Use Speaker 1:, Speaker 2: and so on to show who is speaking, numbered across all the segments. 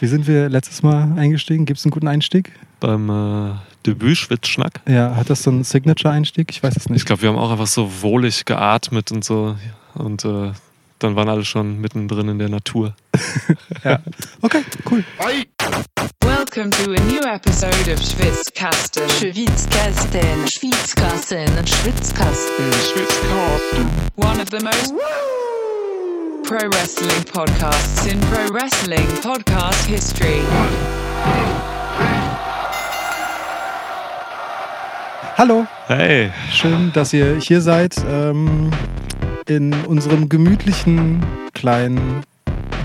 Speaker 1: Wie sind wir letztes Mal eingestiegen? Gibt es einen guten Einstieg?
Speaker 2: Beim äh, Debüt Schwitzschnack.
Speaker 1: Ja, hat das so einen Signature-Einstieg? Ich weiß es
Speaker 2: Ich
Speaker 1: nicht.
Speaker 2: glaube, wir haben auch einfach so wohlig geatmet und so. Und äh, dann waren alle schon mittendrin in der Natur.
Speaker 1: Ja. Okay, cool.
Speaker 3: Welcome to a new episode of Schwitzkasten.
Speaker 4: Schwitzkasten, Schwitzkasten, Schwitzkasten,
Speaker 3: Schwitzkasten. One of the most pro wrestling podcasts in pro wrestling podcast history.
Speaker 1: Hallo,
Speaker 2: Hey,
Speaker 1: schön, dass ihr hier seid. Ähm, in unserem gemütlichen kleinen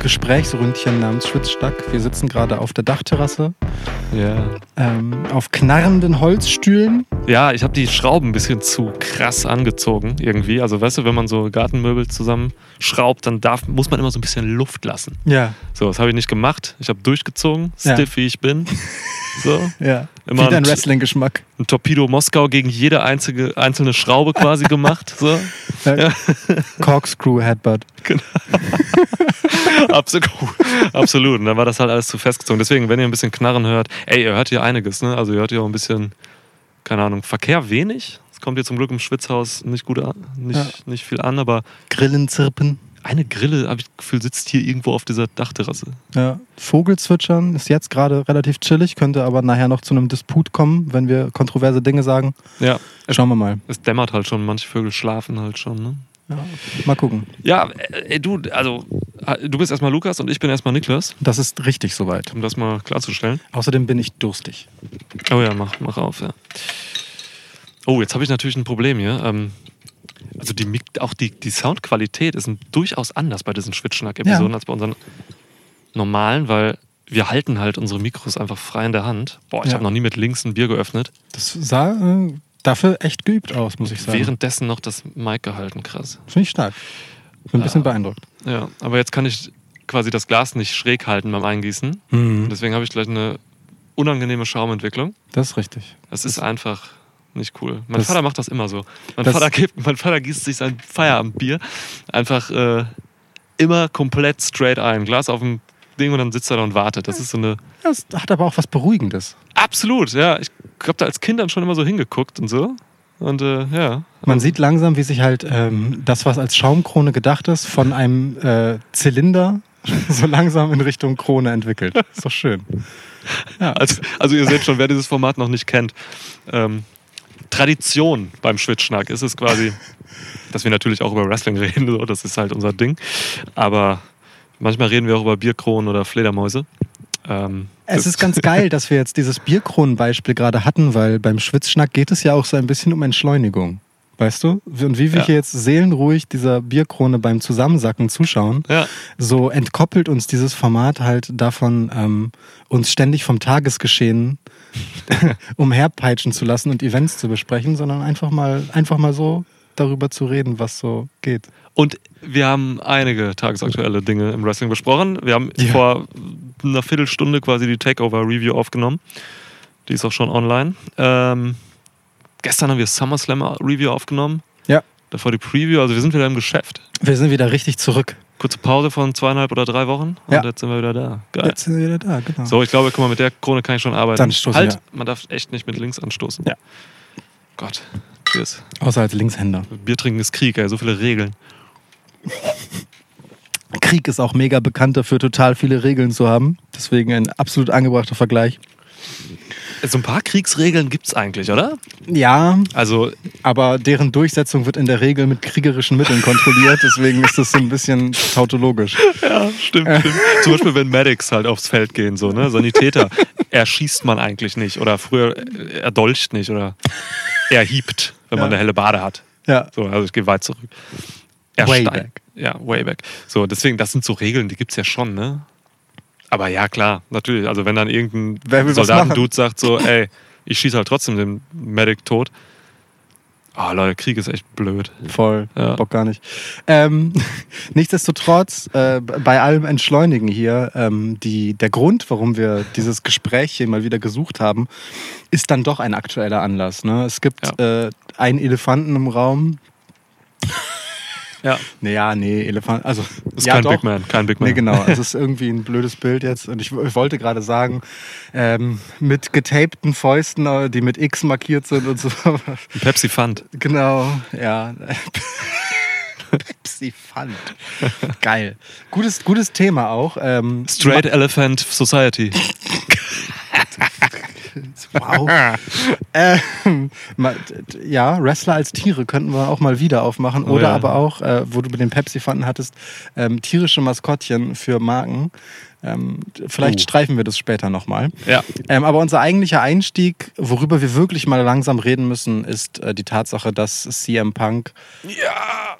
Speaker 1: Gesprächsründchen namens Schwitzstack. Wir sitzen gerade auf der Dachterrasse
Speaker 2: ja.
Speaker 1: ähm, auf knarrenden Holzstühlen.
Speaker 2: Ja, ich habe die Schrauben ein bisschen zu krass angezogen irgendwie. Also weißt du, wenn man so Gartenmöbel zusammenschraubt, dann darf, muss man immer so ein bisschen Luft lassen.
Speaker 1: Ja,
Speaker 2: So, das habe ich nicht gemacht. Ich habe durchgezogen,
Speaker 1: Ja.
Speaker 2: stiff wie ich bin. So,
Speaker 1: ja.
Speaker 2: Immer
Speaker 1: Wie dein
Speaker 2: ein-
Speaker 1: Wrestling-Geschmack.
Speaker 2: ein Torpedo Moskau gegen jede einzige, einzelne Schraube quasi gemacht. So.
Speaker 1: Ja. Corkscrew Headbutt.
Speaker 2: Absolut. Absolut. Und dann war das halt alles zu festgezogen. Deswegen, wenn ihr ein bisschen Knarren hört, ey, ihr hört hier einiges, ne? Also ihr hört hier auch ein bisschen, keine Ahnung, Verkehr wenig. Es kommt hier zum Glück im Schwitzhaus nicht gut an, nicht,
Speaker 1: Ja.
Speaker 2: nicht viel an, aber
Speaker 1: Grillen zirpen.
Speaker 2: Eine Grille, habe ich das Gefühl, sitzt hier irgendwo auf dieser Dachterrasse.
Speaker 1: Ja. Vogelzwitschern ist jetzt gerade relativ chillig, könnte aber nachher noch zu einem Disput kommen, wenn wir kontroverse Dinge sagen.
Speaker 2: Ja.
Speaker 1: Schauen wir mal.
Speaker 2: Es dämmert halt schon, manche Vögel schlafen halt schon, ne?
Speaker 1: Ja. Mal gucken.
Speaker 2: Ja, ey, du, also, du bist erstmal Lukas und ich bin erstmal Niklas,
Speaker 1: Das ist richtig soweit.
Speaker 2: um das mal klarzustellen.
Speaker 1: Außerdem bin ich durstig.
Speaker 2: Oh ja, mach, mach auf, ja. Oh, jetzt habe ich natürlich ein Problem hier. Ähm, also die, auch die, die Soundqualität ist durchaus anders bei diesen Schwitzschnack-Episoden
Speaker 1: Ja.
Speaker 2: als bei unseren normalen, weil wir halten halt unsere Mikros einfach frei in der Hand. Boah, ich
Speaker 1: Ja.
Speaker 2: habe noch nie mit links ein Bier geöffnet.
Speaker 1: Das sah äh, dafür echt geübt aus, muss ich sagen.
Speaker 2: Währenddessen noch das Mic gehalten, krass.
Speaker 1: Finde ich stark. Bin ein bisschen beeindruckt.
Speaker 2: Ja, aber jetzt kann ich quasi das Glas nicht schräg halten beim Eingießen.
Speaker 1: Mhm.
Speaker 2: Deswegen habe ich gleich eine unangenehme Schaumentwicklung.
Speaker 1: Das ist richtig.
Speaker 2: Das ist einfach nicht cool. Mein
Speaker 1: Das-
Speaker 2: Vater macht das immer so. Mein,
Speaker 1: das-
Speaker 2: Vater, gibt, mein Vater gießt sich sein Feierabendbier einfach äh, immer komplett straight ein. Glas auf dem Ding und dann sitzt er da und wartet. Das ist so eine.
Speaker 1: Das hat aber auch was Beruhigendes.
Speaker 2: Absolut, ja. Ich habe da als Kind dann schon immer so hingeguckt und so. Und äh, ja.
Speaker 1: Man sieht langsam, wie sich halt ähm, das, was als Schaumkrone gedacht ist, von einem äh, Zylinder so langsam in Richtung Krone entwickelt. Ist doch schön. Ja,
Speaker 2: Also, also ihr seht schon, wer dieses Format noch nicht kennt. Ähm, Tradition beim Schwitzschnack ist es quasi, dass wir natürlich auch über Wrestling reden. So, das ist halt unser Ding. Aber manchmal reden wir auch über Bierkronen oder Fledermäuse. Ähm,
Speaker 1: Es ist ganz geil, dass wir jetzt dieses Bierkronenbeispiel gerade hatten, weil beim Schwitzschnack geht es ja auch so ein bisschen um Entschleunigung. Weißt du? Und wie wir
Speaker 2: Ja.
Speaker 1: hier jetzt seelenruhig dieser Bierkrone beim Zusammensacken zuschauen,
Speaker 2: Ja,
Speaker 1: so entkoppelt uns dieses Format halt davon, ähm, uns ständig vom Tagesgeschehen umherpeitschen zu lassen und Events zu besprechen, sondern einfach mal, einfach mal so darüber zu reden, was so geht.
Speaker 2: Und wir haben einige tagesaktuelle Dinge im Wrestling besprochen. Wir haben
Speaker 1: Ja.
Speaker 2: vor einer Viertelstunde quasi die Takeover-Review aufgenommen. Die ist auch schon online. Ähm, gestern haben wir SummerSlam-Review aufgenommen.
Speaker 1: Ja.
Speaker 2: Davor die Preview. Also wir sind wieder im Geschäft.
Speaker 1: Wir sind wieder richtig zurück.
Speaker 2: Kurze Pause von zweieinhalb oder drei Wochen. Und
Speaker 1: Ja.
Speaker 2: jetzt sind wir wieder da. Geil.
Speaker 1: Jetzt sind wir wieder da, genau.
Speaker 2: So, ich glaube, guck mal, mit der Krone kann ich schon arbeiten.
Speaker 1: Dann stoßen
Speaker 2: halt,
Speaker 1: wir.
Speaker 2: man darf echt nicht mit links anstoßen.
Speaker 1: Ja.
Speaker 2: Gott. Cheers.
Speaker 1: Außer als Linkshänder.
Speaker 2: Bier trinken ist Krieg, ey. So viele Regeln.
Speaker 1: Krieg ist auch mega bekannt dafür, total viele Regeln zu haben. Deswegen ein absolut angebrachter Vergleich.
Speaker 2: So ein paar Kriegsregeln gibt es eigentlich, oder?
Speaker 1: Ja,
Speaker 2: Also
Speaker 1: aber deren Durchsetzung wird in der Regel mit kriegerischen Mitteln kontrolliert. Deswegen ist das so ein bisschen tautologisch.
Speaker 2: Ja, stimmt, stimmt. Zum Beispiel, wenn Medics halt aufs Feld gehen, so, ne? Sanitäter, erschießt man eigentlich nicht. Oder früher, äh, er dolcht nicht oder er hiebt, wenn man
Speaker 1: Ja.
Speaker 2: eine helle Bade hat.
Speaker 1: Ja,
Speaker 2: So, also ich gehe weit zurück. Er
Speaker 1: Way
Speaker 2: steigt.
Speaker 1: back.
Speaker 2: Ja, way back. So, deswegen, das sind so Regeln, die gibt es ja schon, ne? Aber ja, klar, natürlich. Also wenn dann irgendein Soldatendude sagt so, ey, ich schieße halt trotzdem den Medic tot. Ah, Leute, Krieg ist echt blöd.
Speaker 1: voll.
Speaker 2: Ja.
Speaker 1: Bock gar nicht. Ähm, nichtsdestotrotz, äh, bei allem Entschleunigen hier, ähm, die, der Grund, warum wir dieses Gespräch hier mal wieder gesucht haben, ist dann doch ein aktueller Anlass. Ne? Es gibt äh, einen Elefanten im Raum.
Speaker 2: Ja,
Speaker 1: Naja, nee, Elefant. Also,
Speaker 2: ist
Speaker 1: ja,
Speaker 2: kein
Speaker 1: doch.
Speaker 2: Big Man, kein Big Man.
Speaker 1: Nee, genau. Es ist irgendwie ein blödes Bild jetzt. Und ich, ich wollte gerade sagen, ähm, mit getapten Fäusten, äh, die mit X markiert sind und so.
Speaker 2: Ein Pepsi Fund.
Speaker 1: genau, ja. Pepsi Fund. Geil. Gutes, gutes Thema auch. Ähm,
Speaker 2: Straight Elephant Society.
Speaker 1: Wow. ähm, ja, Wrestler als Tiere könnten wir auch mal wieder aufmachen.
Speaker 2: Oh
Speaker 1: Oder
Speaker 2: ja.
Speaker 1: aber auch, äh, wo du mit den Pepsi-Fanden hattest, ähm, tierische Maskottchen für Marken. Ähm, vielleicht
Speaker 2: Oh.
Speaker 1: streifen wir das später nochmal.
Speaker 2: Ja.
Speaker 1: Ähm, aber unser eigentlicher Einstieg, worüber wir wirklich mal langsam reden müssen, ist äh, die Tatsache, dass CM Punk
Speaker 2: Ja.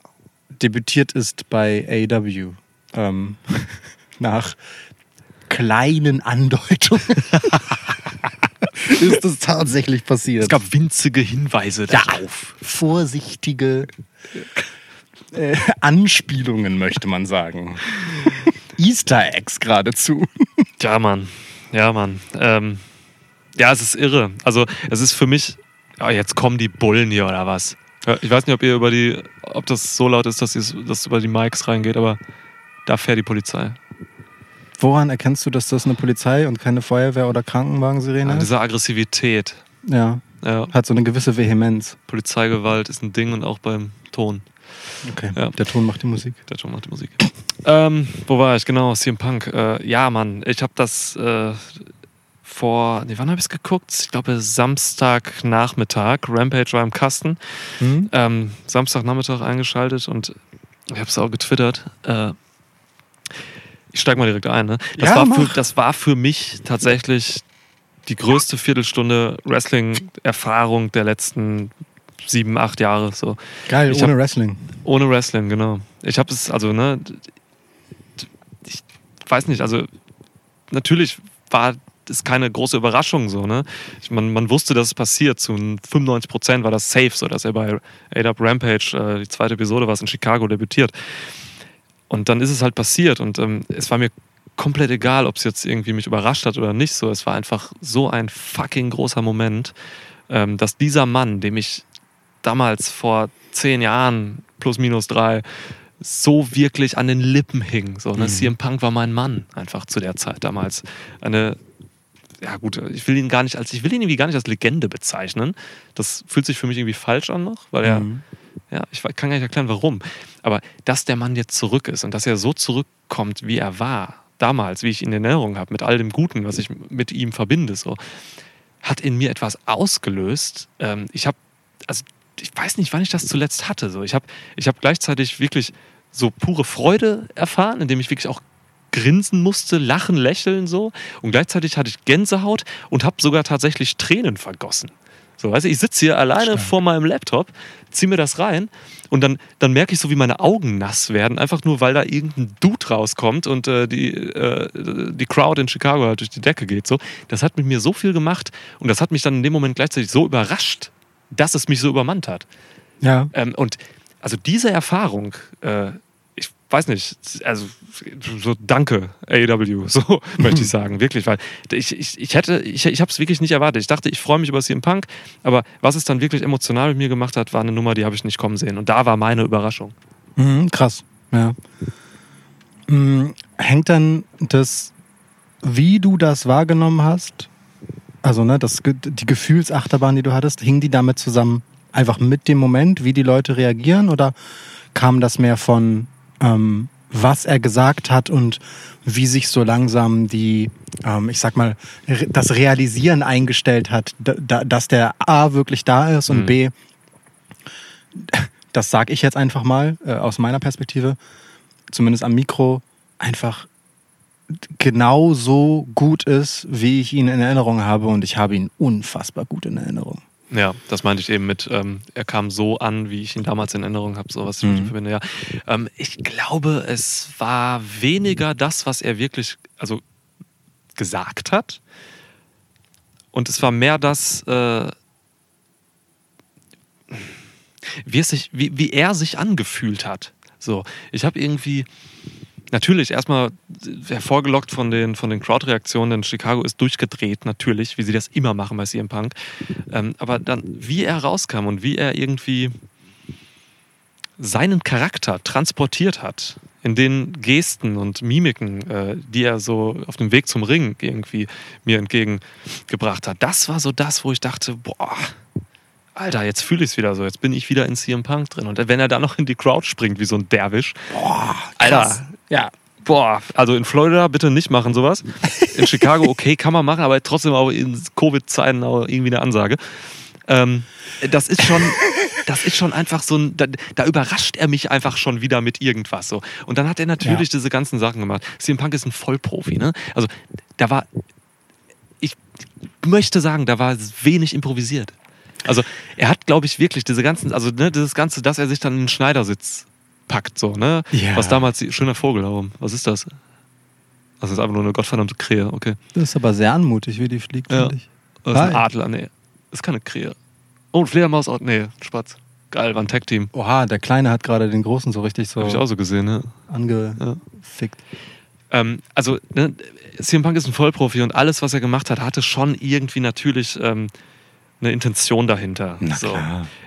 Speaker 1: debütiert ist bei AEW. Ähm, nach kleinen Andeutungen ist es tatsächlich passiert.
Speaker 2: Es gab winzige Hinweise darauf.
Speaker 1: vorsichtige äh, Anspielungen, möchte man sagen. Easter Eggs geradezu.
Speaker 2: Ja, Mann. Ja, Mann. Ähm, ja, es ist irre. Also, es ist für mich. Oh, jetzt kommen die Bullen hier oder was? Ja, Ich weiß nicht, ob ihr über die, ob das so laut ist, dass es über die Mics reingeht, aber da fährt die Polizei.
Speaker 1: Woran erkennst du, dass das eine Polizei und keine Feuerwehr- oder Krankenwagensirene
Speaker 2: Ja,
Speaker 1: ist?
Speaker 2: diese Aggressivität.
Speaker 1: Ja,
Speaker 2: Ja,
Speaker 1: hat so eine gewisse Vehemenz.
Speaker 2: Polizeigewalt ist ein Ding und auch beim Ton.
Speaker 1: Okay,
Speaker 2: Ja.
Speaker 1: der Ton macht die Musik.
Speaker 2: Der Ton macht die Musik. ähm, wo war ich? Genau, CM Punk. Äh, ja, Mann, ich habe das äh, vor, nee, wann habe ich es geguckt? Ich glaube Samstagnachmittag. Rampage war im Kasten.
Speaker 1: Hm?
Speaker 2: Ähm, Samstagnachmittag eingeschaltet und ich habe es auch getwittert. Äh, ich steige mal direkt ein. Ne? Das,
Speaker 1: Ja,
Speaker 2: war für, das war für mich tatsächlich die größte Viertelstunde Wrestling-Erfahrung der letzten sieben, acht Jahre. So.
Speaker 1: Geil,
Speaker 2: Ich
Speaker 1: ohne
Speaker 2: hab-
Speaker 1: Wrestling.
Speaker 2: Ohne Wrestling, genau. Ich habe es, also, ne, ich weiß nicht, also, natürlich war es keine große Überraschung so, ne? Ich, man, man wusste, dass es passiert. Zu 95 Prozent war das safe, so dass er bei ADAP Rampage, äh, die zweite Episode, was in Chicago debütiert. Und dann ist es halt passiert und ähm, es war mir komplett egal, ob es jetzt irgendwie mich überrascht hat oder nicht so. Es war einfach so ein fucking großer Moment, ähm, dass dieser Mann, dem ich damals vor zehn Jahren plus minus drei so wirklich an den Lippen hing. So, ne?
Speaker 1: Mhm.
Speaker 2: CM Punk war mein Mann einfach zu der Zeit damals. Eine, ja gut, ich will ihn gar nicht als, ich will ihn irgendwie gar nicht als Legende bezeichnen. Das fühlt sich für mich irgendwie falsch an noch, weil er,
Speaker 1: Mhm.
Speaker 2: Ja, ich kann gar nicht erklären, warum. Aber dass der Mann jetzt zurück ist und dass er so zurückkommt, wie er war, damals, wie ich ihn in Erinnerung habe, mit all dem Guten, was ich mit ihm verbinde, so, hat in mir etwas ausgelöst. Ähm, ich habe, also ich weiß nicht, wann ich das zuletzt hatte. So. Ich habe ich hab gleichzeitig wirklich so pure Freude erfahren, indem ich wirklich auch grinsen musste, lachen, lächeln so. Und gleichzeitig hatte ich Gänsehaut und habe sogar tatsächlich Tränen vergossen. So, weißt du, ich sitze hier alleine
Speaker 1: Stark.
Speaker 2: vor meinem Laptop, ziehe mir das rein und dann, dann merke ich so, wie meine Augen nass werden, einfach nur, weil da irgendein Dude rauskommt und äh, die, äh, die Crowd in Chicago halt durch die Decke geht. So. Das hat mit mir so viel gemacht und das hat mich dann in dem Moment gleichzeitig so überrascht, dass es mich so übermannt hat.
Speaker 1: Ja.
Speaker 2: Ähm, und also diese Erfahrung, äh, weiß nicht, also so danke AEW, so möchte ich sagen, wirklich, weil ich, ich, ich hätte, ich, ich habe es wirklich nicht erwartet. Ich dachte, ich freue mich über CM Punk, aber was es dann wirklich emotional mit mir gemacht hat, war eine Nummer, die habe ich nicht kommen sehen. Und da war meine Überraschung.
Speaker 1: Mhm, krass, ja. Mhm, hängt dann das, wie du das wahrgenommen hast, also ne, das, die Gefühlsachterbahn, die du hattest, hing die damit zusammen, einfach mit dem Moment, wie die Leute reagieren, oder kam das mehr von, ähm, was er gesagt hat und wie sich so langsam die, ähm, ich sag mal, das Realisieren eingestellt hat, da, da, dass der A wirklich da ist und
Speaker 2: Mhm.
Speaker 1: B, das sag ich jetzt einfach mal äh, aus meiner Perspektive, zumindest am Mikro, einfach genau so gut ist, wie ich ihn in Erinnerung habe und ich habe ihn unfassbar gut in Erinnerung.
Speaker 2: Ja, das meinte ich eben mit, ähm, er kam so an, wie ich ihn damals in Erinnerung habe, so was ich
Speaker 1: Mhm.
Speaker 2: verbinde. Ja. Ähm, ich glaube, es war weniger das, was er wirklich also gesagt hat. Und es war mehr das, äh, wie, es sich, wie, wie er sich angefühlt hat. So, ich habe irgendwie natürlich erstmal hervorgelockt von den, von den Crowd-Reaktionen, denn Chicago ist durchgedreht, natürlich, wie sie das immer machen bei CM Punk. Ähm, aber dann, wie er rauskam und wie er irgendwie seinen Charakter transportiert hat, in den Gesten und Mimiken, äh, die er so auf dem Weg zum Ring irgendwie mir entgegengebracht hat, das war so das, wo ich dachte, boah, Alter, jetzt fühle ich es wieder so, jetzt bin ich wieder in CM Punk drin. Und wenn er da noch in die Crowd springt wie so ein Derwisch,
Speaker 1: Boah,
Speaker 2: Alter, ja, boah, also in Florida bitte nicht machen sowas. In Chicago, okay, kann man machen, aber trotzdem auch in Covid-Zeiten irgendwie eine Ansage. Ähm, das ist schon, das ist schon einfach so ein, da, da überrascht er mich einfach schon wieder mit irgendwas so. Und dann hat er natürlich
Speaker 1: Ja.
Speaker 2: diese ganzen Sachen gemacht. CM Punk ist ein Vollprofi, ne? Also da war, ich möchte sagen, da war wenig improvisiert. Also er hat, glaube ich, wirklich diese ganzen, also ne, dieses Ganze, dass er sich dann in den Schneidersitz packt, so, ne?
Speaker 1: Ja.
Speaker 2: Was damals, die, schöner Vogel, warum? Was ist das? Das ist einfach nur eine gottverdammte Krähe, okay.
Speaker 1: Das ist aber sehr anmutig, wie die fliegt,
Speaker 2: Ja.
Speaker 1: finde ich.
Speaker 2: Das ist ein. Adler, nee. Das ist keine Krähe. Oh, ein Fledermaus, oh, nee, Spatz. Geil, war ein Tag-Team.
Speaker 1: Oha, der Kleine hat gerade den Großen so richtig so
Speaker 2: Hab ich auch so gesehen, ne?
Speaker 1: angefickt.
Speaker 2: Ähm, also, ne, CM Punk ist ein Vollprofi und alles, was er gemacht hat, hatte schon irgendwie natürlich ähm, eine Intention dahinter. So.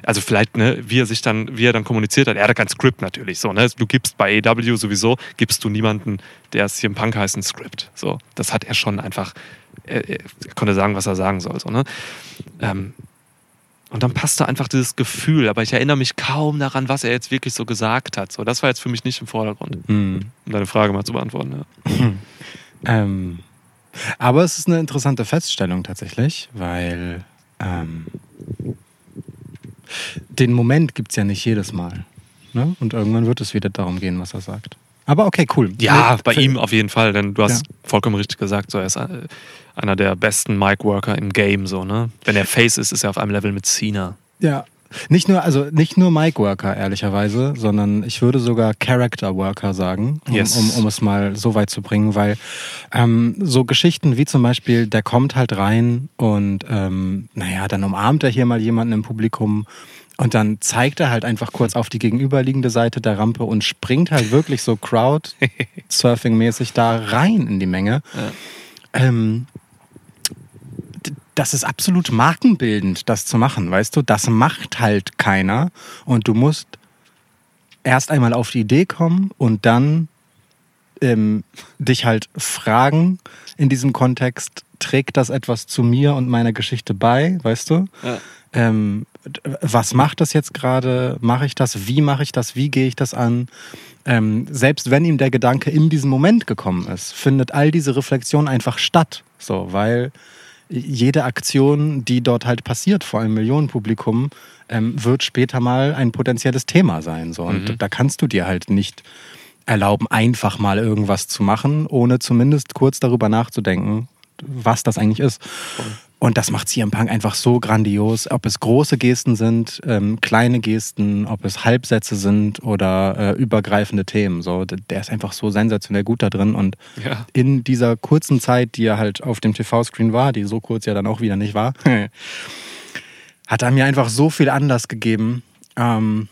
Speaker 2: Also vielleicht, ne, wie er sich dann, wie er dann kommuniziert hat, er hatte kein Skript natürlich. So, ne? Du gibst bei AW sowieso, gibst du niemanden, der CM Punk heißt, ein Skript. So, das hat er schon einfach, er, er konnte sagen, was er sagen soll. So, ne? ähm, und dann passte einfach dieses Gefühl, aber ich erinnere mich kaum daran, was er jetzt wirklich so gesagt hat. So, das war jetzt für mich nicht im Vordergrund,
Speaker 1: Hm.
Speaker 2: um deine Frage mal zu beantworten. Ja.
Speaker 1: Ähm, aber es ist eine interessante Feststellung tatsächlich, weil ähm, den Moment gibt es ja nicht jedes Mal. Ne? Und irgendwann wird es wieder darum gehen, was er sagt. Aber okay, cool.
Speaker 2: Ja,
Speaker 1: Nee,
Speaker 2: bei ihm auf jeden Fall, denn du hast vollkommen richtig gesagt, so, er ist äh, einer der besten Mic-Worker im Game. So, ne? Wenn er Face ist, ist er auf einem Level mit Cena.
Speaker 1: Ja. Nicht nur, also nicht nur Mic Worker, ehrlicherweise, sondern ich würde sogar Character Worker sagen, um,
Speaker 2: Yes.
Speaker 1: um, um es mal so weit zu bringen, weil ähm, so Geschichten wie zum Beispiel, der kommt halt rein und ähm, naja, dann umarmt er hier mal jemanden im Publikum und dann zeigt er halt einfach kurz auf die gegenüberliegende Seite der Rampe und springt halt wirklich so Crowd-Surfing-mäßig da rein in die Menge. Ähm, d- das ist absolut markenbildend, das zu machen, weißt du? Das macht halt keiner. Und du musst erst einmal auf die Idee kommen und dann ähm, dich halt fragen in diesem Kontext, trägt das etwas zu mir und meiner Geschichte bei, weißt du?
Speaker 2: Ja.
Speaker 1: Ähm, was macht das jetzt gerade? Mache ich das? Wie mache ich das? Wie gehe ich das an? Ähm, selbst wenn ihm der Gedanke in diesem Moment gekommen ist, findet all diese Reflexion einfach statt. So, weil jede Aktion, die dort halt passiert vor einem Millionenpublikum, ähm, wird später mal ein potenzielles Thema sein. So. Und
Speaker 2: Mhm.
Speaker 1: da kannst du dir halt nicht erlauben, einfach mal irgendwas zu machen, ohne zumindest kurz darüber nachzudenken, was das eigentlich ist. Und das macht CM Punk einfach so grandios, ob es große Gesten sind, ähm, kleine Gesten, ob es Halbsätze sind oder äh, übergreifende Themen. So, der ist einfach so sensationell gut da drin und
Speaker 2: Ja.
Speaker 1: in dieser kurzen Zeit, die er halt auf dem TV-Screen war, die so kurz ja dann auch wieder nicht war, hat er mir einfach so viel Anlass gegeben, ähm,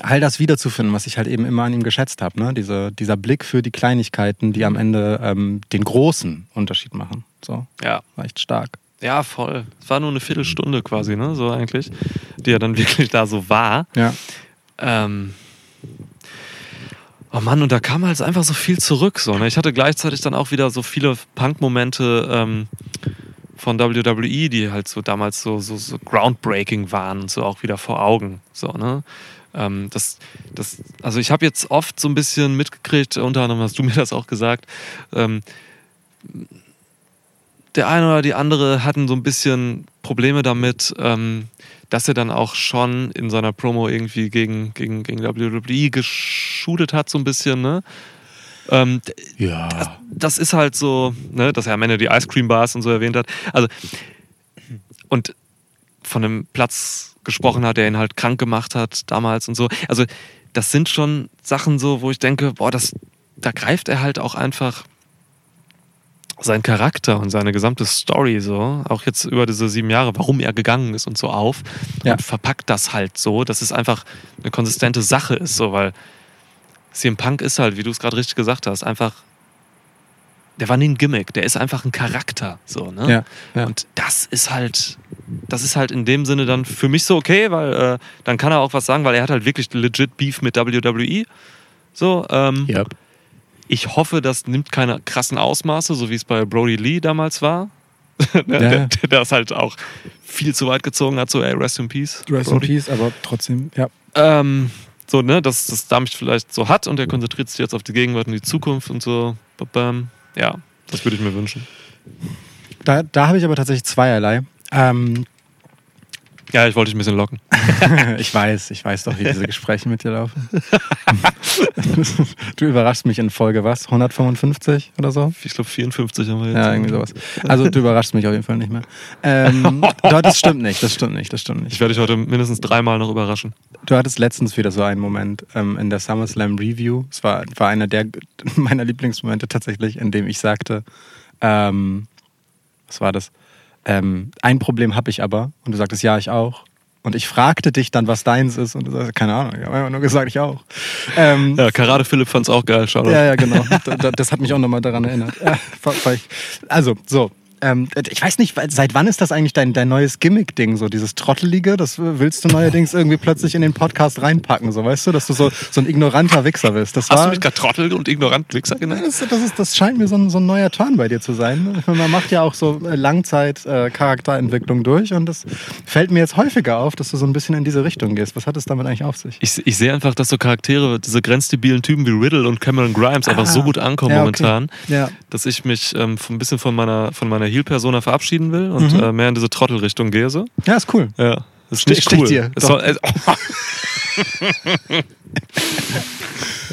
Speaker 1: all das wiederzufinden, was ich halt eben immer an ihm geschätzt habe. Ne? Diese, dieser Blick für die Kleinigkeiten, die am Ende ähm, den großen Unterschied machen. So,
Speaker 2: Ja.
Speaker 1: war echt stark.
Speaker 2: Ja, voll. Es war nur eine Viertelstunde quasi, ne? So eigentlich, die er dann wirklich da so war.
Speaker 1: Ja.
Speaker 2: Ähm, oh Mann, und da kam halt einfach so viel zurück. So, ne? Ich hatte gleichzeitig dann auch wieder so viele Punk-Momente ähm, von WWE, die halt so damals so, so, so groundbreaking waren und so auch wieder vor Augen. So, ne? Ähm, das, das, also ich habe jetzt oft so ein bisschen mitgekriegt, unter anderem hast du mir das auch gesagt, ähm, der eine oder die andere hatten so ein bisschen Probleme damit, ähm, dass er dann auch schon in seiner Promo irgendwie gegen, gegen, gegen WWE geschudelt hat, so ein bisschen, ne? Ähm,
Speaker 1: Ja.
Speaker 2: das ist halt so, ne, dass er am Ende die Ice Cream Bars und so erwähnt hat. Also, und von einem Platz gesprochen hat, der ihn halt krank gemacht hat damals und so. Also, das sind schon Sachen so, wo ich denke, boah, das, da greift er halt auch einfach seinen Charakter und seine gesamte Story so, auch jetzt über diese sieben Jahre, warum er gegangen ist und so auf
Speaker 1: Ja.
Speaker 2: und verpackt das halt so, dass es einfach eine konsistente Sache ist, so, weil CM Punk ist halt, wie du es gerade richtig gesagt hast, einfach, der war nie ein Gimmick, der ist einfach ein Charakter, so, ne?
Speaker 1: Ja, ja.
Speaker 2: Und das ist halt, das ist halt in dem Sinne dann für mich so okay, weil äh, dann kann er auch was sagen, weil er hat halt wirklich legit Beef mit WWE. So, ähm,
Speaker 1: Ja.
Speaker 2: Ich hoffe, das nimmt keine krassen Ausmaße, so wie es bei Brody Lee damals war. der,
Speaker 1: Ja.
Speaker 2: der, der das halt auch viel zu weit gezogen hat, so ey, rest in peace.
Speaker 1: Rest in
Speaker 2: Brody.
Speaker 1: Peace, aber trotzdem, ja.
Speaker 2: Ähm, so, ne, dass das damit vielleicht so hat und er konzentriert sich jetzt auf die Gegenwart und die Zukunft und so. Ja, das würde ich mir wünschen.
Speaker 1: Da, da habe ich aber tatsächlich zweierlei. Ähm,
Speaker 2: Ja, ich wollte dich ein bisschen locken.
Speaker 1: ich weiß, ich weiß doch, wie diese Gespräche mit dir laufen. du überraschst mich in Folge was? 155 oder so?
Speaker 2: Ich glaube 54 haben wir jetzt.
Speaker 1: Ja, irgendwie sowas. Also du überraschst mich auf jeden Fall nicht mehr. Ähm, das stimmt nicht, das stimmt nicht, das stimmt
Speaker 2: Ich
Speaker 1: nicht.
Speaker 2: werde dich heute mindestens dreimal noch überraschen.
Speaker 1: Du hattest letztens wieder so einen Moment ähm, in der SummerSlam Review. Es war, war einer der meiner Lieblingsmomente tatsächlich, in dem ich sagte, ähm, was war das? Ähm, ein Problem habe ich aber. Und du sagtest, ja, ich auch. Und ich fragte dich dann, was deins ist. Und du sagst, keine Ahnung, ich habe einfach nur gesagt, ich auch. Ähm,
Speaker 2: Ja, Karate Philipp fand es auch geil, schau
Speaker 1: Ja, ja, genau. Da- da- Das hat mich auch nochmal daran erinnert. Also, so. Ähm, ich weiß nicht, seit wann ist das eigentlich dein, dein neues Gimmick-Ding? So dieses Trottelige, das willst du neuerdings irgendwie plötzlich in den Podcast reinpacken, so weißt du, dass du so, so ein ignoranter Wichser bist. Das
Speaker 2: Hast
Speaker 1: war,
Speaker 2: du mich gerade Trottel und ignorant Wichser genannt?
Speaker 1: das, das, ist, das scheint mir so ein, so ein neuer Turn bei dir zu sein. Man macht ja auch so äh, Langzeit-Charakterentwicklung durch und das fällt mir jetzt häufiger auf, dass du so ein bisschen in diese Richtung gehst. Was hat es damit eigentlich auf sich?
Speaker 2: Ich, ich sehe einfach, dass so Charaktere, diese grenzdebilen Typen wie Riddle und Cameron Grimes einfach
Speaker 1: Ah,
Speaker 2: so gut ankommen
Speaker 1: ja, okay.
Speaker 2: momentan,
Speaker 1: Ja.
Speaker 2: dass ich mich ähm, ein bisschen von meiner, von meiner Heel-Persona verabschieden will und
Speaker 1: Mhm.
Speaker 2: äh, mehr in diese Trottelrichtung gehe. So.
Speaker 1: Ja, ist cool.
Speaker 2: Ja. Ist
Speaker 1: Stich-
Speaker 2: nicht cool.
Speaker 1: dir,
Speaker 2: Es
Speaker 1: doch.
Speaker 2: soll, äh,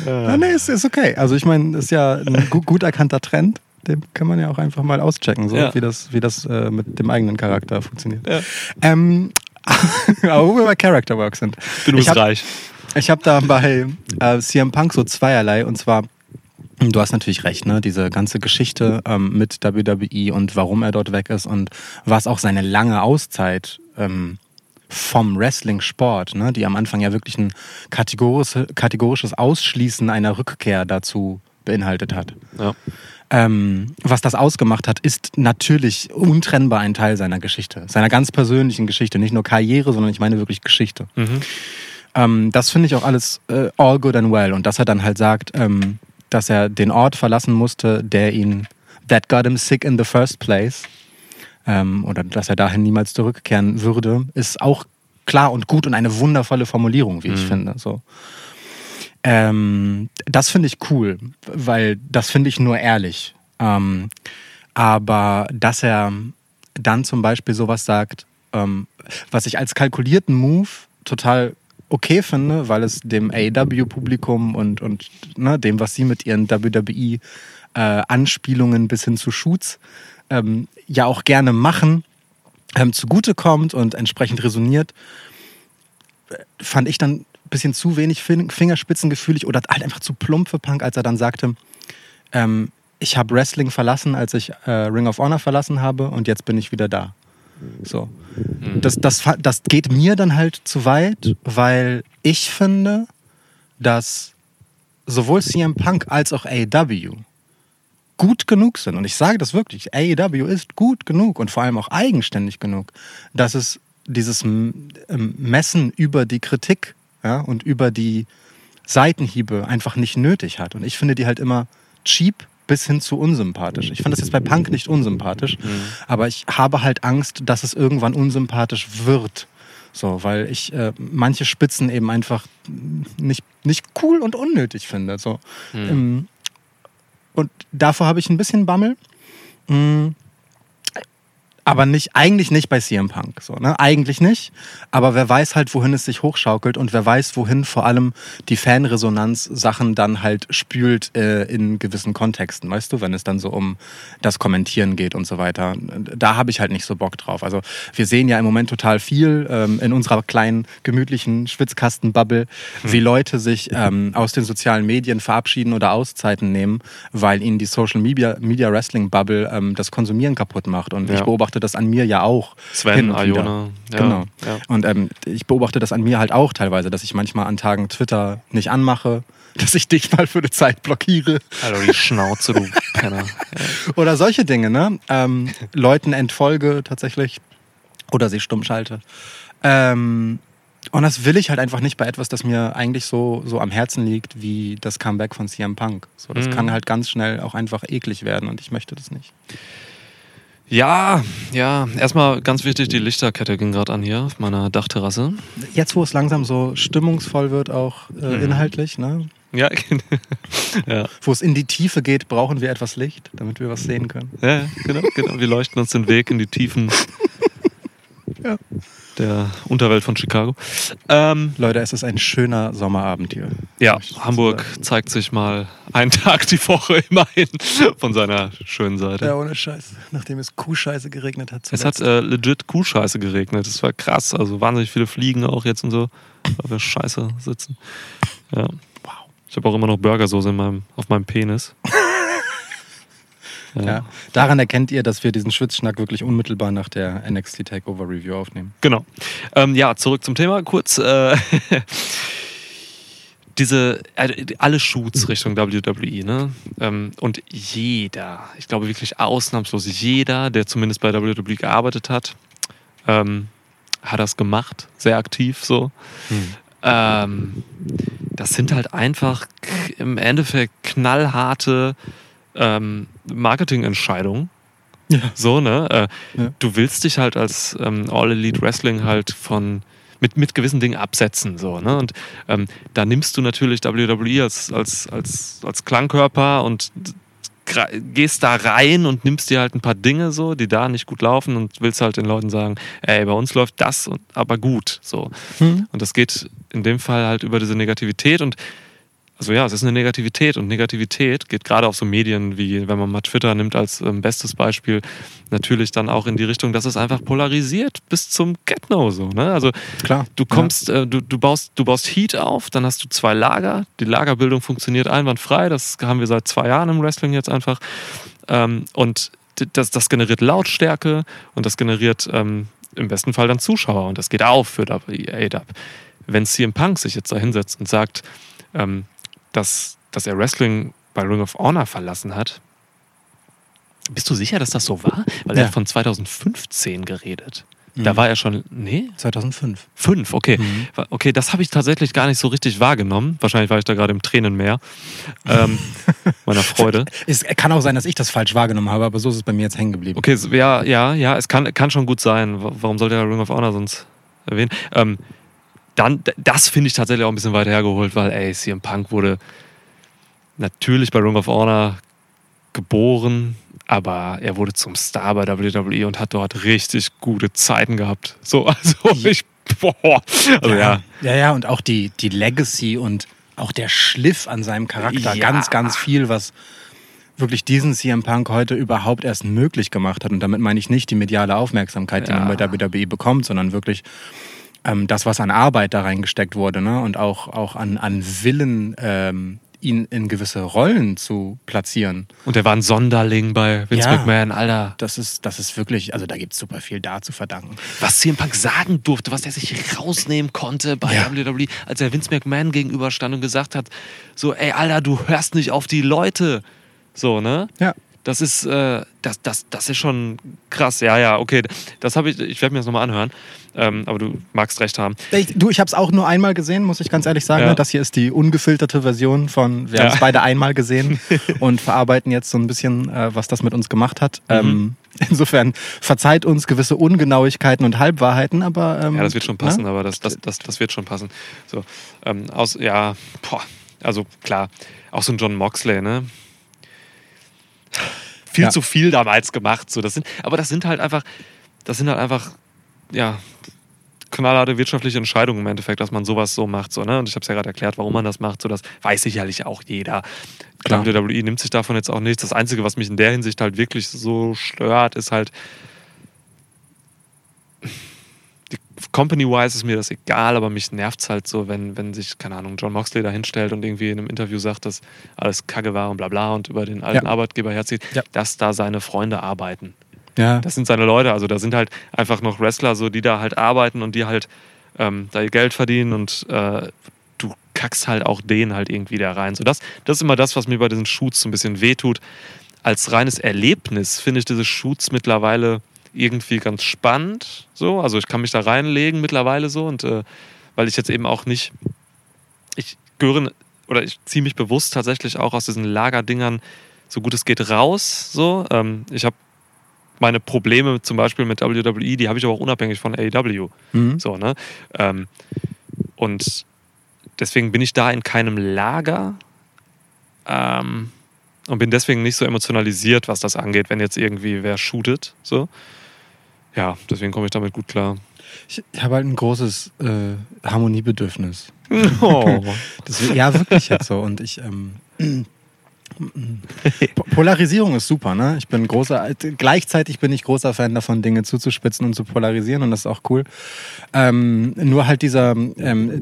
Speaker 1: Ja, nee, ist, ist okay. Also ich meine, ist ja ein gut, gut erkannter Trend. Den kann man ja auch einfach mal auschecken, so
Speaker 2: Ja.
Speaker 1: wie das, wie das äh, mit dem eigenen Charakter funktioniert.
Speaker 2: Ja.
Speaker 1: Ähm, aber wo wir bei Character Work sind.
Speaker 2: du
Speaker 1: ich
Speaker 2: bist
Speaker 1: hab,
Speaker 2: reich.
Speaker 1: ich habe da bei äh, CM Punk so zweierlei und zwar Du hast natürlich recht, ne? Diese ganze Geschichte ähm, mit WWE und warum er dort weg ist und was auch seine lange Auszeit ähm, vom Wrestling-Sport, ne? die am Anfang ja wirklich ein kategorische, kategorisches Ausschließen einer Rückkehr dazu beinhaltet hat.
Speaker 2: Ja.
Speaker 1: Ähm, was das ausgemacht hat, ist natürlich untrennbar ein Teil seiner Geschichte, seiner ganz persönlichen Geschichte. Nicht nur Karriere, sondern ich meine wirklich Geschichte.
Speaker 2: Mhm.
Speaker 1: Ähm, das finde ich auch alles äh, all good and well. Und dass er dann halt sagt, ähm, dass er den Ort verlassen musste, der ihn, that got him sick in the first place, ähm, oder dass er dahin niemals zurückkehren würde, ist auch klar und gut und eine wundervolle Formulierung, wie ich
Speaker 2: Mhm.
Speaker 1: finde. So. Ähm, das finde ich cool, weil das finde ich nur ehrlich. Ähm, aber dass er dann zum Beispiel sowas sagt, ähm, was ich als kalkulierten Move total okay finde, weil es dem AEW-Publikum und, und ne, dem, was sie mit ihren WWE-Anspielungen bis hin zu Shoots ähm, ja auch gerne machen, ähm, zugutekommt und entsprechend resoniert, äh, fand ich dann ein bisschen zu wenig fin- fingerspitzengefühlig oder halt einfach zu plump für Punk, als er dann sagte, ähm, ich habe Wrestling verlassen, als ich äh, Ring of Honor verlassen habe und jetzt bin ich wieder da. So. Das, das, fa- das geht mir dann halt zu weit, weil ich finde, dass sowohl CM Punk als auch AEW gut genug sind. Und ich sage das wirklich. AEW ist gut genug und vor allem auch eigenständig genug, dass es dieses ähm, Messen über die Kritik ja, und über die Seitenhiebe einfach nicht nötig hat. Und ich finde die halt immer cheap bis hin zu unsympathisch. Ich fand das jetzt bei Punk nicht unsympathisch, aber ich habe halt Angst, dass es irgendwann unsympathisch wird. So, weil ich äh, manche Spitzen eben einfach nicht, nicht cool und unnötig finde. So. Ähm, und davor habe ich ein bisschen Bammel. Mm. Aber nicht, eigentlich nicht bei CM Punk. So, ne? Eigentlich nicht. Aber wer weiß halt, wohin es sich hochschaukelt und wer weiß, wohin vor allem die Fanresonanz Sachen dann halt spült äh, in gewissen Kontexten, weißt du, wenn es dann so um das Kommentieren geht und so weiter. Da habe ich halt nicht so Bock drauf. Also wir sehen ja im Moment total viel ähm, in unserer kleinen, gemütlichen Schwitzkastenbubble, wie Leute sich ähm, aus den sozialen Medien verabschieden oder Auszeiten nehmen, weil ihnen die Social Media, Media Wrestling Bubble ähm, das Konsumieren kaputt macht. Und
Speaker 2: Ja.
Speaker 1: ich beobachte das an mir ja auch.
Speaker 2: Sven. Iona. Ja,
Speaker 1: genau.
Speaker 2: ja.
Speaker 1: Und ähm, ich beobachte das an mir halt auch teilweise, dass ich manchmal an Tagen Twitter nicht anmache, dass ich dich mal für eine Zeit blockiere
Speaker 2: Hallo, die Schnauze, du Penner.
Speaker 1: oder solche Dinge, ne? Ähm, Leuten entfolge tatsächlich. Oder sie stumm schalte. Ähm, und das will ich halt einfach nicht bei etwas, das mir eigentlich so, so am Herzen liegt, wie das Comeback von CM Punk. So, das
Speaker 2: Mhm.
Speaker 1: kann halt ganz schnell auch einfach eklig werden und ich möchte das nicht.
Speaker 2: Ja, ja. Erstmal ganz wichtig, die Lichterkette ging gerade an hier auf meiner Dachterrasse.
Speaker 1: Jetzt, wo es langsam so stimmungsvoll wird, auch äh,
Speaker 2: Mhm.
Speaker 1: inhaltlich, ne?
Speaker 2: Ja, ja.
Speaker 1: wo es in die Tiefe geht, brauchen wir etwas Licht, damit wir was sehen können.
Speaker 2: Ja, genau, genau. Wir leuchten uns den Weg in die Tiefen
Speaker 1: Ja.
Speaker 2: Der Unterwelt von Chicago. Ähm,
Speaker 1: Leute, es ist ein schöner Sommerabend hier.
Speaker 2: ja, Hamburg
Speaker 1: sagen.
Speaker 2: zeigt sich mal einen Tag die Woche immerhin von seiner schönen Seite.
Speaker 1: Ja, ohne Scheiß. Nachdem es Kuhscheiße geregnet hat.
Speaker 2: Es hat
Speaker 1: zuletzt.
Speaker 2: äh, legit Kuhscheiße geregnet. Das war krass. Also wahnsinnig viele Fliegen auch jetzt und so, weil wir scheiße sitzen. Ja.
Speaker 1: wow.
Speaker 2: Ich habe auch immer noch Burgersoße in meinem, auf meinem Penis.
Speaker 1: Ja. Daran erkennt ihr, dass wir diesen Schwitzschnack wirklich unmittelbar nach der NXT Takeover Review aufnehmen.
Speaker 2: Genau. Ähm, ja, zurück zum Thema kurz. Äh, diese, äh, alle Shoots Richtung WWE, ne? Ähm, und jeder, ich glaube wirklich ausnahmslos jeder, der zumindest bei WWE gearbeitet hat, ähm, hat das gemacht, sehr aktiv so. Ähm, das sind halt einfach im Endeffekt knallharte ähm, Marketingentscheidungen.
Speaker 1: Ja.
Speaker 2: So, ne? Äh,
Speaker 1: Ja.
Speaker 2: Du willst dich halt als ähm, All Elite Wrestling halt von mit, mit gewissen Dingen absetzen. So, ne? Und ähm, da nimmst du natürlich WWE als, als, als, als Klangkörper und gehst da rein und nimmst dir halt ein paar Dinge so, die da nicht gut laufen und willst halt den Leuten sagen, ey, bei uns läuft das und, aber gut. So.
Speaker 1: Hm.
Speaker 2: Und das geht in dem Fall halt über diese Negativität und also ja, es ist eine Negativität und Negativität geht gerade auf so Medien wie, wenn man mal Twitter nimmt als ähm, bestes Beispiel, natürlich dann auch in die Richtung, dass es einfach polarisiert bis zum Get-No so. Ne? Also
Speaker 1: Klar.
Speaker 2: du kommst, äh, du, du, baust, du baust Heat auf, dann hast du zwei Lager, die Lagerbildung funktioniert einwandfrei, das haben wir seit zwei Jahren im Wrestling jetzt einfach. Ähm, und das, das generiert Lautstärke und das generiert ähm, im besten Fall dann Zuschauer und das geht auf für ADAP. Wenn CM Punk sich jetzt da hinsetzt und sagt, ähm, dass, dass er Wrestling bei Ring of Honor verlassen hat, bist du sicher, dass das so war? Weil er
Speaker 1: Ja.
Speaker 2: hat von 2015 geredet.
Speaker 1: Mhm.
Speaker 2: Da war er schon, nee,
Speaker 1: 2005.
Speaker 2: fünf, okay.
Speaker 1: Mhm.
Speaker 2: Okay, das habe ich tatsächlich gar nicht so richtig wahrgenommen. Wahrscheinlich war ich da gerade im Tränenmeer ähm, meiner Freude.
Speaker 1: Es kann auch sein, dass ich das falsch wahrgenommen habe, aber so ist es bei mir jetzt hängen geblieben.
Speaker 2: Okay, ja, ja, ja, es kann, kann schon gut sein. Wa- Warum sollte er Ring of Honor sonst erwähnen? Ähm, dann, das finde ich tatsächlich auch ein bisschen weiter hergeholt, weil, ey, CM Punk wurde natürlich bei Ring of Honor geboren, aber er wurde zum Star bei WWE und hat dort richtig gute Zeiten gehabt. So, also ich, boah, also ja.
Speaker 1: Ja, ja, und auch die, die Legacy und auch der Schliff an seinem Charakter.
Speaker 2: Ja.
Speaker 1: Ganz, ganz viel, was wirklich diesen CM Punk heute überhaupt erst möglich gemacht hat. Und damit meine ich nicht die mediale Aufmerksamkeit, die
Speaker 2: Ja.
Speaker 1: man bei WWE bekommt, sondern wirklich ähm, das, was an Arbeit da reingesteckt wurde ne? und auch, auch an, an Willen, ähm, ihn in gewisse Rollen zu platzieren.
Speaker 2: Und er war ein Sonderling bei Vince
Speaker 1: Ja.
Speaker 2: McMahon, Alter.
Speaker 1: Das ist, das ist wirklich, also da gibt es super viel da zu verdanken.
Speaker 2: was CM Punk sagen durfte, was er sich rausnehmen konnte bei
Speaker 1: Ja.
Speaker 2: WWE, als er Vince McMahon gegenüberstand und gesagt hat, so, ey, Alter, du hörst nicht auf die Leute. So, ne?
Speaker 1: Ja.
Speaker 2: Das ist, äh, das, das, das ist schon krass. Ja, ja, okay. Das habe ich, ich werde mir das nochmal anhören. Ähm, aber du magst recht haben.
Speaker 1: Ich, du, ich habe es auch nur einmal gesehen, muss ich ganz ehrlich sagen.
Speaker 2: Ja.
Speaker 1: ne? Das hier ist die ungefilterte Version von, wir
Speaker 2: Ja.
Speaker 1: haben es beide einmal gesehen und verarbeiten jetzt so ein bisschen, äh, was das mit uns gemacht hat.
Speaker 2: Mhm.
Speaker 1: Ähm, insofern verzeiht uns gewisse Ungenauigkeiten und Halbwahrheiten, aber ähm,
Speaker 2: Ja, das wird schon passen,
Speaker 1: ne?
Speaker 2: aber das, das, das, das wird schon passen. So, ähm, aus, ja, boah, also klar, auch so ein John Moxley, ne? Viel
Speaker 1: Ja.
Speaker 2: zu viel damals gemacht. So, das sind, aber das sind halt einfach, das sind halt einfach, ja, knallharte wirtschaftliche Entscheidungen im Endeffekt, dass man sowas so macht. So, ne? Und ich habe es ja gerade erklärt, warum man das macht. So, das weiß sicherlich auch jeder.
Speaker 1: Klar.
Speaker 2: WWE nimmt sich davon jetzt auch nichts. Das Einzige, was mich in der Hinsicht halt wirklich so stört, ist halt, die Company-wise ist mir das egal, aber mich nervt es halt so, wenn, wenn sich, keine Ahnung, John Moxley da hinstellt und irgendwie in einem Interview sagt, dass alles Kacke war und bla bla und über den alten
Speaker 1: Ja.
Speaker 2: Arbeitgeber herzieht,
Speaker 1: Ja.
Speaker 2: dass da seine Freunde arbeiten.
Speaker 1: Ja,
Speaker 2: Das sind seine Leute, also da sind halt einfach noch Wrestler, so, die da halt arbeiten und die halt ähm, da ihr Geld verdienen und äh, du kackst halt auch den halt irgendwie da rein. So, das, das ist immer das, was mir bei diesen Shoots so ein bisschen wehtut. Als reines Erlebnis finde ich diese Shoots mittlerweile irgendwie ganz spannend. So, also ich kann mich da reinlegen mittlerweile so und äh, weil ich jetzt eben auch nicht, ich gehöre oder ich ziehe mich bewusst tatsächlich auch aus diesen Lagerdingern so gut es geht raus. So, ähm, ich habe meine Probleme zum Beispiel mit WWE, die habe ich aber auch unabhängig von AEW.
Speaker 1: Mhm.
Speaker 2: So, ne? Ähm, und deswegen bin ich da in keinem Lager ähm, und bin deswegen nicht so emotionalisiert, was das angeht, wenn jetzt irgendwie wer shootet. So. Ja, deswegen komme ich damit gut klar.
Speaker 1: Ich, habe halt ein großes äh, Harmoniebedürfnis.
Speaker 2: Oh.
Speaker 1: Das, ja, wirklich jetzt so. Und ich. Ähm, Po- Polarisierung ist super, ne? Ich bin großer, gleichzeitig bin ich großer Fan davon, Dinge zuzuspitzen und zu polarisieren und das ist auch cool. Ähm, nur halt dieser, ähm,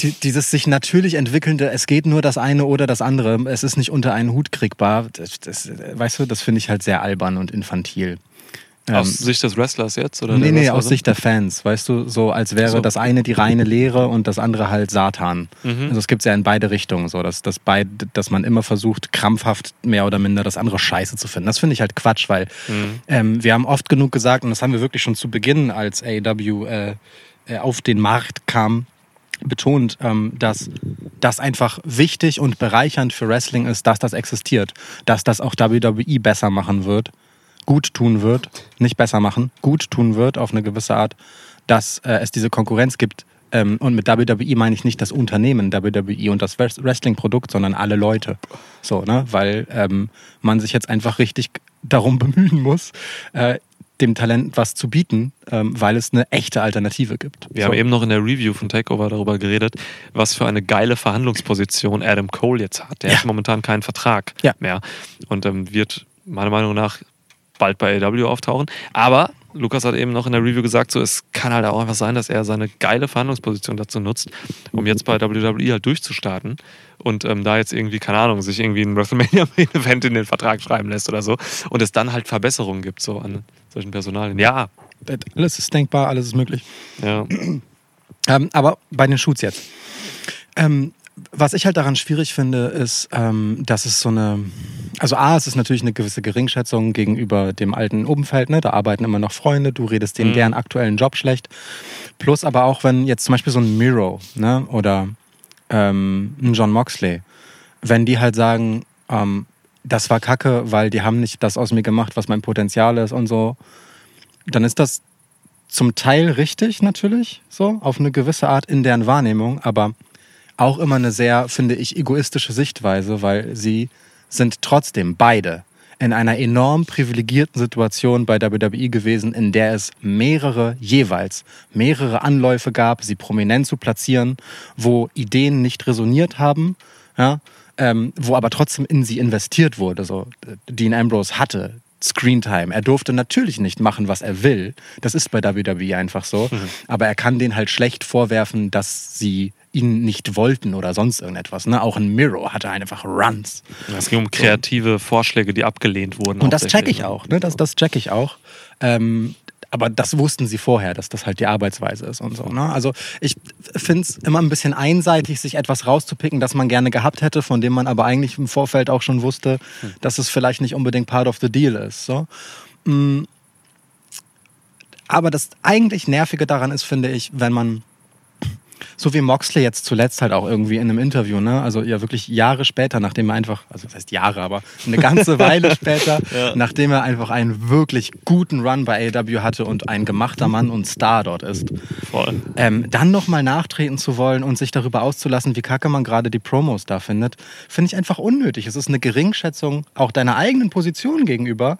Speaker 1: die, dieses sich natürlich entwickelnde, es geht nur das eine oder das andere, es ist nicht unter einen Hut kriegbar, das, das, weißt du, das finde ich halt sehr albern und infantil.
Speaker 2: Aus Sicht des Wrestlers jetzt? Oder
Speaker 1: Ähm, Nee, nee,
Speaker 2: Wrestlerin?
Speaker 1: aus Sicht der Fans, weißt du, so als wäre
Speaker 2: So.
Speaker 1: das eine die reine Lehre und das andere halt Satan.
Speaker 2: Mhm.
Speaker 1: Also es gibt ja in beide Richtungen so, dass, dass, beid, dass man immer versucht, krampfhaft mehr oder minder das andere scheiße zu finden. Das finde ich halt Quatsch, weil
Speaker 2: Mhm.
Speaker 1: ähm, wir haben oft genug gesagt, und das haben wir wirklich schon zu Beginn, als AEW äh, äh, auf den Markt kam, betont, ähm, dass das einfach wichtig und bereichernd für Wrestling ist, dass das existiert. Dass das auch WWE besser machen wird, gut tun wird, nicht besser machen, gut tun wird auf eine gewisse Art, dass äh, es diese Konkurrenz gibt. Ähm, und mit WWE meine ich nicht das Unternehmen WWE und das Wres- Wrestling-Produkt, sondern alle Leute. So, ne? Weil ähm, man sich jetzt einfach richtig darum bemühen muss, äh, dem Talent was zu bieten, ähm, weil es eine echte Alternative gibt.
Speaker 2: Wir
Speaker 1: so.
Speaker 2: haben eben noch in der Review von Takeover darüber geredet, was für eine geile Verhandlungsposition Adam Cole jetzt hat. Der
Speaker 1: Ja.
Speaker 2: hat momentan keinen Vertrag
Speaker 1: Ja.
Speaker 2: mehr und ähm, wird meiner Meinung nach bald bei AEW auftauchen. Aber Lukas hat eben noch in der Review gesagt, so es kann halt auch einfach sein, dass er seine geile Verhandlungsposition dazu nutzt, um jetzt bei WWE halt durchzustarten und ähm, da jetzt irgendwie, keine Ahnung, sich irgendwie ein WrestleMania-Event in den Vertrag schreiben lässt oder so und es dann halt Verbesserungen gibt so an solchen Personalien. Ja,
Speaker 1: Alles ist denkbar, alles ist möglich.
Speaker 2: ja.
Speaker 1: Ähm, aber bei den Shoots jetzt. Ähm, was ich halt daran schwierig finde, ist, ähm, dass es so eine. Also, A, es ist natürlich eine gewisse Geringschätzung gegenüber dem alten Umfeld. Ne? Da arbeiten immer noch Freunde, du redest denen
Speaker 2: Mhm.
Speaker 1: deren aktuellen Job schlecht. Plus aber auch, wenn jetzt zum Beispiel so ein Miro ne? oder ähm, John Moxley, wenn die halt sagen, ähm, das war kacke, weil die haben nicht das aus mir gemacht, was mein Potenzial ist und so, dann ist das zum Teil richtig natürlich, so auf eine gewisse Art in deren Wahrnehmung, aber auch immer eine sehr, finde ich, egoistische Sichtweise, weil sie sind trotzdem beide in einer enorm privilegierten Situation bei WWE gewesen, in der es mehrere jeweils mehrere Anläufe gab, sie prominent zu platzieren, wo Ideen nicht resoniert haben, ja, ähm, wo aber trotzdem in sie investiert wurde. So, Dean Ambrose hatte Screentime. Er durfte natürlich nicht machen, was er will. Das ist bei WWE einfach so. Aber er kann denen halt schlecht vorwerfen, dass sie ihn nicht wollten oder sonst irgendetwas. Ne? Auch ein Miro hatte einfach Runs.
Speaker 2: Es ging um kreative Vorschläge, die abgelehnt wurden.
Speaker 1: Und das check ich
Speaker 2: ne?
Speaker 1: auch. Ne? Das, das check ich auch. Ähm, aber das wussten sie vorher, dass das halt die Arbeitsweise ist und so. Ne? Also ich finde es immer ein bisschen einseitig, sich etwas rauszupicken, das man gerne gehabt hätte, von dem man aber eigentlich im Vorfeld auch schon wusste, dass es vielleicht nicht unbedingt part of the deal ist. So. Mm. Aber das eigentlich Nervige daran ist, finde ich, wenn man so wie Moxley jetzt zuletzt halt auch irgendwie in einem Interview, ne? Also ja wirklich Jahre später, nachdem er einfach, also das heißt Jahre, aber eine ganze Weile später, nachdem er einfach einen wirklich guten Run bei AEW hatte und ein gemachter Mann und Star dort ist,
Speaker 2: Voll.
Speaker 1: ähm, dann nochmal nachtreten zu wollen und sich darüber auszulassen, wie kacke man gerade die Promos da findet, finde ich einfach unnötig. Es ist eine Geringschätzung auch deiner eigenen Position gegenüber,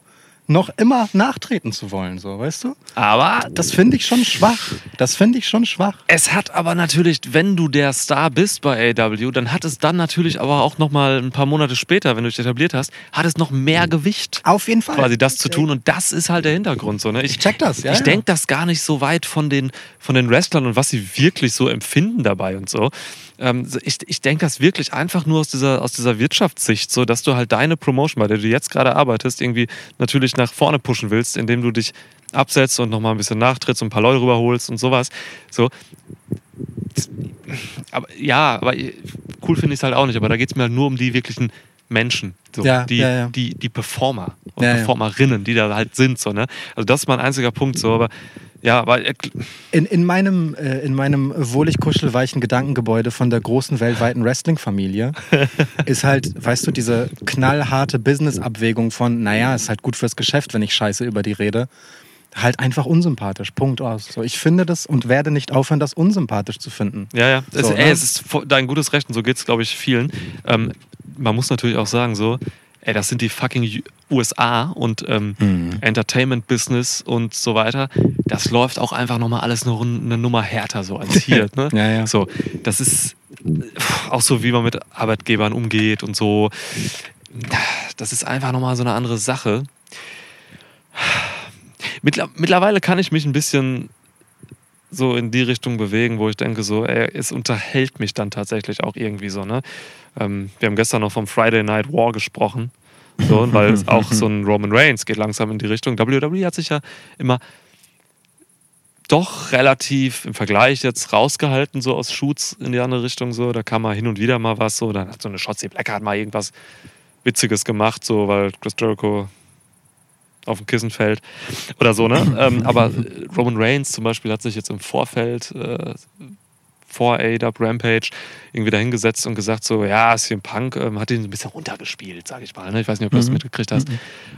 Speaker 1: noch immer nachtreten zu wollen, so, weißt du?
Speaker 2: Aber
Speaker 1: Das finde ich schon schwach. Das finde ich schon schwach.
Speaker 2: es hat aber natürlich, wenn du der Star bist bei AW, dann hat es dann natürlich aber auch noch mal ein paar Monate später, wenn du dich etabliert hast, hat es noch mehr Gewicht.
Speaker 1: Auf jeden Fall.
Speaker 2: quasi das zu tun und das ist halt der Hintergrund so ne ich,
Speaker 1: Ich check das, ja,
Speaker 2: ich
Speaker 1: ja.
Speaker 2: denke das gar nicht so weit von den von den Wrestlern und was sie wirklich so empfinden dabei und so ähm, ich, ich denke das wirklich einfach nur aus dieser aus dieser Wirtschaftssicht so dass du halt deine Promotion bei der du jetzt gerade arbeitest irgendwie natürlich nach vorne pushen willst indem du dich absetzt und noch mal ein bisschen nachtrittst und ein paar Leute rüberholst und sowas so aber ja aber cool finde ich es halt auch nicht aber da geht es mir halt nur um die wirklichen Menschen, so,
Speaker 1: Ja,
Speaker 2: die,
Speaker 1: ja, ja.
Speaker 2: Die, die Performer und. Performerinnen, die da halt sind. So, ne? Also das ist mein einziger Punkt. So, aber ja, weil äh,
Speaker 1: In, in meinem, äh, in meinem wohlig kuschelweichen Gedankengebäude von der großen weltweiten Wrestling-Familie ist halt, weißt du, diese knallharte Business-Abwägung von, naja, ist halt gut fürs Geschäft, wenn ich scheiße über die rede, halt einfach unsympathisch. Punkt aus. So, ich finde das und werde nicht aufhören, das unsympathisch zu finden.
Speaker 2: Ja, ja. Es,
Speaker 1: So,
Speaker 2: ey,
Speaker 1: ne?
Speaker 2: es ist dein gutes Recht und so geht es, glaube ich, vielen. Ähm, man muss natürlich auch sagen, so, ey, das sind die fucking USA und ähm,
Speaker 1: Mhm.
Speaker 2: Entertainment-Business und so weiter. Das läuft auch einfach nochmal alles eine, Run- eine Nummer härter so als hier. Ne?
Speaker 1: Ja, ja.
Speaker 2: So, das ist pff, auch so, wie man mit Arbeitgebern umgeht und so. Das ist einfach nochmal so eine andere Sache. Mittler mittlerweile kann ich mich ein bisschen so in die Richtung bewegen, wo ich denke, so, ey, es unterhält mich dann tatsächlich auch irgendwie so, ne? Ähm, wir haben gestern noch vom Friday Night War gesprochen, so, weil es auch so ein Roman Reigns geht langsam in die Richtung. WWE hat sich ja immer doch relativ im Vergleich jetzt rausgehalten, so aus Shoots in die andere Richtung, so. Da kam mal hin und wieder mal was, so. Dann hat so eine Shotzi Blackheart mal irgendwas Witziges gemacht, so, weil Chris Jericho auf dem Kissen fällt oder so, ne? ähm, aber Roman Reigns zum Beispiel hat sich jetzt im Vorfeld äh, vor AEW Rampage irgendwie dahingesetzt und gesagt so, ja, CM Punk ähm, hat ihn ein bisschen runtergespielt, sage ich mal. Ne? Ich weiß nicht, ob du das mitgekriegt hast.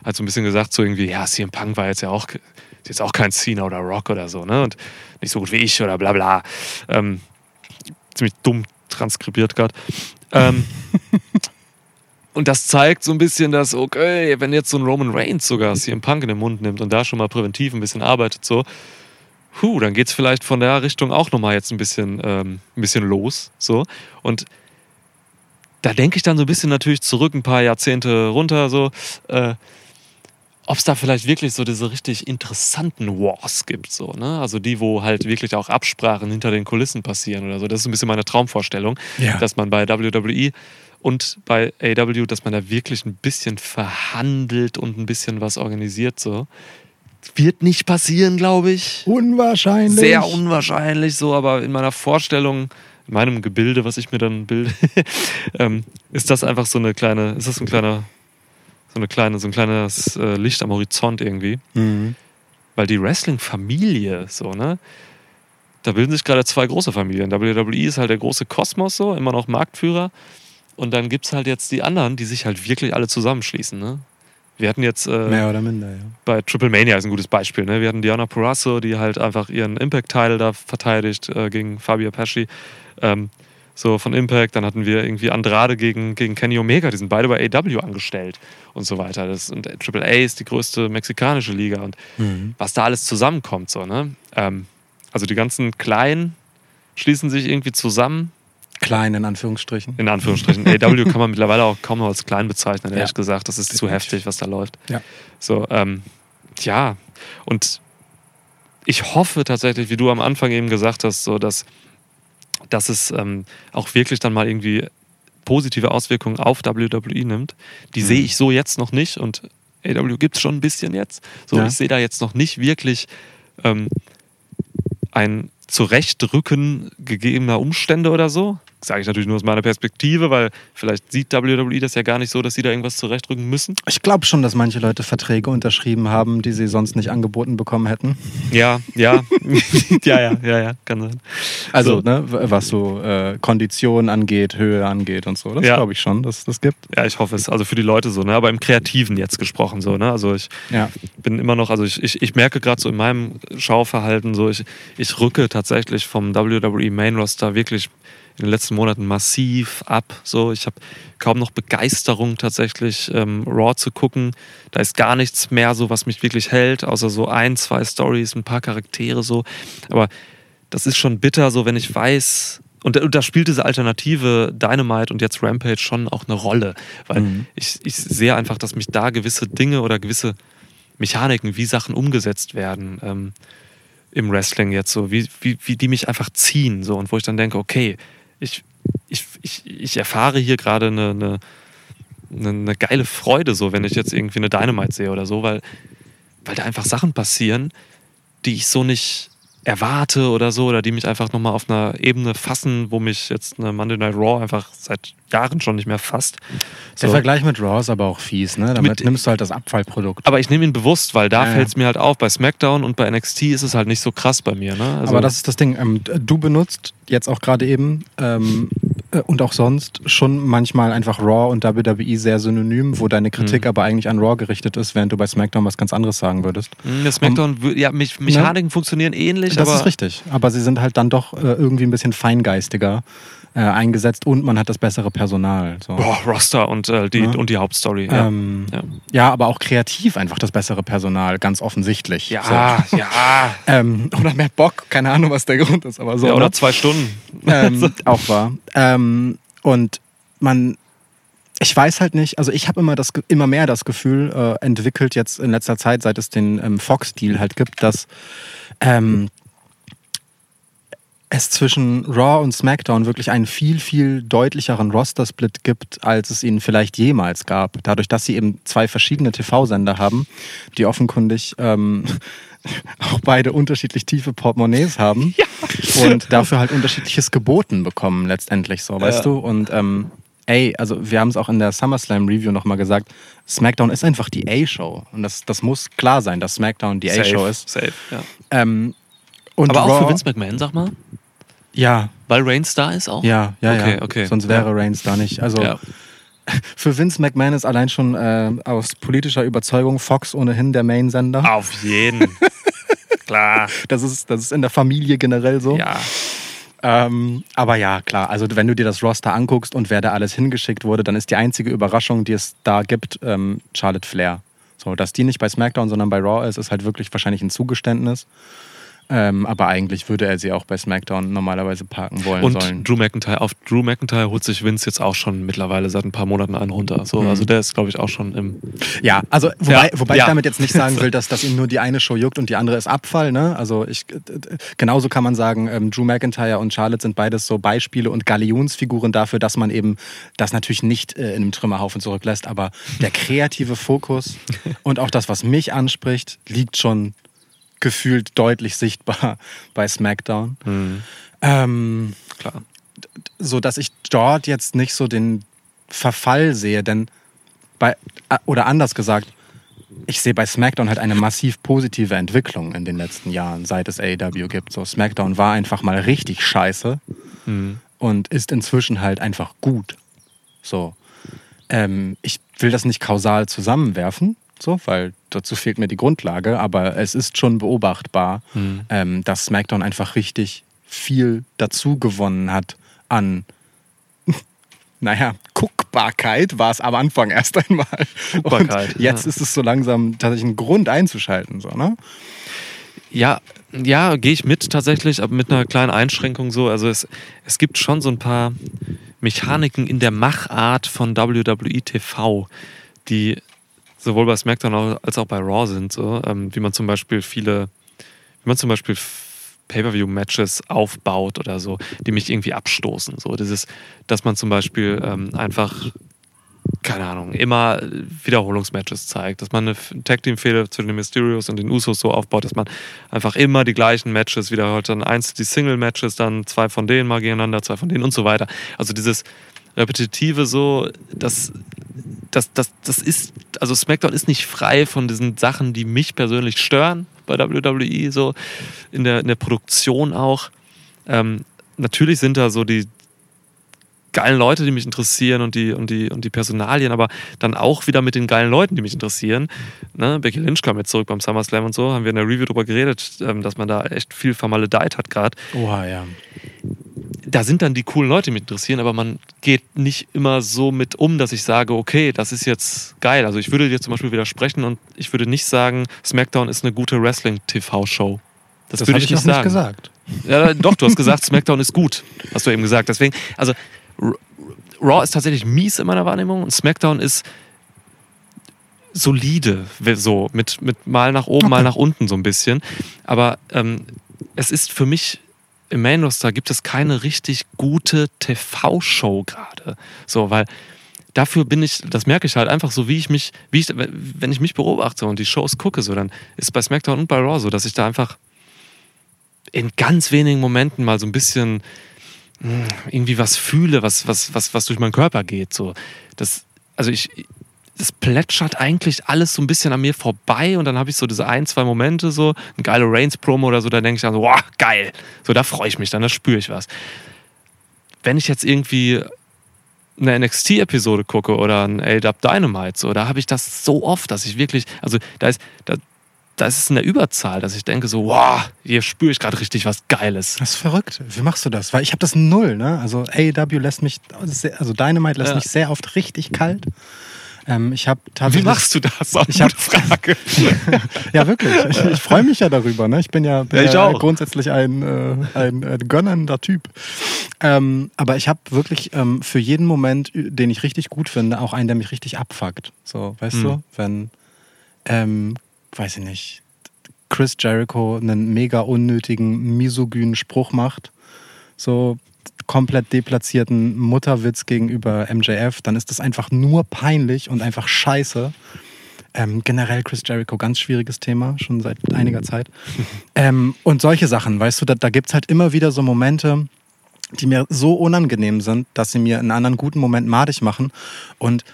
Speaker 2: Hat so ein bisschen gesagt so irgendwie, ja, CM Punk war jetzt ja auch, ist jetzt auch kein Cena oder Rock oder so, ne? Und nicht so gut wie ich oder bla bla. Ähm, ziemlich dumm transkribiert gerade. Ähm, und das zeigt so ein bisschen, dass, okay, wenn jetzt so ein Roman Reigns sogar CM Punk in den Mund nimmt und da schon mal präventiv ein bisschen arbeitet, so, huh, dann geht es vielleicht von der Richtung auch nochmal jetzt ein bisschen, ähm, ein bisschen los. So. Und da denke ich dann so ein bisschen natürlich zurück, ein paar Jahrzehnte runter, so, äh, ob es da vielleicht wirklich so diese richtig interessanten Wars gibt, so, ne? Also die, wo halt wirklich auch Absprachen hinter den Kulissen passieren oder so. Das ist ein bisschen meine Traumvorstellung,
Speaker 1: Ja.
Speaker 2: dass man bei WWE und bei AW, dass man da wirklich ein bisschen verhandelt und ein bisschen was organisiert, so. Wird nicht passieren, glaube ich.
Speaker 1: Unwahrscheinlich.
Speaker 2: Sehr unwahrscheinlich, so, aber in meiner Vorstellung, in meinem Gebilde, was ich mir dann bilde, ähm, ist das einfach so eine kleine, ist das ein kleiner, so eine kleine, so ein kleines äh, Licht am Horizont irgendwie.
Speaker 1: Mhm.
Speaker 2: Weil die Wrestling-Familie, so, ne? Da bilden sich gerade zwei große Familien. WWE ist halt der große Kosmos, so, immer noch Marktführer. Und dann gibt es halt jetzt die anderen, die sich halt wirklich alle zusammenschließen, ne? Wir hatten jetzt äh,
Speaker 1: Mehr oder minder, ja.
Speaker 2: bei Triple Mania ist ein gutes Beispiel. Ne? Wir hatten Diana Purrazzo, die halt einfach ihren Impact-Title da verteidigt äh, gegen Fabio Pesci. Ähm, so von Impact. Dann hatten wir irgendwie Andrade gegen, gegen Kenny Omega. Die sind beide bei AW angestellt und so weiter. Das, und Triple A ist die größte mexikanische Liga. Und
Speaker 1: Mhm.
Speaker 2: was da alles zusammenkommt, so, ne? Ähm, also die ganzen Kleinen schließen sich irgendwie zusammen.
Speaker 1: Klein in Anführungsstrichen.
Speaker 2: In Anführungsstrichen. AW kann man mittlerweile auch kaum noch als klein bezeichnen, ehrlich
Speaker 1: Ja.
Speaker 2: gesagt. Das ist zu
Speaker 1: Definitiv.
Speaker 2: heftig, was da läuft.
Speaker 1: Ja.
Speaker 2: So, ähm, ja. Und ich hoffe tatsächlich, wie du am Anfang eben gesagt hast, so dass, dass es ähm, auch wirklich dann mal irgendwie positive Auswirkungen auf WWE nimmt. Die
Speaker 1: Mhm.
Speaker 2: sehe ich so jetzt noch nicht und AW gibt es schon ein bisschen jetzt. So,
Speaker 1: Ja.
Speaker 2: ich sehe da jetzt noch nicht wirklich ähm, ein Zurechtrücken gegebener Umstände oder so. Sage ich natürlich nur aus meiner Perspektive, weil vielleicht sieht WWE das ja gar nicht so, dass sie da irgendwas zurechtrücken müssen.
Speaker 1: Ich glaube schon, dass manche Leute Verträge unterschrieben haben, die sie sonst nicht angeboten bekommen hätten.
Speaker 2: Ja, ja, ja, ja, ja, ja, kann sein.
Speaker 1: Also,
Speaker 2: So.
Speaker 1: ne, was so äh, Konditionen angeht, Höhe angeht und so. Das
Speaker 2: Ja.
Speaker 1: glaube ich schon, dass das gibt.
Speaker 2: Ja, ich hoffe es. Also für die Leute so, ne? Aber im Kreativen jetzt gesprochen so, ne? Also ich
Speaker 1: Ja.
Speaker 2: bin immer noch, also ich, ich, ich merke gerade so in meinem Schauverhalten so, ich, ich rücke tatsächlich vom WWE Main Roster wirklich in den letzten Monaten massiv ab. So, ich habe kaum noch Begeisterung tatsächlich ähm, Raw zu gucken. Da ist gar nichts mehr so, was mich wirklich hält, außer so ein, zwei Stories, ein paar Charaktere so. Aber das ist schon bitter, so wenn ich weiß, und, da spielt diese Alternative Dynamite und jetzt Rampage schon auch eine Rolle, weil
Speaker 1: Mhm.
Speaker 2: ich, ich sehe einfach, dass mich da gewisse Dinge oder gewisse Mechaniken, wie Sachen umgesetzt werden ähm, im Wrestling jetzt so, wie, wie, wie die mich einfach ziehen so und wo ich dann denke, okay, ich, ich, ich, ich erfahre hier gerade eine, eine, eine, geile Freude so, wenn ich jetzt irgendwie eine Dynamite sehe oder so, weil, weil da einfach Sachen passieren, die ich so nicht erwarte oder so, oder die mich einfach nochmal auf einer Ebene fassen, wo mich jetzt eine Monday Night Raw einfach seit Jahren schon nicht mehr fasst.
Speaker 1: Der
Speaker 2: So.
Speaker 1: Vergleich mit Raw ist aber auch fies, ne? Damit
Speaker 2: Mit-
Speaker 1: nimmst du halt das Abfallprodukt.
Speaker 2: Aber ich nehme ihn bewusst, weil da
Speaker 1: Ja,
Speaker 2: fällt es mir halt auf. Bei SmackDown und bei NXT ist es halt nicht so krass bei mir. Ne? Also,
Speaker 1: aber das ist das Ding. Ähm, du benutzt jetzt auch gerade eben ähm, äh, und auch sonst schon manchmal einfach Raw und WWE sehr synonym, wo deine Kritik
Speaker 2: Mhm.
Speaker 1: aber eigentlich an Raw gerichtet ist, während du bei SmackDown was ganz anderes sagen würdest.
Speaker 2: Hm, der SmackDown, wür- ja, Me Mechaniken funktionieren ähnlich,
Speaker 1: Das
Speaker 2: aber
Speaker 1: ist richtig. Aber sie sind halt dann doch äh, irgendwie ein bisschen feingeistiger äh, eingesetzt und man hat das bessere Personal. So.
Speaker 2: boah, Roster und, äh, die,
Speaker 1: Ja.
Speaker 2: und die Hauptstory. Ja,
Speaker 1: Ähm,
Speaker 2: ja.
Speaker 1: ja, aber auch kreativ einfach das bessere Personal, ganz offensichtlich.
Speaker 2: ja,
Speaker 1: So.
Speaker 2: ja.
Speaker 1: Ähm, oder mehr Bock, keine Ahnung, was der Grund ist, aber so.
Speaker 2: ja,
Speaker 1: ne?
Speaker 2: oder zwei Stunden.
Speaker 1: ähm, auch wahr. Ähm, und man, ich weiß halt nicht, also ich habe immer, das immer mehr das Gefühl äh, entwickelt jetzt in letzter Zeit, seit es den ähm, Fox-Deal halt gibt, dass ähm, es zwischen Raw und SmackDown wirklich einen viel, viel deutlicheren Roster-Split gibt, als es ihn vielleicht jemals gab. Dadurch, dass sie eben zwei verschiedene TV-Sender haben, die offenkundig ähm, auch beide unterschiedlich tiefe Portemonnaies haben und dafür halt unterschiedliches geboten bekommen letztendlich so, weißt
Speaker 2: Ja.
Speaker 1: du? Und ähm, ey, also wir haben es auch in der SummerSlam Review nochmal gesagt, SmackDown ist einfach die A-Show und das, das muss klar sein, dass SmackDown die A-Show ist.
Speaker 2: Safe, ja.
Speaker 1: Ähm,
Speaker 2: Aber auch
Speaker 1: Raw,
Speaker 2: für Vince McMahon, sag mal.
Speaker 1: Ja,
Speaker 2: Weil Reigns da ist auch?
Speaker 1: ja, ja,
Speaker 2: Okay,
Speaker 1: ja.
Speaker 2: okay.
Speaker 1: Sonst wäre Reigns da nicht. Also
Speaker 2: Ja.
Speaker 1: für Vince McMahon ist allein schon äh, aus politischer Überzeugung Fox ohnehin der Main-Sender.
Speaker 2: Auf jeden. Klar.
Speaker 1: Das ist, das ist in der Familie generell so.
Speaker 2: Ja.
Speaker 1: Ähm, aber ja, klar, also wenn du dir das Roster anguckst und wer da alles hingeschickt wurde, dann ist die einzige Überraschung, die es da gibt, ähm, Charlotte Flair. So, dass die nicht bei SmackDown, sondern bei Raw ist, ist halt wirklich wahrscheinlich ein Zugeständnis. Ähm, aber eigentlich würde er sie auch bei SmackDown normalerweise parken wollen
Speaker 2: Und
Speaker 1: sollen.
Speaker 2: Drew McIntyre, auf Drew McIntyre holt sich Vince jetzt auch schon mittlerweile seit ein paar Monaten einen runter. So,
Speaker 1: Mhm.
Speaker 2: Also der ist, glaube ich, auch schon im.
Speaker 1: Ja, also wobei,
Speaker 2: Ja,
Speaker 1: wobei
Speaker 2: ja.
Speaker 1: ich damit jetzt nicht sagen will, dass, dass ihm nur die eine Show juckt und die andere ist Abfall. Ne? Also ich, äh, genauso kann man sagen, ähm, Drew McIntyre und Charlotte sind beides so Beispiele und Galionsfiguren dafür, dass man eben das natürlich nicht äh, in einem Trümmerhaufen zurücklässt, aber der kreative Fokus und auch das, was mich anspricht, liegt schon gefühlt deutlich sichtbar bei SmackDown. Ähm,
Speaker 2: Klar.
Speaker 1: so dass ich dort jetzt nicht so den Verfall sehe, denn bei äh, oder anders gesagt, ich sehe bei SmackDown halt eine massiv positive Entwicklung in den letzten Jahren, seit es AEW gibt. So SmackDown war einfach mal richtig scheiße
Speaker 2: Mhm.
Speaker 1: und ist inzwischen halt einfach gut. So, ähm, ich will das nicht kausal zusammenwerfen, so, weil dazu fehlt mir die Grundlage, aber es ist schon beobachtbar,
Speaker 2: Mhm.
Speaker 1: ähm, dass SmackDown einfach richtig viel dazu gewonnen hat an, naja, Guckbarkeit war es am Anfang erst einmal.
Speaker 2: Guckbarkeit,
Speaker 1: Und jetzt
Speaker 2: ja.
Speaker 1: ist es so langsam tatsächlich ein Grund einzuschalten, so, ne?
Speaker 2: Ja, ja, gehe ich mit tatsächlich, aber mit einer kleinen Einschränkung so. Also es, es gibt schon so ein paar Mechaniken in der Machart von WWE TV, die sowohl bei SmackDown als auch bei Raw sind, so, ähm, wie man zum Beispiel viele, wie man zum Beispiel Pay-per-view-Matches aufbaut oder so, die mich irgendwie abstoßen. So dieses, dass man zum Beispiel ähm, einfach keine Ahnung, immer Wiederholungsmatches zeigt, dass man eine Tag-Team-Fehde zwischen den Mysterios und den Usos so aufbaut, dass man einfach immer die gleichen Matches wiederholt. Dann eins die Single-Matches, dann zwei von denen mal gegeneinander, zwei von denen und so weiter. Also dieses Repetitive so, das, das, das, das ist, also SmackDown ist nicht frei von diesen Sachen, die mich persönlich stören bei WWE, so in der, in der Produktion auch. Ähm, natürlich sind da so die geilen Leute, die mich interessieren und die, und die, und die Personalien, aber dann auch wieder mit den geilen Leuten, die mich interessieren. Ne? Becky Lynch kam jetzt zurück beim SummerSlam und so, haben wir in der Review drüber geredet, ähm, dass man da echt viel vermaledeit hat gerade.
Speaker 1: Oha, ja.
Speaker 2: Da sind dann die coolen Leute, die mich interessieren, aber man geht nicht immer so mit um, dass ich sage, okay, das ist jetzt geil. Also ich würde dir zum Beispiel widersprechen und ich würde nicht sagen, SmackDown ist eine gute Wrestling-TV-Show. Das,
Speaker 1: Das
Speaker 2: würde ich
Speaker 1: ich
Speaker 2: nicht sagen.
Speaker 1: nicht gesagt.
Speaker 2: Ja, doch, du hast gesagt, SmackDown ist gut. Hast du eben gesagt. Deswegen, also Raw ist tatsächlich mies in meiner Wahrnehmung und SmackDown ist solide, so mit, mit mal nach oben, mal nach unten so ein bisschen. Aber ähm, es ist für mich im Main Roster gibt es keine richtig gute TV-Show gerade. So, weil dafür bin ich, das merke ich halt einfach so, wie ich mich, wie ich, wenn ich mich beobachte und die Shows gucke, so, dann ist bei SmackDown und bei Raw so, dass ich da einfach in ganz wenigen Momenten mal so ein bisschen mh, irgendwie was fühle, was, was, was, was durch meinen Körper geht. So. Das, also ich, das plätschert eigentlich alles so ein bisschen an mir vorbei und dann habe ich so diese ein, zwei Momente, so ein geiler Reigns-Promo oder so, da denke ich dann so, wow, geil. So, da freue ich mich dann, da spüre ich was. Wenn ich jetzt irgendwie eine NXT-Episode gucke oder ein A-Dub Dynamite, so, da habe ich das so oft, dass ich wirklich, also da ist, da, da ist es in der Überzahl, dass ich denke so, wow, hier spüre ich gerade richtig was Geiles.
Speaker 1: Das ist verrückt. Wie machst du das? Weil ich habe das null, ne? Also AEW lässt mich, also Dynamite lässt
Speaker 2: Ja.
Speaker 1: mich sehr oft richtig kalt. Ähm, ich habe
Speaker 2: Wie machst du das? Auch
Speaker 1: Ich
Speaker 2: eine
Speaker 1: hab-
Speaker 2: gute Frage.
Speaker 1: Ja, wirklich. Ich, ich freue mich ja darüber. Ne? Ich bin ja, bin
Speaker 2: Ja, ich
Speaker 1: ja
Speaker 2: auch.
Speaker 1: grundsätzlich ein, äh, ein, ein gönnender Typ. Ähm, aber ich habe wirklich ähm, für jeden Moment, den ich richtig gut finde, auch einen, der mich richtig abfuckt. So, weißt
Speaker 2: Hm.
Speaker 1: du? Wenn, ähm, weiß ich nicht, Chris Jericho einen mega unnötigen, misogynen Spruch macht, so komplett deplatzierten Mutterwitz gegenüber MJF, dann ist das einfach nur peinlich und einfach scheiße. Ähm, generell Chris Jericho, ganz schwieriges Thema, schon seit einiger Zeit. ähm, und solche Sachen, weißt du, da, da gibt es halt immer wieder so Momente, die mir so unangenehm sind, dass sie mir in anderen guten Moment madig machen. Und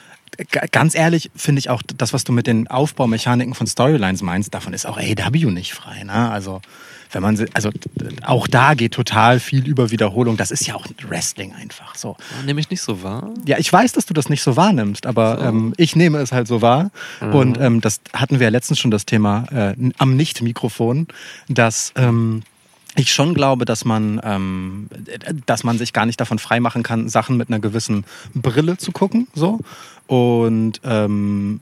Speaker 1: ganz ehrlich finde ich auch, das, was du mit den Aufbaumechaniken von Storylines meinst, davon ist auch AEW nicht frei. Ne? Also, wenn man, also auch da geht total viel über Wiederholung. Das ist ja auch Wrestling einfach so.
Speaker 2: Nehme ich nicht so wahr.
Speaker 1: Ja, ich weiß, dass du das nicht so wahrnimmst, aber
Speaker 2: So.
Speaker 1: ähm, ich nehme es halt so wahr. Und ähm, das hatten wir ja letztens schon das Thema äh, am Nicht-Mikrofon, dass ähm, ich schon glaube, dass man, ähm, dass man sich gar nicht davon freimachen kann, Sachen mit einer gewissen Brille zu gucken. So. Und ähm,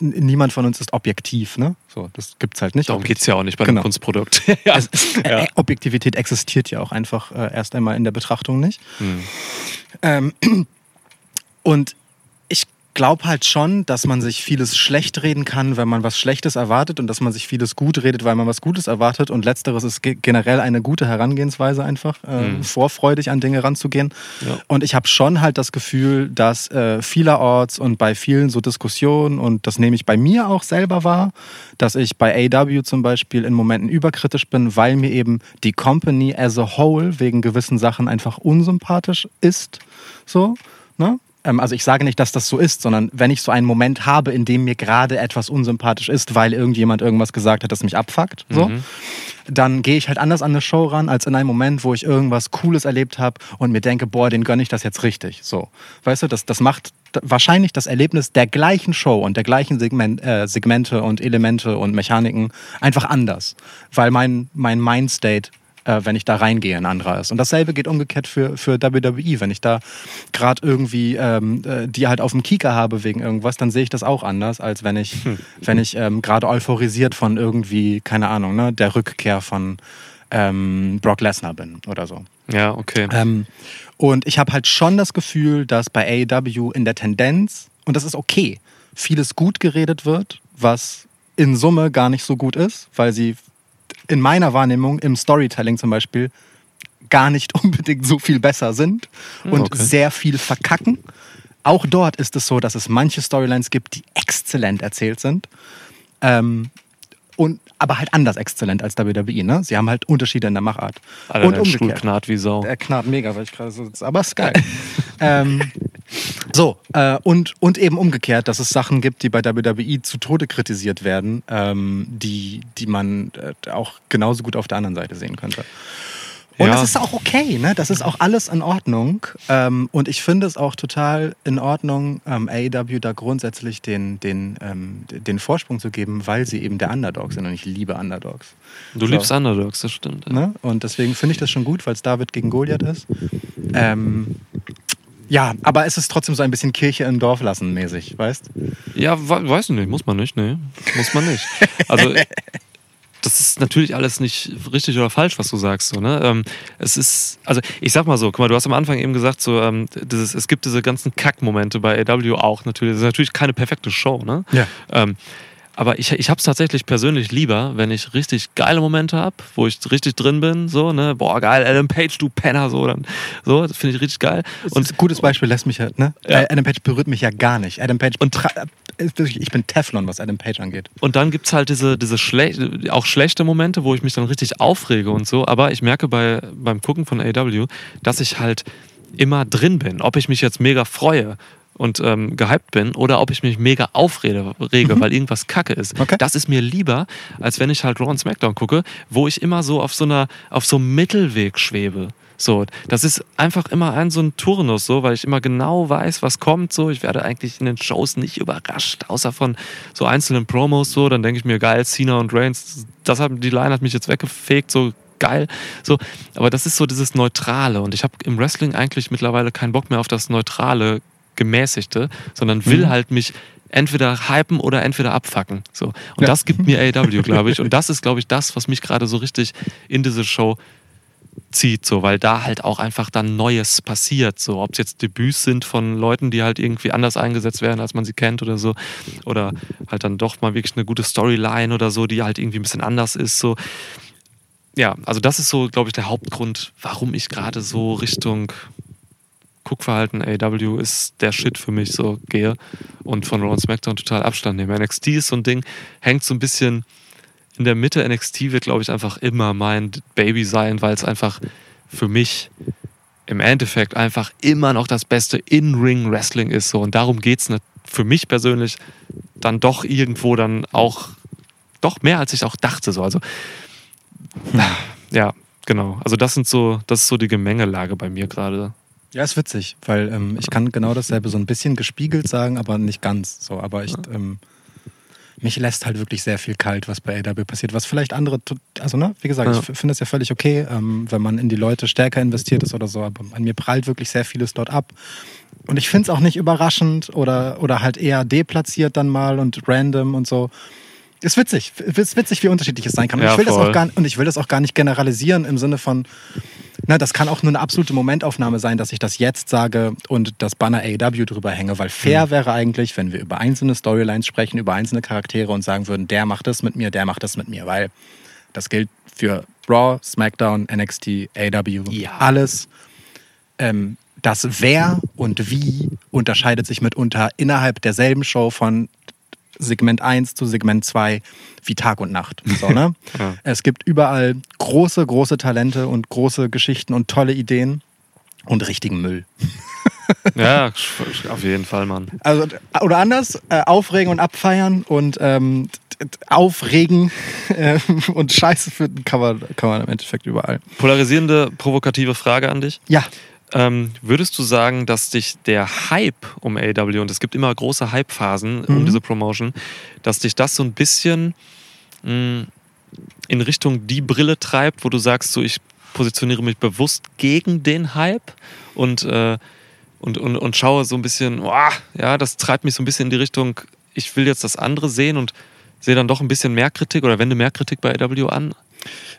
Speaker 1: niemand von uns ist objektiv, ne? So, das gibt's halt nicht.
Speaker 2: Darum geht es ja auch nicht bei
Speaker 1: Genau.
Speaker 2: einem Kunstprodukt. ja.
Speaker 1: Ist, äh, Objektivität existiert ja auch einfach äh, erst einmal in der Betrachtung nicht.
Speaker 2: Hm.
Speaker 1: Ähm, und glaube halt schon, dass man sich vieles schlecht reden kann, wenn man was Schlechtes erwartet und dass man sich vieles gut redet, weil man was Gutes erwartet. Und letzteres ist ge generell eine gute Herangehensweise einfach, äh,
Speaker 2: Mhm.
Speaker 1: vorfreudig an Dinge ranzugehen.
Speaker 2: Ja.
Speaker 1: Und ich habe schon halt das Gefühl, dass äh, vielerorts und bei vielen so Diskussionen, und das nehme ich bei mir auch selber wahr, dass ich bei AW zum Beispiel in Momenten überkritisch bin, weil mir eben die Company as a whole wegen gewissen Sachen einfach unsympathisch ist. So, ne? Ähm, Also ich sage nicht, dass das so ist, sondern wenn ich so einen Moment habe, in dem mir gerade etwas unsympathisch ist, weil irgendjemand irgendwas gesagt hat, das mich abfuckt, so,
Speaker 2: Mhm.
Speaker 1: dann gehe ich halt anders an eine Show ran, als in einem Moment, wo ich irgendwas Cooles erlebt habe und mir denke, boah, den gönne ich das jetzt richtig. So, weißt du, das, das macht wahrscheinlich das Erlebnis der gleichen Show und der gleichen Segment, äh, Segmente und Elemente und Mechaniken einfach anders, weil mein, mein Mindstate äh, wenn ich da reingehe, ein anderer ist. Und dasselbe geht umgekehrt für, für WWE. Wenn ich da gerade irgendwie ähm, äh, die halt auf dem Kieker habe wegen irgendwas, dann sehe ich das auch anders, als wenn ich, wenn ich ähm, gerade euphorisiert von irgendwie, keine Ahnung, ne, der Rückkehr von ähm, Brock Lesnar bin oder so.
Speaker 2: ja, okay.
Speaker 1: Ähm, und ich habe halt schon das Gefühl, dass bei AEW in der Tendenz, und das ist okay, vieles gut geredet wird, was in Summe gar nicht so gut ist, weil sie in meiner Wahrnehmung im Storytelling zum Beispiel gar nicht unbedingt so viel besser sind und
Speaker 2: okay.
Speaker 1: sehr viel verkacken. Auch dort ist es so, dass es manche Storylines gibt, die exzellent erzählt sind. Ähm, und, aber halt anders exzellent als WWE. Ne? Sie haben halt Unterschiede in der Machart.
Speaker 2: Alter,
Speaker 1: und
Speaker 2: Stuhl
Speaker 1: umgekehrt.
Speaker 2: knarrt wie Sau.
Speaker 1: Er knarrt mega, weil ich gerade so. Aber ist geil. ähm, so, äh, und, und eben umgekehrt, dass es Sachen gibt, die bei WWE zu Tode kritisiert werden, ähm, die, die man äh, auch genauso gut auf der anderen Seite sehen könnte. Und
Speaker 2: Ja.
Speaker 1: das ist auch okay, ne? Das ist auch alles in Ordnung. Ähm, und ich finde es auch total in Ordnung, ähm, AEW da grundsätzlich den, den, ähm, den Vorsprung zu geben, weil sie eben der Underdog sind. Und ich liebe Underdogs.
Speaker 2: Du
Speaker 1: So.
Speaker 2: liebst Underdogs, das stimmt. Ja.
Speaker 1: Ne? Und deswegen finde ich das schon gut, weil es David gegen Goliath ist. Ja, aber es ist trotzdem so ein bisschen Kirche im Dorf lassen mäßig, weißt?
Speaker 2: Ja, we- weiß ich nicht, muss man nicht, nee. Muss man nicht. Also, das ist natürlich alles nicht richtig oder falsch, was du sagst. So, ne? ähm, es ist, also ich sag mal so, guck mal, du hast am Anfang eben gesagt, so, ähm, dieses, es gibt diese ganzen Kackmomente bei AW auch natürlich. Das ist natürlich keine perfekte Show, ne?
Speaker 1: Ja.
Speaker 2: Ähm, aber ich, ich habe es tatsächlich persönlich lieber, wenn ich richtig geile Momente habe, wo ich richtig drin bin, so, ne, boah, geil, Adam Page, du Penner, so, dann, so, das finde ich richtig geil.
Speaker 1: Und ein gutes Beispiel lässt mich halt, ne?
Speaker 2: Ja.
Speaker 1: Äh, Adam Page berührt mich ja gar nicht. Adam Page
Speaker 2: Und-
Speaker 1: tra- ich bin Teflon, was Adam Page angeht.
Speaker 2: Und dann gibt es halt diese, diese schle auch schlechte Momente, wo ich mich dann richtig aufrege und so. Aber ich merke bei, beim Gucken von AW, dass ich halt immer drin bin. Ob ich mich jetzt mega freue und ähm, gehypt bin oder ob ich mich mega aufrege, rege, weil irgendwas kacke ist.
Speaker 1: Okay.
Speaker 2: Das ist mir lieber, als wenn ich halt Raw und SmackDown gucke, wo ich immer so auf so einer, auf so einem Mittelweg schwebe. So, das ist einfach immer ein so ein Turnus, so, weil ich immer genau weiß, was kommt. So, ich werde eigentlich in den Shows nicht überrascht, außer von so einzelnen Promos. So, dann denke ich mir, geil, Cena und Reigns, das hat, die Line hat mich jetzt weggefegt, so geil. So, aber das ist so dieses Neutrale. Und ich habe im Wrestling eigentlich mittlerweile keinen Bock mehr auf das Neutrale, Gemäßigte, sondern will
Speaker 1: Mhm.
Speaker 2: halt mich entweder hypen oder entweder abfacken. So. Und
Speaker 1: Ja.
Speaker 2: das gibt mir AEW, glaube ich. Und das ist, glaube ich, das, was mich gerade so richtig in diese Show zieht, so, weil da halt auch einfach dann Neues passiert. So, ob es jetzt Debüts sind von Leuten, die halt irgendwie anders eingesetzt werden, als man sie kennt oder so, oder halt dann doch mal wirklich eine gute Storyline oder so, die halt irgendwie ein bisschen anders ist. So. Ja, also das ist so, glaube ich, der Hauptgrund, warum ich gerade so Richtung Guckverhalten AW ist der Shit für mich so gehe und von Raw und SmackDown total Abstand nehme. NXT ist so ein Ding, hängt so ein bisschen in der Mitte. NXT wird, glaube ich, einfach immer mein Baby sein, weil es einfach für mich im Endeffekt einfach immer noch das beste In-Ring-Wrestling ist. So. Und darum geht es für mich persönlich dann doch irgendwo dann auch doch mehr, als ich auch dachte. So. Also, ja, genau. Also das sind so, das ist so die Gemengelage bei mir gerade.
Speaker 1: Ja, ist witzig, weil ähm, ich kann genau dasselbe so ein bisschen gespiegelt sagen, aber nicht ganz. So, aber ich, ähm, mich lässt halt wirklich sehr viel kalt, was bei AW passiert, was vielleicht andere, also ne, wie gesagt,
Speaker 2: Ja.
Speaker 1: ich finde es ja völlig okay, ähm, wenn man in die Leute stärker investiert ist oder so, aber an mir prallt wirklich sehr vieles dort ab. Und ich finde es auch nicht überraschend oder, oder halt eher deplatziert dann mal und random und so. Ist witzig, ist witzig, wie unterschiedlich es sein kann. Und,
Speaker 2: Ja,
Speaker 1: ich will das auch gar, und ich will das auch gar nicht generalisieren im Sinne von, na, das kann auch nur eine absolute Momentaufnahme sein, dass ich das jetzt sage und das Banner AEW drüber hänge, weil
Speaker 2: Mhm.
Speaker 1: fair wäre eigentlich, wenn wir über einzelne Storylines sprechen, über einzelne Charaktere und sagen würden, der macht das mit mir, der macht das mit mir, weil das gilt für Raw, SmackDown, NXT, AEW,
Speaker 2: Ja.
Speaker 1: alles. Ähm, das Wer und Wie unterscheidet sich mitunter innerhalb derselben Show von Segment 1 zu Segment 2 wie Tag und Nacht. So, ne?
Speaker 2: Ja.
Speaker 1: Es gibt überall große, große Talente und große Geschichten und tolle Ideen und richtigen Müll.
Speaker 2: Ja, auf jeden Fall, Mann.
Speaker 1: Also, oder anders, äh, aufregen und abfeiern und ähm, aufregen äh, und Scheiße finden kann man, kann man im Endeffekt überall.
Speaker 2: Polarisierende, provokative Frage an dich.
Speaker 1: Ja,
Speaker 2: Ähm, würdest du sagen, dass dich der Hype um AW, und es gibt immer große Hype-Phasen um
Speaker 1: Mhm.
Speaker 2: diese Promotion, dass dich das so ein bisschen mh, in Richtung die Brille treibt, wo du sagst, so ich positioniere mich bewusst gegen den Hype und, äh, und, und, und schaue so ein bisschen, boah, ja, das treibt mich so ein bisschen in die Richtung, ich will jetzt das andere sehen und sehe dann doch ein bisschen mehr Kritik oder wende mehr Kritik bei AW an.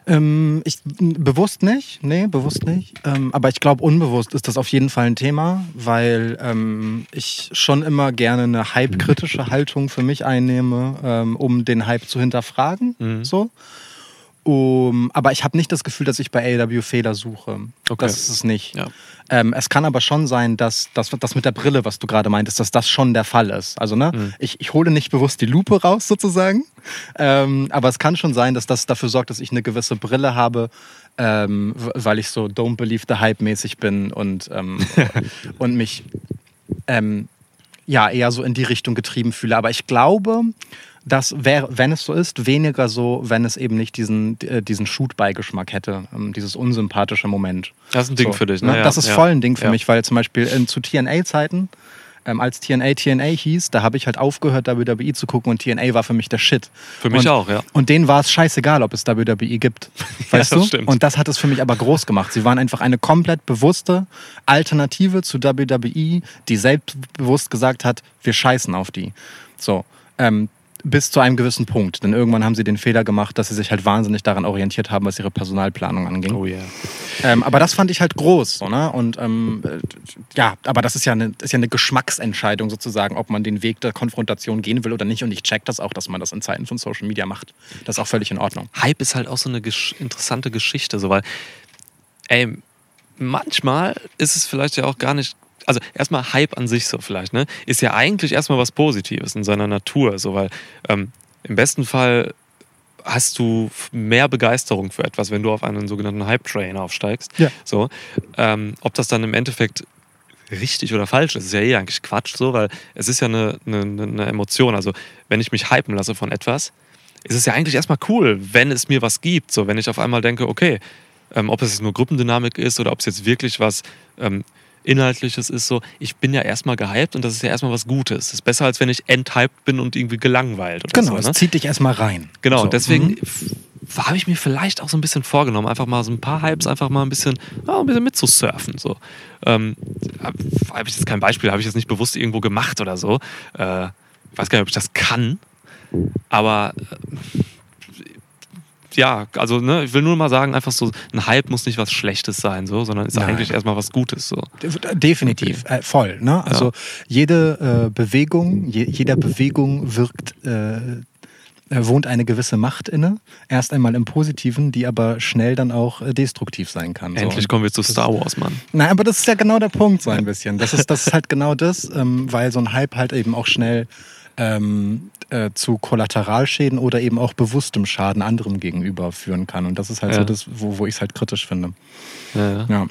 Speaker 1: Ähm, ich, bewusst nicht, nee, bewusst nicht. Ähm, aber ich glaube, unbewusst ist das auf jeden Fall ein Thema, weil ähm, ich schon immer gerne eine hype-kritische Haltung für mich einnehme, ähm, um den Hype zu hinterfragen.
Speaker 2: Mhm.
Speaker 1: So. Um, aber ich habe nicht das Gefühl, dass ich bei AEW Fehler suche.
Speaker 2: Okay.
Speaker 1: Das ist es nicht.
Speaker 2: Ja.
Speaker 1: Ähm, es kann aber schon sein, dass das, mit der Brille, was du gerade meintest, dass das schon der Fall ist. Also, ne,
Speaker 2: Mhm.
Speaker 1: ich, ich hole nicht bewusst die Lupe raus, sozusagen. Ähm, aber es kann schon sein, dass das dafür sorgt, dass ich eine gewisse Brille habe, ähm, weil ich so Don't Believe the Hype mäßig bin und, ähm, und mich ähm, ja eher so in die Richtung getrieben fühle. Aber ich glaube, das wäre, wenn es so ist, weniger so, wenn es eben nicht diesen, äh, diesen Shoot-Beigeschmack hätte, ähm, dieses unsympathische Moment.
Speaker 2: Das ist ein Ding
Speaker 1: So,
Speaker 2: für dich,
Speaker 1: ne?
Speaker 2: ne? Ja,
Speaker 1: das ist
Speaker 2: ja.
Speaker 1: voll ein Ding für
Speaker 2: Ja.
Speaker 1: mich, weil zum Beispiel in, zu TNA-Zeiten, ähm, als TNA TNA hieß, da habe ich halt aufgehört, WWE zu gucken und TNA war für mich der Shit.
Speaker 2: Für mich
Speaker 1: und,
Speaker 2: auch, ja.
Speaker 1: Und denen war es scheißegal, ob es WWE gibt. Weißt
Speaker 2: das
Speaker 1: du?
Speaker 2: stimmt.
Speaker 1: Und das hat es für mich aber groß gemacht. Sie waren einfach eine komplett bewusste Alternative zu WWE, die selbstbewusst gesagt hat, wir scheißen auf die. So. Ähm, bis zu einem gewissen Punkt. Denn irgendwann haben sie den Fehler gemacht, dass sie sich halt wahnsinnig daran orientiert haben, was ihre Personalplanung anging.
Speaker 2: Oh yeah.
Speaker 1: Ähm, aber das fand ich halt groß. So, ne? Und ähm, äh, ja, aber das ist ja, eine, ist ja eine Geschmacksentscheidung sozusagen, ob man den Weg der Konfrontation gehen will oder nicht. Und ich check das auch, dass man das in Zeiten von Social Media macht. Das ist auch völlig in Ordnung.
Speaker 2: Hype ist halt auch so eine gesch interessante Geschichte, so weil, ey, manchmal ist es vielleicht ja auch gar nicht, also erstmal Hype an sich so vielleicht, ne? Ist ja eigentlich erstmal was Positives in seiner Natur, so weil ähm, im besten Fall hast du mehr Begeisterung für etwas, wenn du auf einen sogenannten Hype-Train aufsteigst.
Speaker 1: Ja.
Speaker 2: So, ähm, ob das dann im Endeffekt richtig oder falsch ist, ist ja eh eigentlich Quatsch, so, weil es ist ja eine, eine, eine Emotion. Also wenn ich mich hypen lasse von etwas, ist es ja eigentlich erstmal cool, wenn es mir was gibt. So, wenn ich auf einmal denke, okay, ähm, ob es jetzt nur Gruppendynamik ist oder ob es jetzt wirklich was ähm, Inhaltliches ist, so, ich bin ja erstmal gehypt und das ist ja erstmal was Gutes. Das ist besser, als wenn ich enthyped bin und irgendwie gelangweilt. Oder
Speaker 1: Genau,
Speaker 2: so,
Speaker 1: es
Speaker 2: ne?
Speaker 1: zieht dich erstmal rein.
Speaker 2: Genau,
Speaker 1: So,
Speaker 2: deswegen
Speaker 1: mhm.
Speaker 2: habe ich mir vielleicht auch so ein bisschen vorgenommen, einfach mal so ein paar Hypes einfach mal ein bisschen, ja, ein bisschen mitzusurfen. So. Ähm, habe ich jetzt kein Beispiel, habe ich jetzt nicht bewusst irgendwo gemacht oder so. Äh, ich weiß gar nicht, ob ich das kann, aber äh, ja, also ne, ich will nur mal sagen, einfach so, ein Hype muss nicht was Schlechtes sein, so, sondern ist
Speaker 1: Nein.
Speaker 2: eigentlich erstmal was Gutes. So.
Speaker 1: Definitiv, äh, voll. Ne? Also jede äh, Bewegung, je, jeder Bewegung wirkt, äh, äh, wohnt eine gewisse Macht inne. Erst einmal im Positiven, die aber schnell dann auch äh, destruktiv sein kann. So.
Speaker 2: Endlich kommen wir zu Star Wars, Mann.
Speaker 1: Nein, aber das ist ja genau der Punkt so ein bisschen. Das ist, das ist halt genau das, ähm, weil so ein Hype halt eben auch schnell ähm, äh, zu Kollateralschäden oder eben auch bewusstem Schaden anderem gegenüber führen kann. Und das ist halt
Speaker 2: Ja.
Speaker 1: so das, wo, wo ich es halt kritisch finde.
Speaker 2: Ja, ja.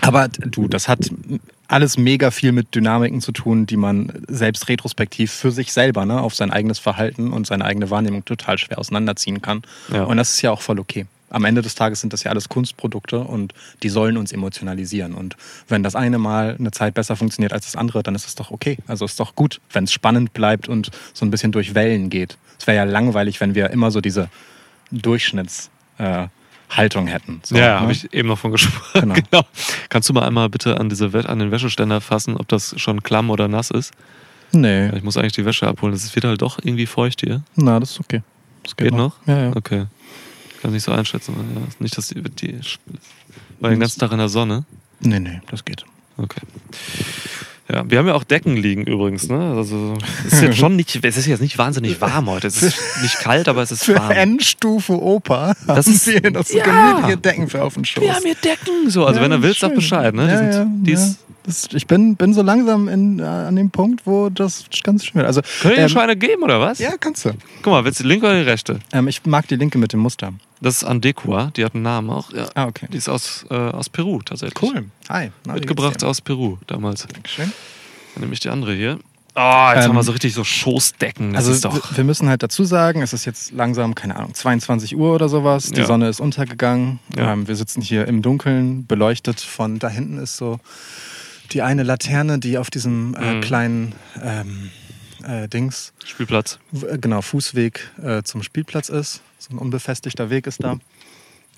Speaker 1: Aber du, das hat alles mega viel mit Dynamiken zu tun, die man selbst retrospektiv für sich selber, ne, auf sein eigenes Verhalten und seine eigene Wahrnehmung total schwer auseinanderziehen kann. Und das ist ja auch voll okay. Am Ende des Tages sind das ja alles Kunstprodukte und die sollen uns emotionalisieren. Und wenn das eine Mal eine Zeit besser funktioniert als das andere, dann ist es doch okay. Also ist doch gut, wenn es spannend bleibt und so ein bisschen durch Wellen geht. Es wäre ja langweilig, wenn wir immer so diese Durchschnittshaltung äh, hätten. So,
Speaker 2: ja,
Speaker 1: ne?
Speaker 2: habe ich eben noch von gesprochen.
Speaker 1: Genau.
Speaker 2: Genau. Kannst du mal einmal bitte an, diese, an den Wäscheständer fassen, ob das schon klamm oder nass ist?
Speaker 1: Nee,
Speaker 2: Ich muss eigentlich die Wäsche abholen. Es wird halt doch irgendwie feucht hier.
Speaker 1: na, das ist okay. Das
Speaker 2: Geht noch?
Speaker 1: Ja, ja.
Speaker 2: Okay. Kann nicht so einschätzen. Ja, nicht, dass die, die war den ganzen Tag in der Sonne.
Speaker 1: Nee, nee, das geht.
Speaker 2: Okay. Ja, wir haben ja auch Decken liegen übrigens, ne? Also es ist jetzt schon nicht, es ist jetzt nicht wahnsinnig warm heute. Es ist nicht kalt, aber es ist
Speaker 1: Für
Speaker 2: warm.
Speaker 1: Endstufe Opa
Speaker 2: Das ist-
Speaker 1: wir noch so
Speaker 2: ja.
Speaker 1: gemütliche Decken für auf den Schoß.
Speaker 2: Wir haben hier Decken. So, also
Speaker 1: Ja,
Speaker 2: wenn du willst, sag. Bescheid, ne? Die
Speaker 1: Ja,
Speaker 2: sind,
Speaker 1: ja,
Speaker 2: die ist,
Speaker 1: Das, ich bin, bin so langsam in, äh, an dem Punkt, wo das ganz schön wird. Also,
Speaker 2: Können wir
Speaker 1: ähm,
Speaker 2: dir schon eine geben, oder was?
Speaker 1: Ja, kannst du.
Speaker 2: Guck mal, willst du die linke oder die rechte?
Speaker 1: Ähm, ich mag die linke mit dem Muster.
Speaker 2: Das ist Andekua, die hat einen Namen auch. Ja.
Speaker 1: Ah, okay.
Speaker 2: Die ist aus, äh, aus Peru tatsächlich.
Speaker 1: Hi. Na,
Speaker 2: Mitgebracht aus Peru damals.
Speaker 1: Dankeschön.
Speaker 2: Dann nehme ich die andere hier. Oh, jetzt
Speaker 1: Ähm,
Speaker 2: haben wir so richtig so Schoßdecken. Das
Speaker 1: Also wir müssen halt dazu sagen, es ist jetzt langsam, keine Ahnung, 22 Uhr oder sowas. Die
Speaker 2: Ja.
Speaker 1: Sonne ist untergegangen.
Speaker 2: Ja.
Speaker 1: Ähm, wir sitzen hier im Dunkeln, beleuchtet von da hinten ist so die eine Laterne, die auf diesem äh,
Speaker 2: Mhm.
Speaker 1: kleinen ähm, äh, Dings,
Speaker 2: Spielplatz.
Speaker 1: äh, genau, Fußweg äh, zum Spielplatz ist. So ein unbefestigter Weg ist da.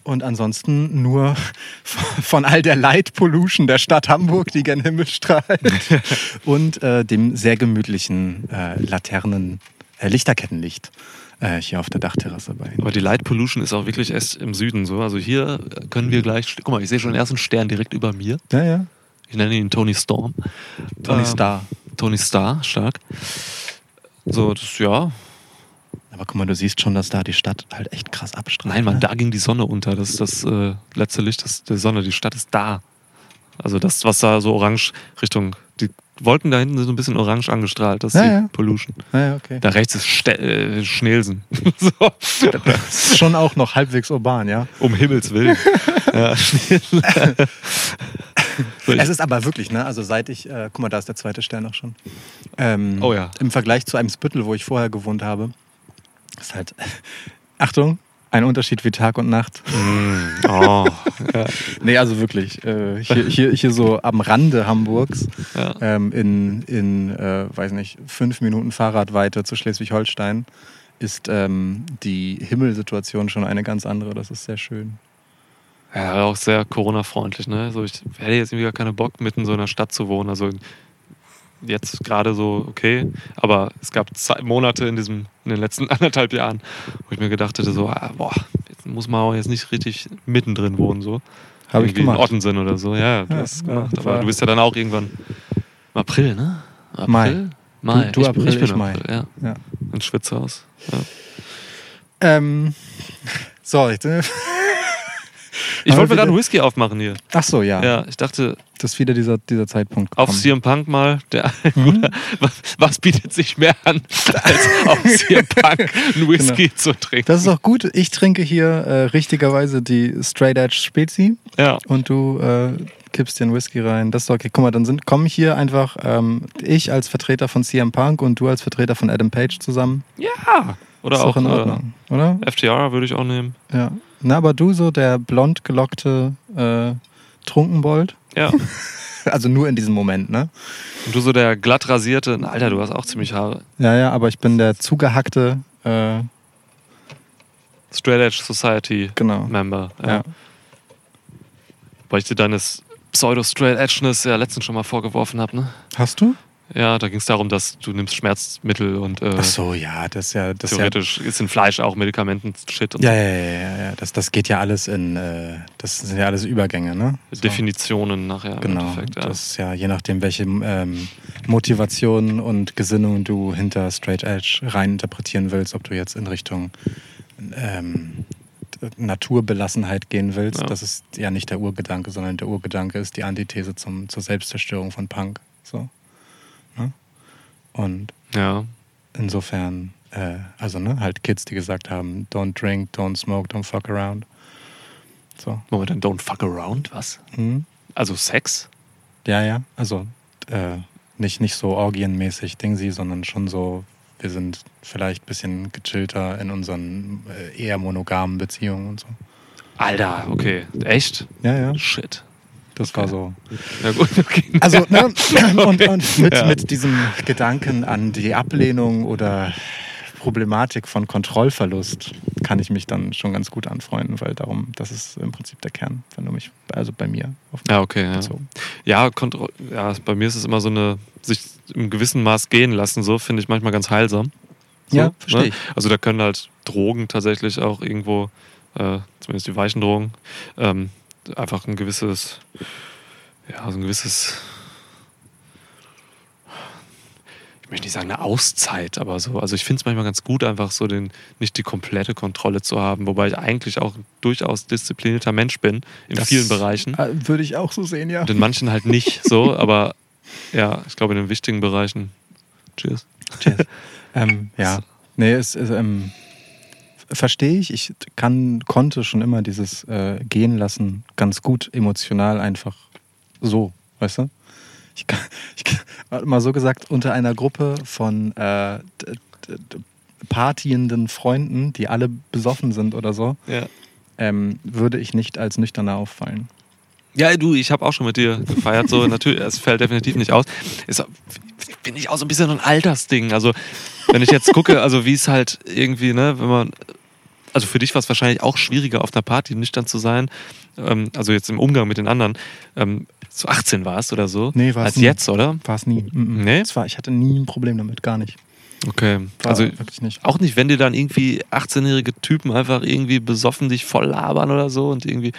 Speaker 1: Und ansonsten nur von all der Light Pollution der Stadt Hamburg, die gen Himmel strahlt. und äh, dem sehr gemütlichen äh, Laternen, äh, Lichterkettenlicht hier auf der Dachterrasse bei.
Speaker 2: Aber die Light Pollution ist auch wirklich erst im Süden so. Also hier können wir gleich. Guck mal, ich sehe schon den ersten Stern direkt über mir.
Speaker 1: Ja, ja.
Speaker 2: Ich nenne ihn Tony Storm.
Speaker 1: Tony
Speaker 2: Ähm,
Speaker 1: Star.
Speaker 2: Tony Star, stark. So, das, ja.
Speaker 1: Aber guck mal, du siehst schon, dass da die Stadt halt echt krass abstrahlt.
Speaker 2: Nein, Mann,
Speaker 1: ne?
Speaker 2: da ging die Sonne unter. Das ist das äh, letzte Licht das, der Sonne. Die Stadt ist da. Also das, was da so orange Richtung. Die Wolken da hinten sind so ein bisschen orange angestrahlt. Das ist
Speaker 1: Ja,
Speaker 2: die
Speaker 1: ja.
Speaker 2: Pollution.
Speaker 1: Ja, okay.
Speaker 2: Da rechts ist Ste äh, Schnelsen. so.
Speaker 1: Das ist schon auch noch halbwegs urban, ja.
Speaker 2: Um Himmels Willen. ja,
Speaker 1: Es ist aber wirklich, ne? Also seit ich, äh, guck mal, da ist der zweite Stern auch schon. Ähm,
Speaker 2: Oh ja.
Speaker 1: Im Vergleich zu einem Spüttel, wo ich vorher gewohnt habe, ist halt, Achtung, ein Unterschied wie Tag und Nacht.
Speaker 2: Mm, oh, ja,
Speaker 1: Nee, also wirklich. Äh, hier, hier, hier so am Rande Hamburgs,
Speaker 2: ja.
Speaker 1: ähm, in, in äh, weiß nicht, fünf Minuten Fahrradweite zu Schleswig-Holstein, ist ähm, die Himmelsituation schon eine ganz andere. Das ist sehr schön.
Speaker 2: Ja, auch sehr Corona-freundlich, ne? So, ich hätte jetzt irgendwie gar keinen Bock, mitten in so einer Stadt zu wohnen. Also jetzt gerade so okay, aber es gab Ze- Monate in diesem, in den letzten anderthalb Jahren, wo ich mir gedacht hätte, so, ah, boah, jetzt muss man auch jetzt nicht richtig mittendrin wohnen, so.
Speaker 1: Habe ich
Speaker 2: Irgendwie in
Speaker 1: gemacht.
Speaker 2: Ottensen oder so. Ja, du
Speaker 1: Ja,
Speaker 2: hast es
Speaker 1: ja,
Speaker 2: gemacht. Aber du bist ja dann auch irgendwann im April, ne? April?
Speaker 1: Mai.
Speaker 2: Mai.
Speaker 1: Du- du
Speaker 2: ich,
Speaker 1: April,
Speaker 2: ich bin
Speaker 1: ich Mai.
Speaker 2: April, ja.
Speaker 1: Ja.
Speaker 2: Ein Schwitzhaus. Ja.
Speaker 1: Ähm, so, jetzt, äh,
Speaker 2: Ich wollte mir gerade einen Whisky aufmachen hier.
Speaker 1: Ach so, ja.
Speaker 2: Ja, ich dachte,
Speaker 1: Das ist wieder dieser, dieser Zeitpunkt
Speaker 2: auf. CM Punk mal, der,
Speaker 1: Mhm.
Speaker 2: was, was bietet sich mehr an, als auf CM Punk einen Whisky zu trinken?
Speaker 1: Das ist auch gut. Ich trinke hier äh, richtigerweise die Straight Edge Spezi
Speaker 2: ja.
Speaker 1: und du äh, kippst dir einen Whisky rein. Das ist okay. Guck mal, dann sind, kommen hier einfach ähm, ich als Vertreter von CM Punk und du als Vertreter von Adam Page zusammen.
Speaker 2: ja. Oder
Speaker 1: ist
Speaker 2: auch
Speaker 1: doch in
Speaker 2: äh,
Speaker 1: Ordnung, oder?
Speaker 2: FTR würde ich auch nehmen.
Speaker 1: Ja. Na, aber du so der blond gelockte äh, Trunkenbold.
Speaker 2: Ja.
Speaker 1: Also nur in diesem Moment, ne?
Speaker 2: Und du so der glatt rasierte, Na, Alter, du hast auch ziemlich Haare.
Speaker 1: Ja, ja, aber ich bin der zugehackte, äh,
Speaker 2: Straight Edge Society
Speaker 1: genau.
Speaker 2: Member. Ja.
Speaker 1: Ja.
Speaker 2: Weil ich dir deines Pseudo-Straight Edgeness ja letztens schon mal vorgeworfen habe, ne?
Speaker 1: Hast du?
Speaker 2: Ja, da ging es darum, dass du nimmst Schmerzmittel und äh,
Speaker 1: Ach so, ja, das ist ja, das ist ja
Speaker 2: theoretisch ist in Fleisch auch Medikamenten-Shit und
Speaker 1: Ja, ja, ja, ja, ja. Das, das geht ja alles in, äh, das sind ja alles Übergänge, ne?
Speaker 2: so Definitionen nachher im
Speaker 1: Genau.
Speaker 2: Endeffekt. Ja.
Speaker 1: Das ist ja je nachdem, welche ähm, Motivation und Gesinnung du hinter Straight Edge rein interpretieren willst, ob du jetzt in Richtung ähm, Naturbelassenheit gehen willst.
Speaker 2: Ja.
Speaker 1: Das ist ja nicht der Urgedanke, sondern der Urgedanke ist die Antithese zum, zur Selbstzerstörung von Punk. So. Und
Speaker 2: ja.
Speaker 1: insofern, äh, also ne, halt Kids, die gesagt haben, don't drink, don't smoke, don't fuck around. So.
Speaker 2: Moment, dann don't fuck around, was?
Speaker 1: Hm?
Speaker 2: Also Sex?
Speaker 1: Ja, ja. Also äh, nicht, nicht so orgienmäßig Dingsy, sondern schon so, wir sind vielleicht ein bisschen gechillter in unseren äh, eher monogamen Beziehungen und so.
Speaker 2: Alter, okay. Echt?
Speaker 1: Ja, ja.
Speaker 2: Shit.
Speaker 1: Das war so.
Speaker 2: Ja gut, okay.
Speaker 1: Also, ne? Und, und mit,
Speaker 2: Ja.
Speaker 1: mit diesem Gedanken an die Ablehnung oder Problematik von Kontrollverlust kann ich mich dann schon ganz gut anfreunden, weil darum, das ist im Prinzip der Kern, wenn du mich, also bei mir
Speaker 2: Ja, okay. Ja.
Speaker 1: bezogen.
Speaker 2: Ja, Kontro ja, bei mir ist es immer so eine, sich im gewissen Maß gehen lassen, so finde ich manchmal ganz heilsam. So,
Speaker 1: Ja, verstehe ich.
Speaker 2: Also da können halt Drogen tatsächlich auch irgendwo, äh, zumindest die weichen Drogen, ähm, einfach ein gewisses, ja, so ein gewisses, ich möchte nicht sagen eine Auszeit, aber so, also ich finde es manchmal ganz gut, einfach so den, nicht die komplette Kontrolle zu haben, wobei ich eigentlich auch ein durchaus disziplinierter Mensch bin in
Speaker 1: Das,
Speaker 2: vielen Bereichen.
Speaker 1: äh, Würde ich auch so sehen, ja.
Speaker 2: Und in manchen halt nicht so, aber ja, ich glaube in den wichtigen Bereichen. Cheers.
Speaker 1: Cheers. ähm, ja, nee, es ist, ähm, verstehe ich. Ich kann, konnte schon immer dieses äh, Gehen lassen ganz gut emotional einfach so, weißt du? Ich kann, ich kann mal so gesagt, unter einer Gruppe von äh, partyenden Freunden, die alle besoffen sind oder so,
Speaker 2: Ja.
Speaker 1: ähm, würde ich nicht als nüchterner auffallen.
Speaker 2: Ja, du, ich habe auch schon mit dir gefeiert, so natürlich, es fällt definitiv nicht aus. Ist, finde ich auch so ein bisschen ein Altersding. Also, wenn ich jetzt gucke, also wie es halt irgendwie, ne, wenn man, also für dich war es wahrscheinlich auch schwieriger, auf einer Party nüchtern zu sein, ähm, also jetzt im Umgang mit den anderen, ähm, so 18 warst oder so,
Speaker 1: Nee, war's
Speaker 2: als
Speaker 1: nie.
Speaker 2: jetzt, oder?
Speaker 1: War es nie. Mhm.
Speaker 2: Nee?
Speaker 1: Es war, ich hatte nie ein Problem damit, gar nicht.
Speaker 2: Okay,
Speaker 1: War
Speaker 2: also
Speaker 1: wirklich nicht.
Speaker 2: Auch nicht, wenn dir dann irgendwie 18-jährige Typen einfach irgendwie besoffen dich voll labern oder so und irgendwie.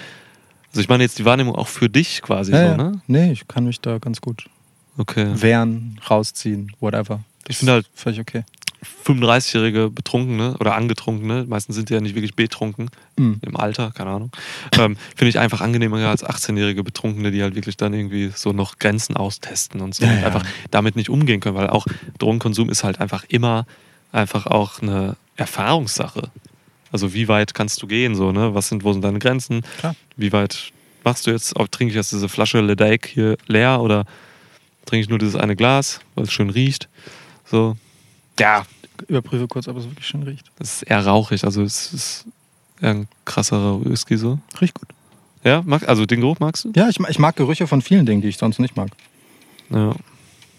Speaker 2: Also ich meine jetzt die Wahrnehmung auch für dich quasi
Speaker 1: Ja,
Speaker 2: so, ne?
Speaker 1: Nee, ich kann mich da ganz gut
Speaker 2: Okay.
Speaker 1: wehren, rausziehen, whatever.
Speaker 2: Ich finde halt
Speaker 1: völlig okay.
Speaker 2: 35-jährige Betrunkene oder Angetrunkene, meistens sind die ja nicht wirklich betrunken,
Speaker 1: Mhm.
Speaker 2: im Alter, keine Ahnung, ähm, finde ich einfach angenehmer als 18-jährige Betrunkene, die halt wirklich dann irgendwie so noch Grenzen austesten und so
Speaker 1: Ja,
Speaker 2: und
Speaker 1: ja.
Speaker 2: einfach damit nicht umgehen können, weil auch Drogenkonsum ist halt einfach immer einfach auch eine Erfahrungssache. Also wie weit kannst du gehen, so, ne? Was sind, wo sind deine Grenzen?
Speaker 1: Klar.
Speaker 2: Wie weit machst du jetzt, ob trinke ich jetzt diese Flasche Ledeik hier leer oder trinke ich nur dieses eine Glas, weil es schön riecht? So. Ja,
Speaker 1: Überprüfe kurz, ob es wirklich schön riecht.
Speaker 2: es ist eher rauchig, also es ist eher ein krasserer Whisky so.
Speaker 1: Riecht gut.
Speaker 2: Ja, mag, also den Geruch magst du?
Speaker 1: Ja, ich, ich mag Gerüche von vielen Dingen, die ich sonst nicht mag.
Speaker 2: Ja.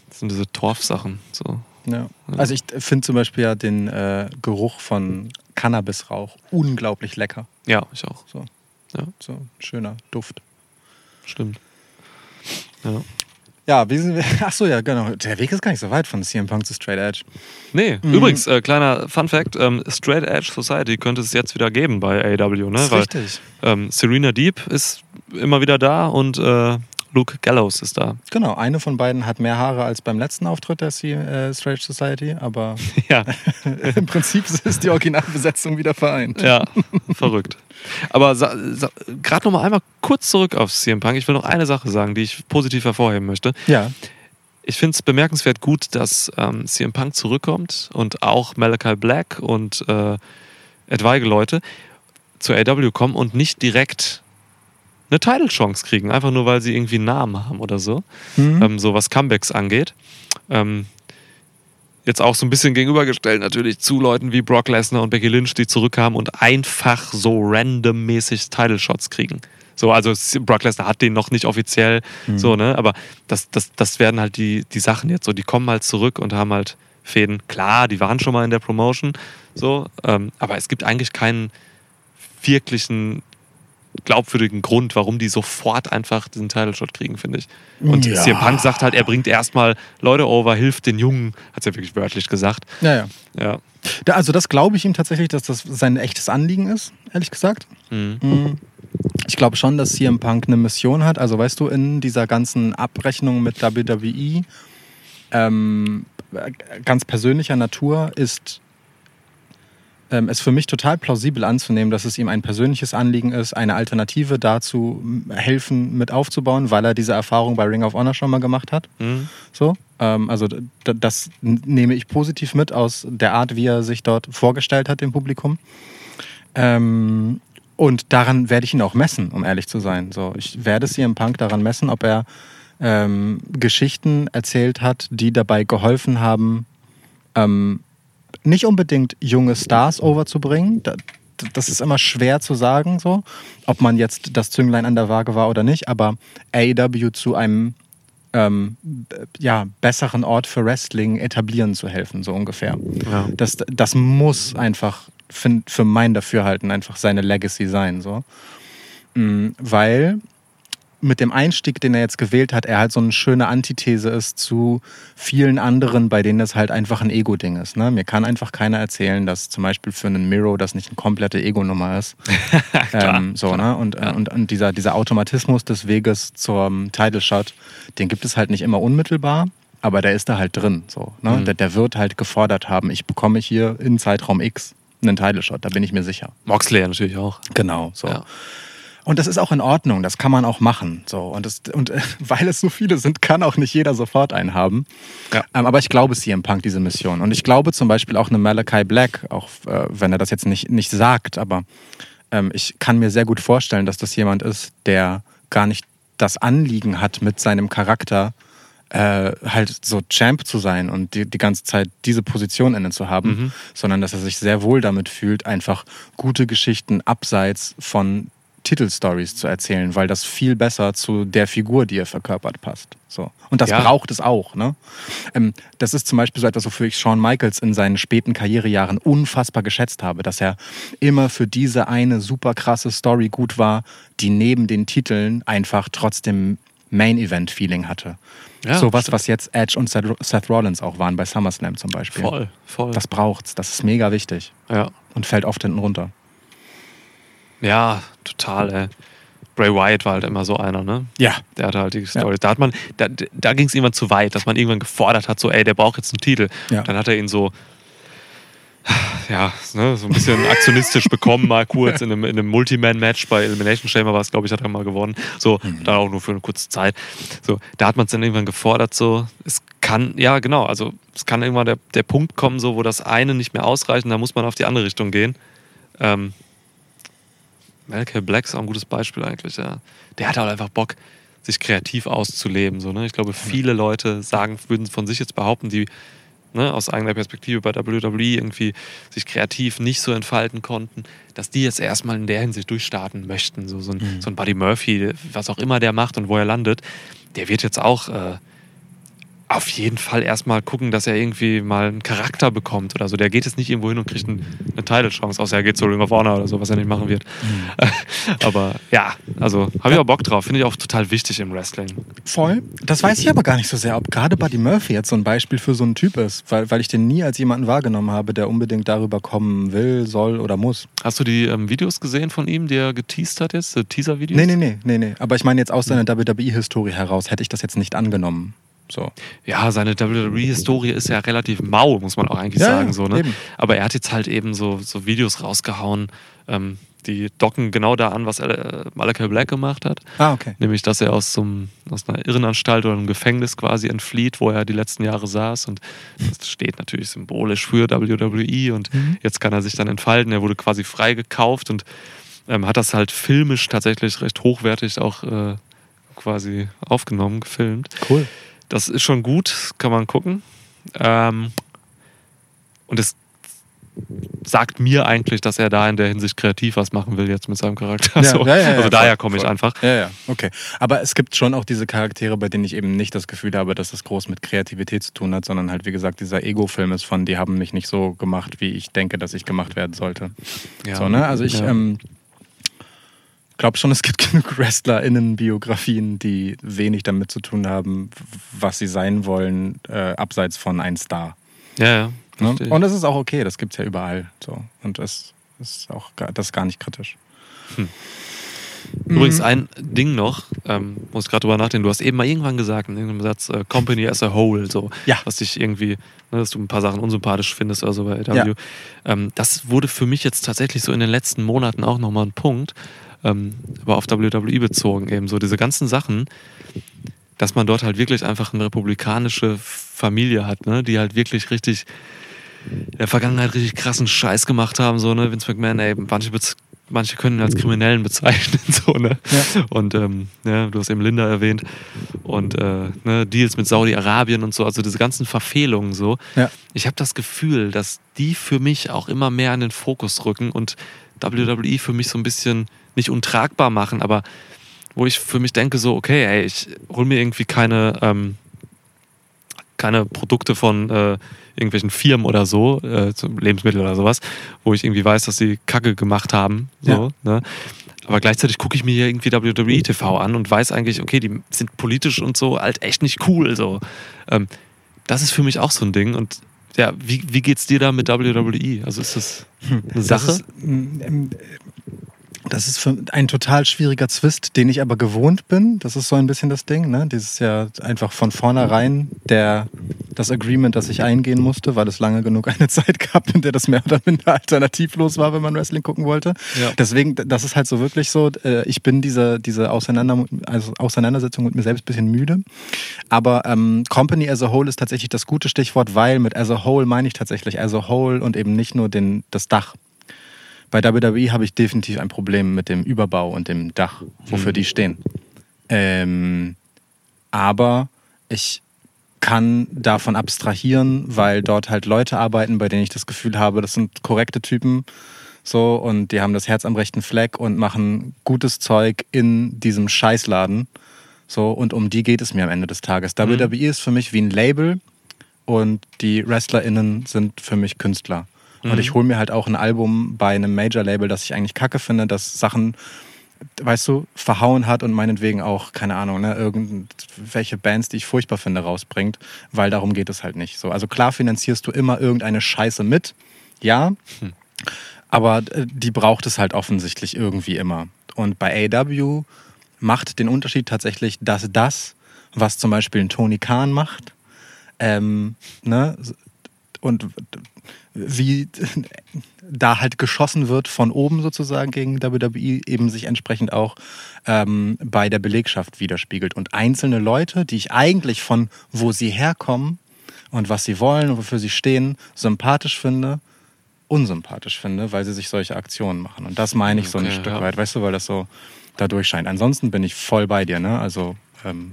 Speaker 2: Das sind diese Torfsachen. So.
Speaker 1: Ja. Also ich finde zum Beispiel ja den äh, Geruch von Cannabisrauch unglaublich lecker.
Speaker 2: Ja, ich auch.
Speaker 1: So.
Speaker 2: Ja.
Speaker 1: So ein schöner Duft.
Speaker 2: Stimmt. Ja.
Speaker 1: Ja, wie sind wir? Ach so, ja, genau. Der Weg ist gar nicht so weit von CM Punk zu Straight Edge.
Speaker 2: Nee,
Speaker 1: Mhm.
Speaker 2: übrigens, äh, kleiner Fun Fact: ähm, Straight Edge Society könnte es jetzt wieder geben bei AW, ne? Weil
Speaker 1: richtig.
Speaker 2: ähm, Serena Deep ist immer wieder da und äh, Luke Gallows ist da.
Speaker 1: Genau, eine von beiden hat mehr Haare als beim letzten Auftritt der C äh, Strange Society, aber
Speaker 2: Ja,
Speaker 1: im Prinzip ist die Originalbesetzung wieder vereint.
Speaker 2: ja, verrückt. Aber gerade noch mal einmal kurz zurück auf CM Punk. Ich will noch eine Sache sagen, die ich positiv hervorheben möchte.
Speaker 1: Ja,
Speaker 2: Ich finde es bemerkenswert gut, dass ähm, CM Punk zurückkommt und auch Malachi Black und äh, Ed Weigel-Leute zur AW kommen und nicht direkt eine Title-Chance kriegen, einfach nur weil sie irgendwie einen Namen haben oder so,
Speaker 1: Mhm.
Speaker 2: ähm, so was Comebacks angeht. Ähm, jetzt auch so ein bisschen gegenübergestellt natürlich zu Leuten wie Brock Lesnar und Becky Lynch, die zurückkamen und einfach so randommäßig Title-Shots kriegen. So, also Brock Lesnar hat den noch nicht offiziell, so, ne? Aber das, das, das werden halt die, die Sachen jetzt so, die kommen halt zurück und haben halt Fäden. Klar, die waren schon mal in der Promotion, so, ähm, aber es gibt eigentlich keinen wirklichen glaubwürdigen Grund, warum die sofort einfach diesen Title-Shot kriegen, finde ich. Und
Speaker 1: Ja.
Speaker 2: CM Punk sagt halt, er bringt erstmal Leute over, hilft den Jungen, hat es ja wirklich wörtlich gesagt.
Speaker 1: ja, ja.
Speaker 2: Ja.
Speaker 1: Da, also das glaube ich ihm tatsächlich, dass das sein echtes Anliegen ist, ehrlich gesagt.
Speaker 2: Mhm.
Speaker 1: Mhm. Ich glaube schon, dass CM Punk eine Mission hat. Also weißt du, in dieser ganzen Abrechnung mit WWE ähm, ganz persönlicher Natur ist ähm, es für mich total plausibel anzunehmen, dass es ihm ein persönliches Anliegen ist, eine Alternative dazu helfen mit aufzubauen, weil er diese Erfahrung bei Ring of Honor schon mal gemacht hat.
Speaker 2: Mhm.
Speaker 1: So, ähm, also das nehme ich positiv mit aus der Art, wie er sich dort vorgestellt hat dem Publikum. Ähm, und daran werde ich ihn auch messen, um ehrlich zu sein. So, ich werde CM Punk daran messen, ob er ähm, Geschichten erzählt hat, die dabei geholfen haben, ähm, nicht unbedingt junge Stars overzubringen. Da, das ist immer schwer zu sagen, so, ob man jetzt das Zünglein an der Waage war oder nicht, aber AEW zu einem ähm, ja, besseren Ort für Wrestling etablieren zu helfen, so ungefähr.
Speaker 2: Ja.
Speaker 1: Das, das muss einfach für, für mein Dafürhalten einfach seine Legacy sein, so. Mm, Weil mit dem Einstieg, den er jetzt gewählt hat, er halt so eine schöne Antithese ist zu vielen anderen, bei denen das halt einfach ein Ego-Ding ist. Ne? Mir kann einfach keiner erzählen, dass zum Beispiel für einen Miro das nicht eine komplette Ego-Nummer ist. ähm, so, ne? Und,
Speaker 2: Ja.
Speaker 1: und, und dieser, dieser Automatismus des Weges zum Title-Shot, den gibt es halt nicht immer unmittelbar, aber der ist da halt drin. So, ne?
Speaker 2: Mhm.
Speaker 1: der, der wird halt gefordert haben, ich bekomme hier in Zeitraum X einen Title-Shot, da bin ich mir sicher.
Speaker 2: Moxley natürlich auch.
Speaker 1: Genau, so.
Speaker 2: Ja.
Speaker 1: Und das ist auch in Ordnung, das kann man auch machen. So. Und, das, und äh, weil es so viele sind, kann auch nicht jeder sofort einen haben.
Speaker 2: Ja.
Speaker 1: Ähm, aber ich glaube CM Punk diese Mission. Und ich glaube zum Beispiel auch eine Malachi Black, auch äh, wenn er das jetzt nicht, nicht sagt, aber ähm, ich kann mir sehr gut vorstellen, dass das jemand ist, der gar nicht das Anliegen hat, mit seinem Charakter äh, halt so Champ zu sein und die, die ganze Zeit diese Position inne zu haben,
Speaker 2: Mhm.
Speaker 1: sondern dass er sich sehr wohl damit fühlt, einfach gute Geschichten abseits von Titelstories zu erzählen, weil das viel besser zu der Figur, die er verkörpert, passt. So. Und das
Speaker 2: Ja.
Speaker 1: braucht es auch. Ne? Ähm, das ist zum Beispiel so etwas, wofür ich Shawn Michaels in seinen späten Karrierejahren unfassbar geschätzt habe, dass er immer für diese eine super krasse Story gut war, die neben den Titeln einfach trotzdem Main-Event-Feeling hatte.
Speaker 2: Ja,
Speaker 1: so was,
Speaker 2: stimmt.
Speaker 1: was jetzt Edge und Seth Rollins auch waren bei SummerSlam zum Beispiel.
Speaker 2: Voll, voll.
Speaker 1: Das braucht's. Das ist mega wichtig
Speaker 2: ja.
Speaker 1: und fällt oft hinten runter.
Speaker 2: Ja, total, ey. Bray Wyatt war halt immer so einer, ne?
Speaker 1: Ja.
Speaker 2: Der hatte halt die Story. Da hat man, da, da ging es irgendwann zu weit, dass man irgendwann gefordert hat, so, ey, der braucht jetzt einen Titel.
Speaker 1: Ja.
Speaker 2: Dann hat er ihn so, ja, ne, so ein bisschen aktionistisch bekommen, mal kurz in einem, in einem Multiman-Match bei Elimination Chamber war es, glaube ich, hat er mal gewonnen. So,
Speaker 1: Mhm.
Speaker 2: dann auch nur für eine kurze Zeit. So, da hat man es dann irgendwann gefordert, so, es kann, ja, genau, also es kann irgendwann der, der Punkt kommen, so, wo das eine nicht mehr ausreicht und da muss man auf die andere Richtung gehen. Ähm, Malachi Black ist auch ein gutes Beispiel eigentlich, ja. Der hat halt einfach Bock, sich kreativ auszuleben. So, ne? Ich glaube, viele Leute sagen, würden von sich jetzt behaupten, die ne, aus eigener Perspektive bei WWE irgendwie sich kreativ nicht so entfalten konnten, dass die jetzt erstmal in der Hinsicht durchstarten möchten. So, so, ein, so ein Buddy Murphy, was auch immer der macht und wo er landet, der wird jetzt auch äh, auf jeden Fall erstmal gucken, dass er irgendwie mal einen Charakter bekommt oder so. Der geht jetzt nicht irgendwo hin und kriegt einen, eine Title-Chance, außer er geht zu Ring of Honor oder so, was er nicht machen wird. Aber ja, also habe ich auch Bock drauf. Finde ich auch total wichtig im Wrestling.
Speaker 1: Voll. Das weiß ich aber gar nicht so sehr, ob gerade Buddy Murphy jetzt so ein Beispiel für so einen Typ ist, weil, weil ich den nie als jemanden wahrgenommen habe, der unbedingt darüber kommen will, soll oder muss.
Speaker 2: Hast du die ähm, Videos gesehen von ihm, die er geteased hat jetzt? Teaser-Videos?
Speaker 1: Nee, nee, nee, nee, nee. Aber ich meine jetzt aus seiner WWE-Historie heraus hätte ich das jetzt nicht angenommen. So.
Speaker 2: Ja, seine WWE-Historie ist ja relativ mau, muss man auch eigentlich
Speaker 1: Ja,
Speaker 2: sagen. So, ne?
Speaker 1: eben.
Speaker 2: Aber er hat jetzt halt eben so, so Videos rausgehauen, ähm, die docken genau da an, was äh, Malachi Black gemacht hat.
Speaker 1: Ah, okay.
Speaker 2: Nämlich, dass er aus, so einem, aus einer Irrenanstalt oder einem Gefängnis quasi entflieht, wo er die letzten Jahre saß. Und das steht natürlich symbolisch für WWE. Und
Speaker 1: Mhm.
Speaker 2: jetzt kann er sich dann entfalten. Er wurde quasi freigekauft und ähm, hat das halt filmisch tatsächlich recht hochwertig auch äh, quasi aufgenommen, gefilmt.
Speaker 1: Cool.
Speaker 2: Das ist schon gut, kann man gucken. Ähm, und es sagt mir eigentlich, dass er da in der Hinsicht kreativ was machen will jetzt mit seinem Charakter.
Speaker 1: Ja,
Speaker 2: so.
Speaker 1: ja, ja,
Speaker 2: also daher komme ich einfach.
Speaker 1: Ja, ja, okay. Aber es gibt schon auch diese Charaktere, bei denen ich eben nicht das Gefühl habe, dass das groß mit Kreativität zu tun hat, sondern halt, wie gesagt, dieser Ego-Film ist von, die haben mich nicht so gemacht, wie ich denke, dass ich gemacht werden sollte. So, ne? Also ich ähm, glaube schon, es gibt genug WrestlerInnen-Biografien, die wenig damit zu tun haben, was sie sein wollen, äh, abseits von ein Star.
Speaker 2: ja, ja.
Speaker 1: Ne? Und das ist auch okay, das gibt es ja überall. So. Und das ist auch gar, das ist gar nicht kritisch.
Speaker 2: Übrigens
Speaker 1: Mhm.
Speaker 2: ein Ding noch, ähm, muss ich gerade drüber nachdenken. Du hast eben mal irgendwann gesagt, in irgendeinem Satz, äh, Company as a whole, so,
Speaker 1: Ja.
Speaker 2: was dich irgendwie, ne, dass du ein paar Sachen unsympathisch findest oder so bei AW.
Speaker 1: Ja.
Speaker 2: Ähm, das wurde für mich jetzt tatsächlich so in den letzten Monaten auch nochmal ein Punkt, ähm, aber auf WWE bezogen eben so diese ganzen Sachen, dass man dort halt wirklich einfach eine republikanische Familie hat, ne, die halt wirklich richtig in der Vergangenheit richtig krassen Scheiß gemacht haben, so, ne, Vince McMahon, ey, manche, manche können ihn als Kriminellen bezeichnen, so, ne,
Speaker 1: Ja.
Speaker 2: und ähm, ja, du hast eben Linda erwähnt und äh, ne, Deals mit Saudi-Arabien und so, also diese ganzen Verfehlungen so.
Speaker 1: Ja.
Speaker 2: Ich habe das Gefühl, dass die für mich auch immer mehr in den Fokus rücken und WWE für mich so ein bisschen nicht untragbar machen, aber wo ich für mich denke so, okay, ey, ich hol mir irgendwie keine, ähm, keine Produkte von äh, irgendwelchen Firmen oder so, äh, zum Lebensmittel oder sowas, wo ich irgendwie weiß, dass sie Kacke gemacht haben. So, ne? Aber gleichzeitig gucke ich mir hier irgendwie WWE TV an und weiß eigentlich, okay, die sind politisch und so halt echt nicht cool. So. Ähm, das ist für mich auch so ein Ding. Und ja, wie, wie geht's dir da mit WWE? Also ist das eine Sache?
Speaker 1: Das ist, mm, das ist für ein total schwieriger Zwist, den ich aber gewohnt bin. Das ist so ein bisschen das Ding. Ne? Dieses ja einfach von vornherein der, das Agreement, das ich eingehen musste, weil es lange genug eine Zeit gab, in der das mehr oder minder alternativlos war, wenn man Wrestling gucken wollte.
Speaker 2: Ja.
Speaker 1: Deswegen, das ist halt so wirklich so, äh, ich bin diese, diese Auseinander, also Auseinandersetzung mit mir selbst ein bisschen müde. Aber ähm, Company as a whole ist tatsächlich das gute Stichwort, weil mit as a whole meine ich tatsächlich as a whole und eben nicht nur den, das Dach. Bei WWE habe ich definitiv ein Problem mit dem Überbau und dem Dach, wofür die stehen. Ähm, aber ich kann davon abstrahieren, weil dort halt Leute arbeiten, bei denen ich das Gefühl habe, das sind korrekte Typen, so und die haben das Herz am rechten Fleck und machen gutes Zeug in diesem Scheißladen. So und um die geht es mir am Ende des Tages. WWE ist für mich wie ein Label und die WrestlerInnen sind für mich Künstler. Und ich hole mir halt auch ein Album bei einem Major-Label, das ich eigentlich kacke finde, das Sachen, weißt du, verhauen hat und meinetwegen auch, keine Ahnung, ne, irgendwelche Bands, die ich furchtbar finde, rausbringt, weil darum geht es halt nicht. So, also klar finanzierst du immer irgendeine Scheiße mit, ja, aber äh, die braucht es halt offensichtlich irgendwie immer. Und bei AW macht den Unterschied tatsächlich, dass das, was zum Beispiel ein Tony Khan macht, ähm, ne, und wie da halt geschossen wird von oben sozusagen gegen WWE, eben sich entsprechend auch ähm, bei der Belegschaft widerspiegelt. Und einzelne Leute, die ich eigentlich von wo sie herkommen und was sie wollen und wofür sie stehen, sympathisch finde, unsympathisch finde, weil sie sich solche Aktionen machen. Und das meine ich so ein
Speaker 2: Okay,
Speaker 1: Stück
Speaker 2: ja.
Speaker 1: weit, weißt du, weil das so da durchscheint. Ansonsten bin ich voll bei dir, ne? Also ähm,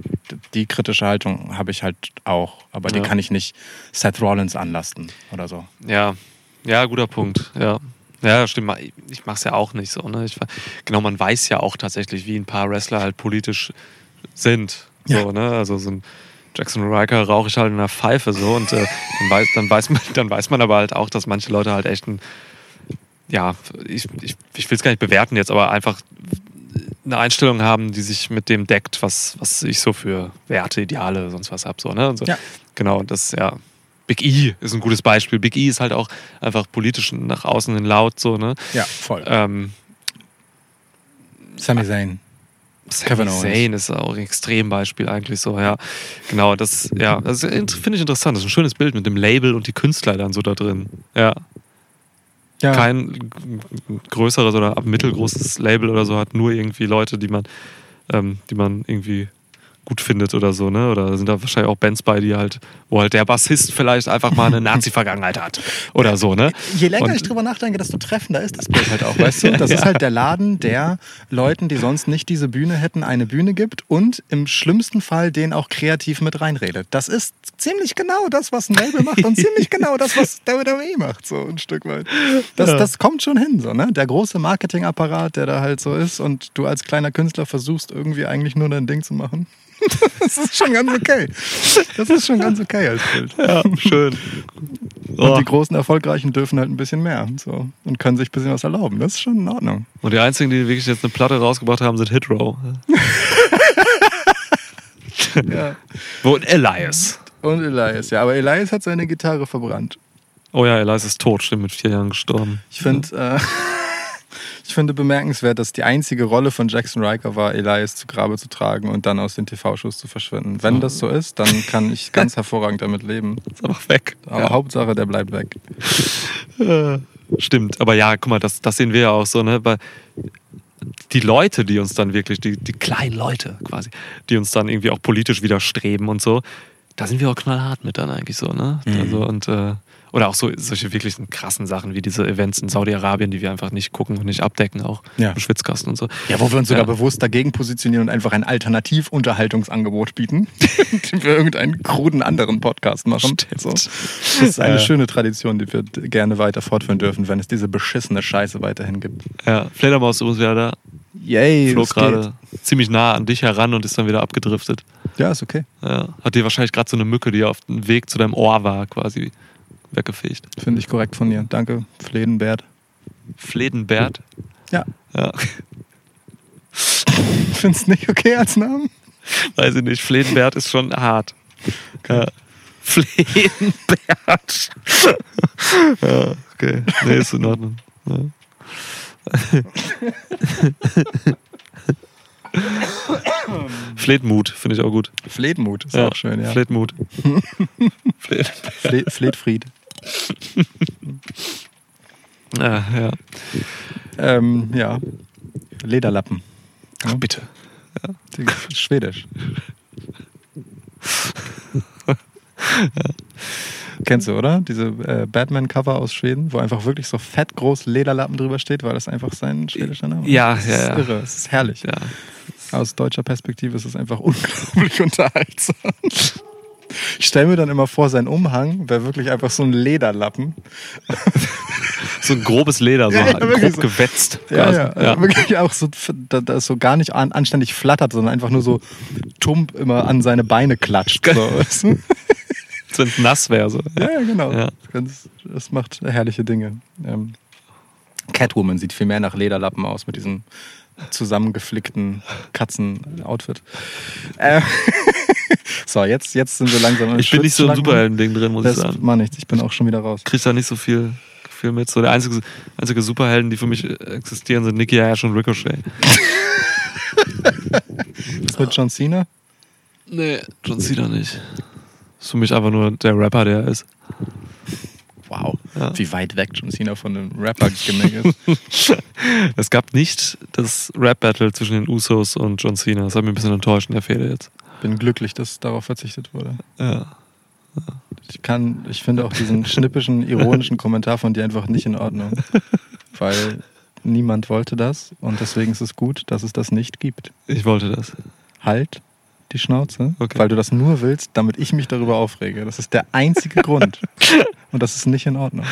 Speaker 1: die kritische Haltung habe ich halt auch, aber die
Speaker 2: Ja.
Speaker 1: kann ich nicht Seth Rollins anlasten oder so.
Speaker 2: Ja, ja, guter Punkt. Ja, ja stimmt. Ich mache es ja auch nicht so. Ne? Ich, genau, man weiß ja auch tatsächlich, wie ein paar Wrestler halt politisch sind.
Speaker 1: Ja.
Speaker 2: So, ne? Also so ein Jackson Riker rauche ich halt in einer Pfeife so und äh, dann, weiß, dann, weiß man, dann weiß man aber halt auch, dass manche Leute halt echt ein, ja, ich, ich, ich will es gar nicht bewerten jetzt, aber einfach eine Einstellung haben, die sich mit dem deckt, was, was ich so für Werte, Ideale, sonst was habe. So, ne? Und so.
Speaker 1: Ja.
Speaker 2: Genau, das, ja. Big E ist ein gutes Beispiel. Big E ist halt auch einfach politisch nach außen hin laut, so, ne?
Speaker 1: Ja, voll.
Speaker 2: Ähm,
Speaker 1: Sami Zayn. Owens.
Speaker 2: Zayn ist auch ein Extrembeispiel eigentlich so, ja. Genau, das, ja, das finde ich interessant. Das ist ein schönes Bild mit dem Label und die Künstler dann so da drin. Ja.
Speaker 1: Ja.
Speaker 2: Kein größeres oder mittelgroßes Label oder so hat nur irgendwie Leute, die man, ähm, die man irgendwie gut findet oder so, ne? Oder sind da wahrscheinlich auch Bands bei, die halt, wo halt der Bassist vielleicht einfach mal eine Nazi-Vergangenheit hat. Oder so, ne?
Speaker 1: Je länger
Speaker 2: Und-
Speaker 1: ich drüber nachdenke, desto treffender ist das Bild halt auch, weißt du? Das ist halt der Laden, der Leuten, die sonst nicht diese Bühne hätten, eine Bühne gibt und im schlimmsten Fall den auch kreativ mit reinredet. Das ist ziemlich genau das, was ein Label macht und ziemlich genau das, was WWE macht, so ein Stück weit. Das,
Speaker 2: Ja.
Speaker 1: das kommt schon hin, so, ne? Der große Marketingapparat, der da halt so ist und du als kleiner Künstler versuchst irgendwie eigentlich nur dein Ding zu machen. Das ist schon ganz okay. Das ist schon ganz okay als Bild.
Speaker 2: Ja, schön.
Speaker 1: Und
Speaker 2: Oh.
Speaker 1: die großen Erfolgreichen dürfen halt ein bisschen mehr so, und können sich ein bisschen was erlauben. Das ist schon in Ordnung.
Speaker 2: Und die einzigen, die wirklich jetzt eine Platte rausgebracht haben, sind Hit Row.
Speaker 1: Ja.
Speaker 2: Wo Elias.
Speaker 1: Und Elias, ja. Aber Elias hat seine Gitarre verbrannt.
Speaker 2: Oh ja, Elias ist tot, stimmt, mit vier Jahren gestorben.
Speaker 1: Ich finde äh, ich finde bemerkenswert, dass die einzige Rolle von Jackson Riker war, Elias zu Grabe zu tragen und dann aus den TV-Shows zu verschwinden. Wenn das so ist, dann kann ich ganz hervorragend damit leben.
Speaker 2: Ist einfach weg.
Speaker 1: Aber Hauptsache, der bleibt weg.
Speaker 2: Äh, Stimmt, aber ja, guck mal, das, das sehen wir ja auch so, ne? Weil die Leute, die uns dann wirklich, die, die kleinen Leute quasi, die uns dann irgendwie auch politisch widerstreben und so, da sind wir auch knallhart mit dann eigentlich so, ne?
Speaker 1: Mhm.
Speaker 2: Also und äh, oder auch so solche wirklich krassen Sachen wie diese Events in Saudi-Arabien, die wir einfach nicht gucken und nicht abdecken, auch
Speaker 1: Ja.
Speaker 2: im Schwitzkasten und so.
Speaker 1: Ja, wo wir uns sogar
Speaker 2: Ja.
Speaker 1: bewusst dagegen positionieren und einfach ein Alternativ-Unterhaltungsangebot bieten, den wir irgendeinen kruden anderen Podcast machen. So. Das ist eine
Speaker 2: Ja.
Speaker 1: schöne Tradition, die wir gerne weiter fortführen dürfen, wenn es diese beschissene Scheiße weiterhin gibt.
Speaker 2: Ja, Fledermaus übrigens wieder da,
Speaker 1: Yay,
Speaker 2: flog gerade ziemlich nah an dich heran und ist dann wieder abgedriftet.
Speaker 1: Ja, ist okay.
Speaker 2: Ja, hat dir wahrscheinlich gerade so eine Mücke, die auf dem Weg zu deinem Ohr war, quasi weggefegt.
Speaker 1: Finde ich korrekt von dir. Danke, Fledenbert.
Speaker 2: Fledenbert.
Speaker 1: Ja.
Speaker 2: Ja,
Speaker 1: Findest nicht okay als Namen?
Speaker 2: weiß ich nicht. Fledenbert ist schon hart. Ja. Fledenbert. ja, okay. Nee, ist in Ordnung. Ja. Fleetmut finde ich auch gut.
Speaker 1: Fledenmut ist auch schön, ja.
Speaker 2: Fleetmut. Fle
Speaker 1: Fledfried.
Speaker 2: ja, ja.
Speaker 1: Ähm, ja. Lederlappen.
Speaker 2: Ach, bitte.
Speaker 1: Die- Schwedisch. Kennst du, oder? Diese äh, Batman-Cover aus Schweden, wo einfach wirklich so fett groß Lederlappen drüber steht, weil das einfach sein schwedischer Name ist.
Speaker 2: Ja,
Speaker 1: das
Speaker 2: ja,
Speaker 1: ist
Speaker 2: ja.
Speaker 1: irre, es ist herrlich.
Speaker 2: Ja.
Speaker 1: Aus deutscher Perspektive ist es einfach unglaublich unterhaltsam. Ich stelle mir dann immer vor, sein Umhang wäre wirklich einfach so ein Lederlappen.
Speaker 2: So ein grobes Leder, so
Speaker 1: Ja, ja,
Speaker 2: grob
Speaker 1: so.
Speaker 2: gewetzt.
Speaker 1: Ja, ja, ja. Wirklich auch so, da, da so gar nicht an, anständig flattert, sondern einfach nur so tump immer an seine Beine klatscht. So.
Speaker 2: Wenn es nass wäre. So.
Speaker 1: Ja, ja, genau. Ganz, das macht herrliche Dinge. Ähm, Catwoman sieht viel mehr nach Lederlappen aus mit diesem zusammengeflickten Katzen-Outfit. Äh, so, jetzt, jetzt sind wir langsam
Speaker 2: Ich bin nicht so im
Speaker 1: Schwitzschlacken.
Speaker 2: Superhelden-Ding drin, muss ich
Speaker 1: Das
Speaker 2: sagen.
Speaker 1: macht nichts, ich bin auch schon wieder raus.
Speaker 2: kriege da nicht so viel, viel mit. So der einzige, einzige Superhelden, die für mich existieren, sind Nicky Ash und Ricochet.
Speaker 1: Was mit John Cena?
Speaker 2: Nee, John Cena nicht. Ist für mich einfach nur der Rapper, der er ist.
Speaker 1: Wow,
Speaker 2: Ja.
Speaker 1: wie weit weg John Cena von einem Rapper-Gimmick ist.
Speaker 2: Es gab nicht das Rap-Battle zwischen den Usos und John Cena. Das hat mich ein bisschen enttäuscht in der Fehde jetzt.
Speaker 1: Bin glücklich, dass darauf verzichtet wurde.
Speaker 2: Ja.
Speaker 1: Ich kann, ich finde auch diesen schnippischen, ironischen Kommentar von dir einfach nicht in Ordnung. Weil niemand wollte das und deswegen ist es gut, dass es das nicht gibt.
Speaker 2: Ich wollte das.
Speaker 1: Halt die Schnauze,
Speaker 2: Okay.
Speaker 1: weil du das nur willst, damit ich mich darüber aufrege. Das ist der einzige Grund. Und das ist nicht in Ordnung.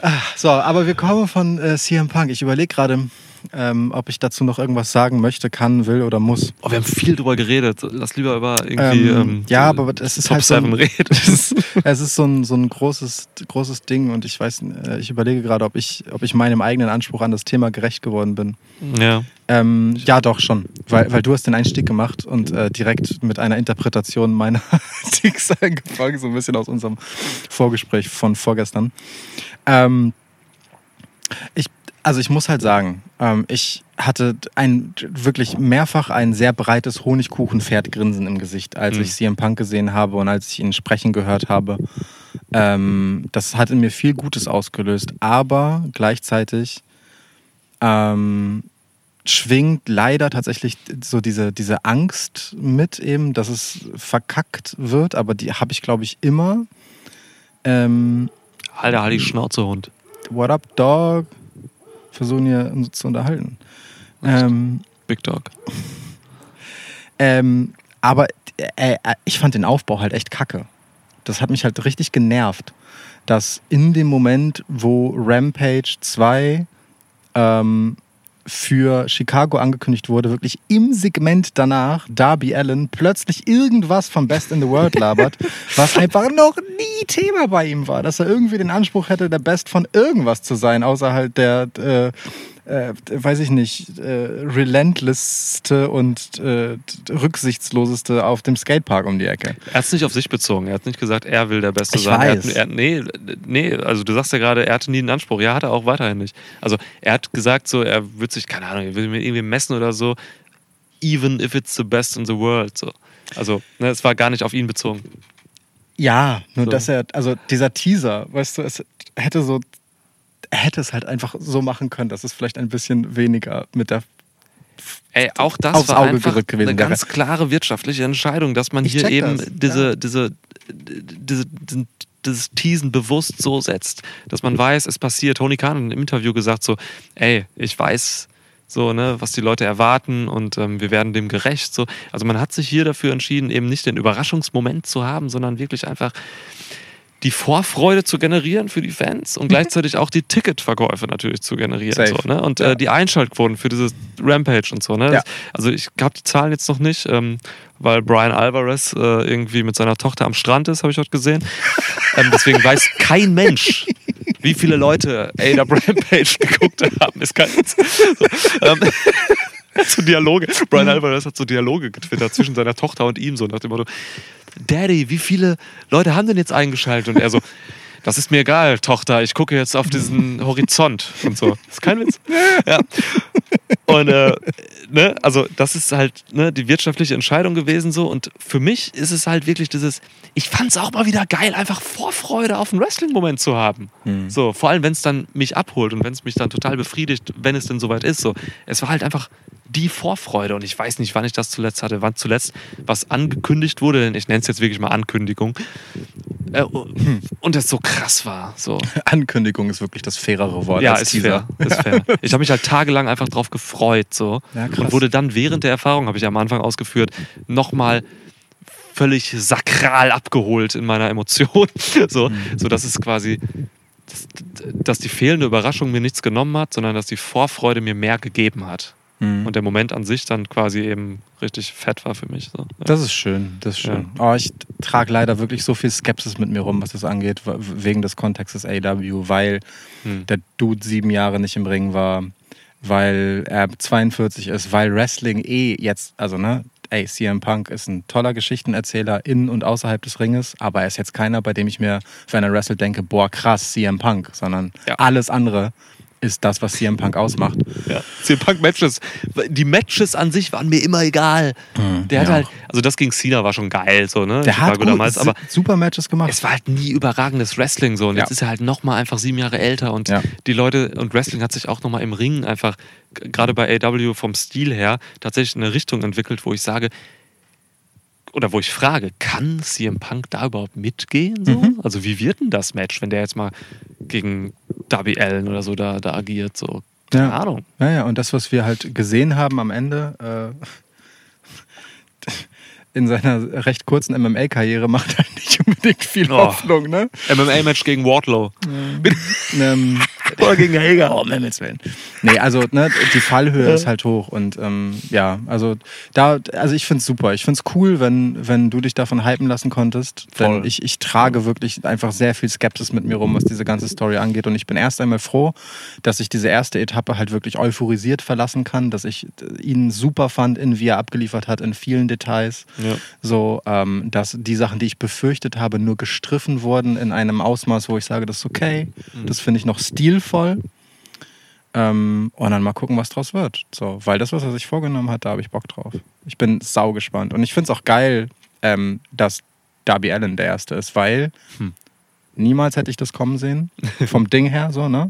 Speaker 1: Ah, so, aber wir kommen von äh, CM Punk. Ich überlege gerade, ähm, ob ich dazu noch irgendwas sagen möchte, kann, will oder muss.
Speaker 2: Oh, wir haben viel drüber geredet. Lass lieber über irgendwie.
Speaker 1: Ähm,
Speaker 2: ähm,
Speaker 1: ja, aber es ist
Speaker 2: Top
Speaker 1: halt so
Speaker 2: 7
Speaker 1: ein- es ist, so ein, so ein großes, großes Ding und ich weiß, äh, ich überlege gerade, ob ich, ob ich meinem eigenen Anspruch an das Thema gerecht geworden bin.
Speaker 2: ja.
Speaker 1: Ähm, ja, doch schon, weil, weil du hast den Einstieg gemacht und äh, direkt mit einer Interpretation meiner Dings angefangen, so ein bisschen aus unserem Vorgespräch von vorgestern. Ähm, ich, also ich muss halt sagen, ähm, ich hatte ein wirklich mehrfach ein sehr breites Honigkuchenpferdgrinsen im Gesicht, als
Speaker 2: Mhm.
Speaker 1: ich CM Punk gesehen habe und als ich ihn sprechen gehört habe. Ähm, das hat in mir viel Gutes ausgelöst, aber gleichzeitig ähm, schwingt leider tatsächlich so diese, diese Angst mit eben, dass es verkackt wird, aber die habe ich, glaube ich, immer. Ähm,
Speaker 2: Alter, halt die Schnauze, Hund.
Speaker 1: what up, Dog? Versuchen hier uns zu unterhalten. Ähm,
Speaker 2: Big Dog.
Speaker 1: ähm, aber äh, äh, ich fand den Aufbau halt echt kacke. Das hat mich halt richtig genervt, dass in dem Moment, wo Rampage 2 ähm, für Chicago angekündigt wurde, wirklich im Segment danach Darby Allen plötzlich irgendwas vom Best in the World labert, was einfach noch nie Thema bei ihm war, dass er irgendwie den Anspruch hätte, der Best von irgendwas zu sein, außer halt der, äh, äh, weiß ich nicht, äh, relentlessste und äh, rücksichtsloseste auf dem Skatepark um die Ecke.
Speaker 2: Er hat es nicht auf sich bezogen. Er hat nicht gesagt, er will der Beste
Speaker 1: Ich
Speaker 2: sein.
Speaker 1: weiß.
Speaker 2: Er hat, er, nee, nee, also du sagst ja gerade, er hatte nie einen Anspruch. Ja, hat er auch weiterhin nicht. Also er hat gesagt, so, er wird sich, keine Ahnung, er will mit irgendwie messen oder so, even if it's the best in the world. So. Also, ne, es war gar nicht auf ihn bezogen.
Speaker 1: Ja, nur
Speaker 2: So.
Speaker 1: dass er, also dieser Teaser, weißt du, es hätte so, hätte es halt einfach so machen können, dass es vielleicht ein bisschen weniger mit der.
Speaker 2: Ey, auch das
Speaker 1: Aufs
Speaker 2: war
Speaker 1: Auge
Speaker 2: einfach
Speaker 1: gewesen
Speaker 2: eine
Speaker 1: wäre.
Speaker 2: ganz klare wirtschaftliche Entscheidung, dass man
Speaker 1: Ich
Speaker 2: hier eben
Speaker 1: das,
Speaker 2: diese,
Speaker 1: ja.
Speaker 2: diese, diese, diese, dieses Teasen bewusst so setzt, dass man weiß, es passiert. Tony Khan hat im Interview gesagt so, ey, ich weiß so, ne, was die Leute erwarten und ähm, wir werden dem gerecht. So. Also man hat sich hier dafür entschieden, eben nicht den Überraschungsmoment zu haben, sondern wirklich einfach die Vorfreude zu generieren für die Fans und gleichzeitig auch die Ticketverkäufe natürlich zu generieren. So, ne? Und
Speaker 1: Ja.
Speaker 2: äh, die Einschaltquoten für dieses Rampage und so. Ne?
Speaker 1: Ja.
Speaker 2: Also ich habe die Zahlen jetzt noch nicht, ähm, weil Brian Alvarez äh, irgendwie mit seiner Tochter am Strand ist, habe ich heute gesehen. ähm, deswegen weiß kein Mensch, wie viele Leute AW Rampage geguckt haben. Ist kein so, ähm, so Dialoge. Brian Alvarez hat so Dialoge getwittert zwischen seiner Tochter und ihm, so nach dem Motto: Daddy, wie viele Leute haben denn jetzt eingeschaltet? Und er so: Das ist mir egal, Tochter, ich gucke jetzt auf diesen Horizont und so. Das ist kein Witz. Ja. Und äh, ne, also das ist halt ne, die wirtschaftliche Entscheidung gewesen so. Und für mich ist es halt wirklich dieses, ich fand es auch mal wieder geil, einfach Vorfreude auf einen Wrestling-Moment zu haben. So, vor allem, wenn es dann mich abholt und wenn es mich dann total befriedigt, wenn es denn soweit ist. So, es war halt einfach die Vorfreude und ich weiß nicht, wann ich das zuletzt hatte, wann zuletzt was angekündigt wurde, denn ich nenne es jetzt wirklich mal Ankündigung. Äh, und es so krass war. So.
Speaker 1: Ankündigung ist wirklich das fairere Wort
Speaker 2: Ja,
Speaker 1: als
Speaker 2: ist fair, ist fair. Ich habe mich halt tagelang einfach drauf gefreut so
Speaker 1: Ja,
Speaker 2: und wurde dann während der Erfahrung, habe ich am Anfang ausgeführt, nochmal völlig sakral abgeholt in meiner Emotion. So,
Speaker 1: Mhm.
Speaker 2: so dass es quasi, dass, dass die fehlende Überraschung mir nichts genommen hat, sondern dass die Vorfreude mir mehr gegeben hat.
Speaker 1: Mhm.
Speaker 2: Und der Moment an sich dann quasi eben richtig fett war für mich. So. Ja.
Speaker 1: Das ist schön, das ist schön. Oh, ich trage leider wirklich so viel Skepsis mit mir rum, was das angeht, wegen des Kontextes AW, weil
Speaker 2: Hm.
Speaker 1: der Dude sieben Jahre nicht im Ring war, weil er 42 ist, weil Wrestling eh jetzt, also ne, ey, CM Punk ist ein toller Geschichtenerzähler in und außerhalb des Ringes, aber er ist jetzt keiner, bei dem ich mir, wenn er wrestelt, denke, boah, krass, CM Punk, sondern
Speaker 2: Ja.
Speaker 1: alles andere ist das, was CM Punk ausmacht.
Speaker 2: Ja. CM Punk Matches. Die Matches an sich waren mir immer egal. Der hat
Speaker 1: ja
Speaker 2: halt, also das gegen Cena war schon geil, so, ne?
Speaker 1: Der
Speaker 2: Chicago
Speaker 1: hat gut,
Speaker 2: damals, aber
Speaker 1: super Matches gemacht.
Speaker 2: es war halt nie überragendes Wrestling so. Und
Speaker 1: Ja.
Speaker 2: jetzt ist er halt nochmal einfach sieben Jahre älter und
Speaker 1: Ja.
Speaker 2: die Leute und Wrestling hat sich auch nochmal im Ring einfach, gerade bei AW vom Stil her, tatsächlich in eine Richtung entwickelt, wo ich sage, oder wo ich frage, kann CM Punk da überhaupt mitgehen? So?
Speaker 1: Mhm.
Speaker 2: Also wie wird denn das Match, wenn der jetzt mal gegen Darby Allen oder so da, da agiert? So, keine
Speaker 1: Ja.
Speaker 2: Ahnung.
Speaker 1: Ja, ja, und das, was wir halt gesehen haben am Ende äh, in seiner recht kurzen MMA-Karriere, macht halt nicht unbedingt viel
Speaker 2: Oh.
Speaker 1: Hoffnung, ne?
Speaker 2: MMA-Match gegen Wardlow.
Speaker 1: ähm,
Speaker 2: Oder gegen Hager.
Speaker 1: Oh, Himmels Willen. Nee, also ne, die Fallhöhe ist halt hoch und ähm, ja, also da, also ich find's super. Ich find's cool, wenn, wenn du dich davon hypen lassen konntest. Denn
Speaker 2: Voll.
Speaker 1: ich, ich trage wirklich einfach sehr viel Skepsis mit mir rum, was diese ganze Story angeht. Und ich bin erst einmal froh, dass ich diese erste Etappe halt wirklich euphorisiert verlassen kann, dass ich ihn super fand, in wie er abgeliefert hat, in vielen Details.
Speaker 2: Ja.
Speaker 1: So, ähm, dass die Sachen, die ich befürchtet habe, nur gestriffen wurden in einem Ausmaß, wo ich sage, das ist okay. Das finde ich noch stilvoll. Ähm, und dann mal gucken, was draus wird. So, weil das, was er sich vorgenommen hat, da habe ich Bock drauf. Ich bin sau gespannt. Und ich finde es auch geil, ähm, dass Darby Allen der Erste ist, weil
Speaker 2: Hm.
Speaker 1: niemals hätte ich das kommen sehen. Vom Ding her so, ne?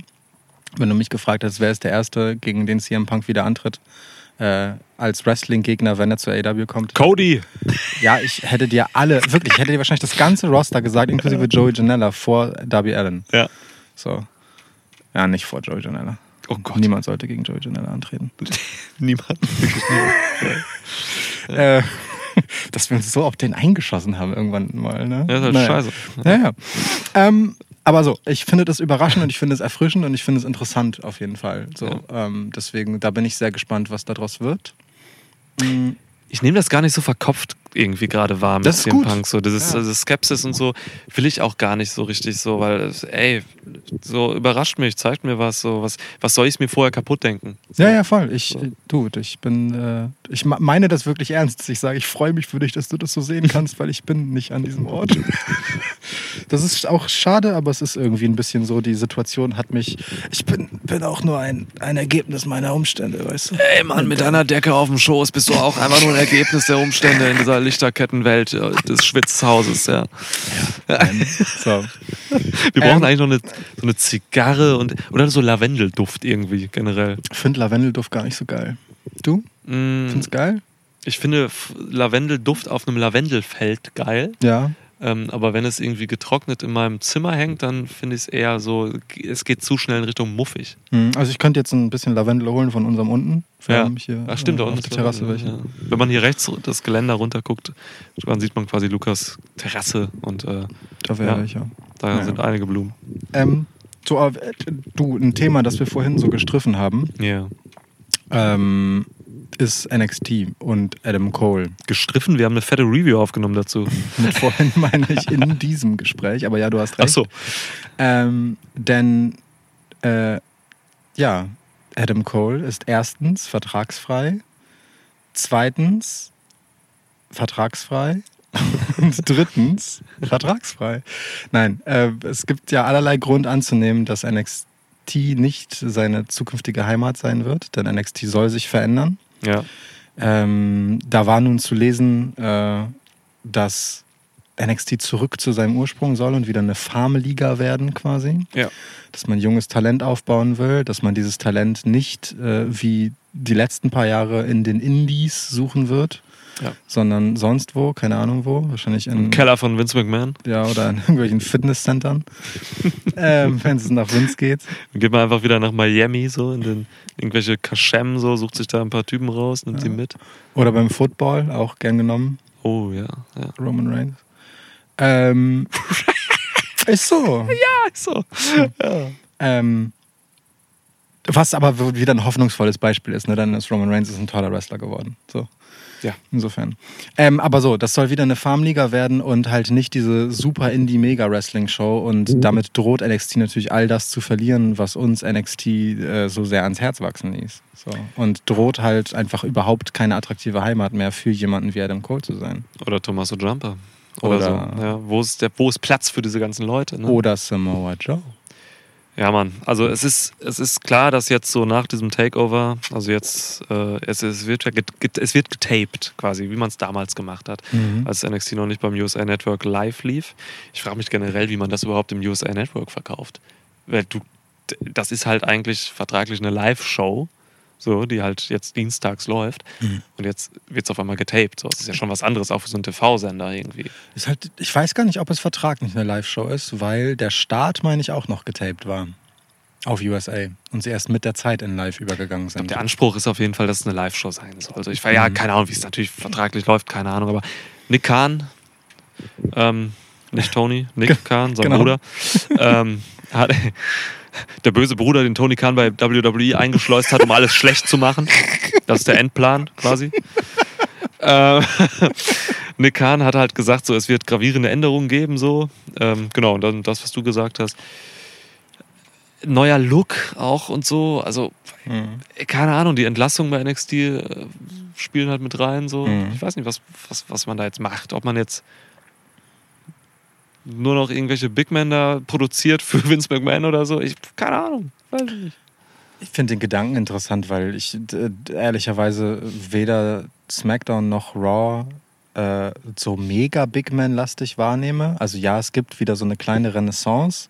Speaker 1: Wenn du mich gefragt hättest, wer ist der Erste, gegen den CM Punk wieder antritt, äh, als Wrestling-Gegner, wenn er zur AW kommt.
Speaker 2: Cody.
Speaker 1: Ja, ich hätte dir alle, wirklich, ich hätte dir wahrscheinlich das ganze Roster gesagt, inklusive Joey Janella vor Darby Allen.
Speaker 2: Ja.
Speaker 1: So. Ja, nicht vor Joey Janella.
Speaker 2: Oh Gott.
Speaker 1: Niemand sollte gegen Joey Janella antreten.
Speaker 2: Niemand. Wirklich niemand.
Speaker 1: Äh, dass wir uns so auf den eingeschossen haben irgendwann mal. Ne?
Speaker 2: Ja, ist halt
Speaker 1: Naja.
Speaker 2: scheiße.
Speaker 1: Ja, ja. Ähm, aber so, ich finde das überraschend und ich finde es erfrischend und ich finde es interessant auf jeden Fall. So, ähm, deswegen, da bin ich sehr gespannt, was daraus wird. Mm,
Speaker 2: Ich nehme das gar nicht so verkopft irgendwie gerade wahr mit
Speaker 1: Das ist
Speaker 2: CM
Speaker 1: gut.
Speaker 2: Punk. So, dieses,
Speaker 1: Ja.
Speaker 2: dieses Skepsis und so will ich auch gar nicht so richtig so, weil, es- ey, so überrascht mich, zeigt mir was, so, was, was soll ich mir vorher kaputt denken? So.
Speaker 1: Ja, ja, voll. Ich,
Speaker 2: So.
Speaker 1: du, ich bin, äh, ich meine das wirklich ernst. dass Ich sage, ich freue mich für dich, dass du das so sehen kannst, weil ich bin nicht an diesem Ort. Das ist auch schade, aber es ist irgendwie ein bisschen so, die Situation hat mich, ich bin, bin auch nur ein, ein Ergebnis meiner Umstände, weißt du?
Speaker 2: Ey Mann, mit deiner Decke auf dem Schoß bist du auch einfach nur ein Ergebnis der Umstände in dieser Lichterkettenwelt äh, des Schwitzhauses, ja.
Speaker 1: Ähm, so.
Speaker 2: Wir brauchen
Speaker 1: Ähm.
Speaker 2: eigentlich noch eine, so eine Zigarre und oder so Lavendelduft irgendwie generell.
Speaker 1: Ich finde Lavendelduft gar nicht so geil. Du?
Speaker 2: Mm,
Speaker 1: Findest geil?
Speaker 2: ich finde Lavendelduft auf einem Lavendelfeld geil.
Speaker 1: Ja.
Speaker 2: Ähm, aber wenn es irgendwie getrocknet in meinem Zimmer hängt, dann finde ich es eher so, es geht zu schnell in Richtung muffig.
Speaker 1: Hm, Also ich könnte jetzt ein bisschen Lavendel holen von unserem unten.
Speaker 2: Ja.
Speaker 1: hier
Speaker 2: Ach, stimmt,
Speaker 1: äh,
Speaker 2: da unten
Speaker 1: der Terrasse
Speaker 2: Lavendel,
Speaker 1: welche.
Speaker 2: ja. Wenn man hier rechts das Geländer runterguckt, dann sieht man quasi Lukas Terrasse und äh,
Speaker 1: Da wäre
Speaker 2: Ja.
Speaker 1: welche.
Speaker 2: da
Speaker 1: Ja.
Speaker 2: sind einige Blumen.
Speaker 1: Ähm, so, äh, du, ein Thema, das wir vorhin so gestriffen haben,
Speaker 2: Ja.
Speaker 1: ähm, ist NXT und Adam Cole.
Speaker 2: Gestriffen, wir haben eine fette Review aufgenommen dazu.
Speaker 1: Mit vorhin meine ich in diesem Gespräch, aber ja, du hast recht.
Speaker 2: Ach so.
Speaker 1: Ähm, denn, äh, ja, Adam Cole ist erstens vertragsfrei, zweitens vertragsfrei und drittens vertragsfrei. Nein, äh, es gibt ja allerlei Grund anzunehmen, dass NXT nicht seine zukünftige Heimat sein wird, denn NXT soll sich verändern.
Speaker 2: Ja.
Speaker 1: Ähm, da war nun zu lesen, äh, dass NXT zurück zu seinem Ursprung soll und wieder eine Farmliga werden quasi.
Speaker 2: Ja.
Speaker 1: Dass man junges Talent aufbauen will, dass man dieses Talent nicht äh, wie die letzten paar Jahre in den Indies suchen wird,
Speaker 2: Ja.
Speaker 1: sondern sonst wo, keine Ahnung wo, wahrscheinlich in
Speaker 2: Im Keller von Vince McMahon.
Speaker 1: ja oder in irgendwelchen Fitnesscentern, ähm, wenn es nach Vince geht.
Speaker 2: Dann geht man einfach wieder nach Miami, so in den irgendwelche Kaschem, so, sucht sich da ein paar Typen raus, nimmt die mit.
Speaker 1: Oder beim Football, auch gern genommen.
Speaker 2: Oh ja, ja.
Speaker 1: Roman Reigns. Ähm, ist so.
Speaker 2: Ja, so. Ja.
Speaker 1: Ähm, was aber wieder ein hoffnungsvolles Beispiel ist, ne? dann ist Roman Reigns ist ein toller Wrestler geworden. So.
Speaker 2: Ja.
Speaker 1: Insofern. Ähm, aber so, das soll wieder eine Farmliga werden und halt nicht diese super Indie-Mega-Wrestling-Show und damit droht NXT natürlich all das zu verlieren, was uns NXT äh, so sehr ans Herz wachsen ließ. So. Und droht halt einfach überhaupt keine attraktive Heimat mehr für jemanden wie Adam Cole zu sein.
Speaker 2: Oder Tommaso Jumper. Oder,
Speaker 1: Oder-
Speaker 2: so. Ja, wo, ist der, wo ist Platz für diese ganzen Leute? Ne?
Speaker 1: Oder Samoa Joe.
Speaker 2: Ja, Mann. Also es ist, es ist klar, dass jetzt so nach diesem Takeover, also jetzt, äh, es, es, wird, ja es wird getaped quasi, wie man es damals gemacht hat,
Speaker 1: Mhm.
Speaker 2: als NXT noch nicht beim USA Network live lief. Ich frage mich generell, wie man das überhaupt im USA Network verkauft. Weil du, das ist halt eigentlich vertraglich eine Live-Show, so, die halt jetzt dienstags läuft.
Speaker 1: Mhm.
Speaker 2: Und jetzt wird es auf einmal getaped. So, das ist ja schon was anderes, auch für so einen TV-Sender irgendwie.
Speaker 1: Ist halt, ich weiß gar nicht, ob es vertraglich eine Live-Show ist, weil der Start, meine ich, auch noch getaped war. Auf USA. Und sie erst mit der Zeit in Live übergegangen sind.
Speaker 2: Der Anspruch ist auf jeden Fall, dass es eine Live-Show sein soll. Also ich war ja, keine Ahnung, wie es natürlich vertraglich läuft, keine Ahnung, aber Nick Kahn, ähm, nicht Tony, Nick Kahn, sein
Speaker 1: genau.
Speaker 2: Bruder, ähm, hat der böse Bruder, den Tony Khan bei WWE eingeschleust hat, um alles schlecht zu machen. Das ist der Endplan quasi. äh, Nick Khan hat halt gesagt, so es wird gravierende Änderungen geben, so ähm, genau und dann das, was du gesagt hast. Neuer Look auch und so, also
Speaker 1: Mhm.
Speaker 2: keine Ahnung, die Entlassungen bei NXT äh, spielen halt mit rein, so.
Speaker 1: Mhm.
Speaker 2: Ich weiß nicht, was, was, was man da jetzt macht, ob man jetzt nur noch irgendwelche Big Men da produziert für Vince McMahon oder so. Ich, keine Ahnung, weiß ich nicht.
Speaker 1: Ich finde den Gedanken interessant, weil ich äh, ehrlicherweise weder SmackDown noch Raw äh, so mega Big Man-lastig wahrnehme. Also ja, es gibt wieder so eine kleine Renaissance.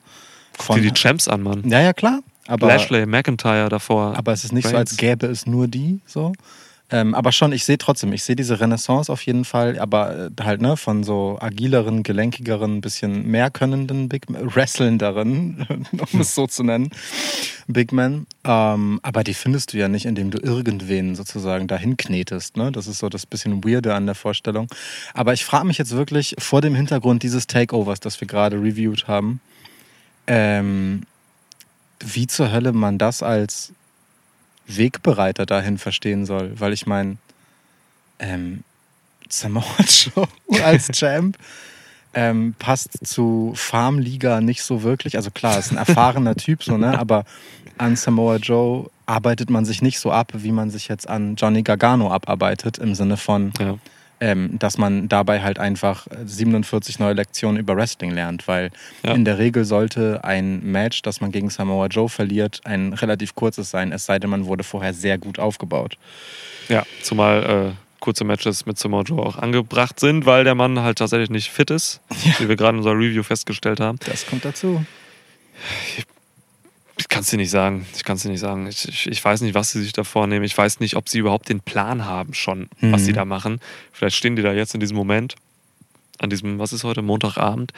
Speaker 2: Guck dir die Champs an, Mann.
Speaker 1: ja, ja, klar. Aber,
Speaker 2: Lashley, McIntyre davor.
Speaker 1: aber es ist nicht so, als gäbe es nur die so. Ähm, aber schon, ich sehe trotzdem, ich sehe diese Renaissance auf jeden Fall, aber äh, halt ne, von so agileren, gelenkigeren, bisschen mehr könnenden Big wrestlenderen, um es so zu nennen, Big Men. Ähm, aber die findest du ja nicht, indem du irgendwen sozusagen dahin knetest. Ne? Das ist so das bisschen Weirde an der Vorstellung. Aber ich frage mich jetzt wirklich vor dem Hintergrund dieses Takeovers, das wir gerade reviewed haben, ähm, wie zur Hölle man das als Wegbereiter dahin verstehen soll. Weil ich meine, ähm, Samoa Joe als Champ ähm, passt zu Farmliga nicht so wirklich. Also klar, ist ein erfahrener Typ, so, ne? aber an Samoa Joe arbeitet man sich nicht so ab, wie man sich jetzt an Johnny Gargano abarbeitet, im Sinne von,
Speaker 2: ja.
Speaker 1: Ähm, dass man dabei halt einfach 47 neue Lektionen über Wrestling lernt, weil
Speaker 2: Ja.
Speaker 1: in der Regel sollte ein Match, das man gegen Samoa Joe verliert, ein relativ kurzes sein, es sei denn, man wurde vorher sehr gut aufgebaut.
Speaker 2: ja, zumal äh, kurze Matches mit Samoa Joe auch angebracht sind, weil der Mann halt tatsächlich nicht fit ist, wie wir gerade in unserer Review festgestellt haben.
Speaker 1: Das kommt dazu.
Speaker 2: Ich kann es dir nicht sagen. Ich kann es dir nicht sagen. Ich, ich, ich weiß nicht, was sie sich da vornehmen. Ich weiß nicht, ob sie überhaupt den Plan haben schon, was
Speaker 1: Mhm.
Speaker 2: sie da machen. Vielleicht stehen die da jetzt in diesem Moment, an diesem, was ist heute, Montagabend,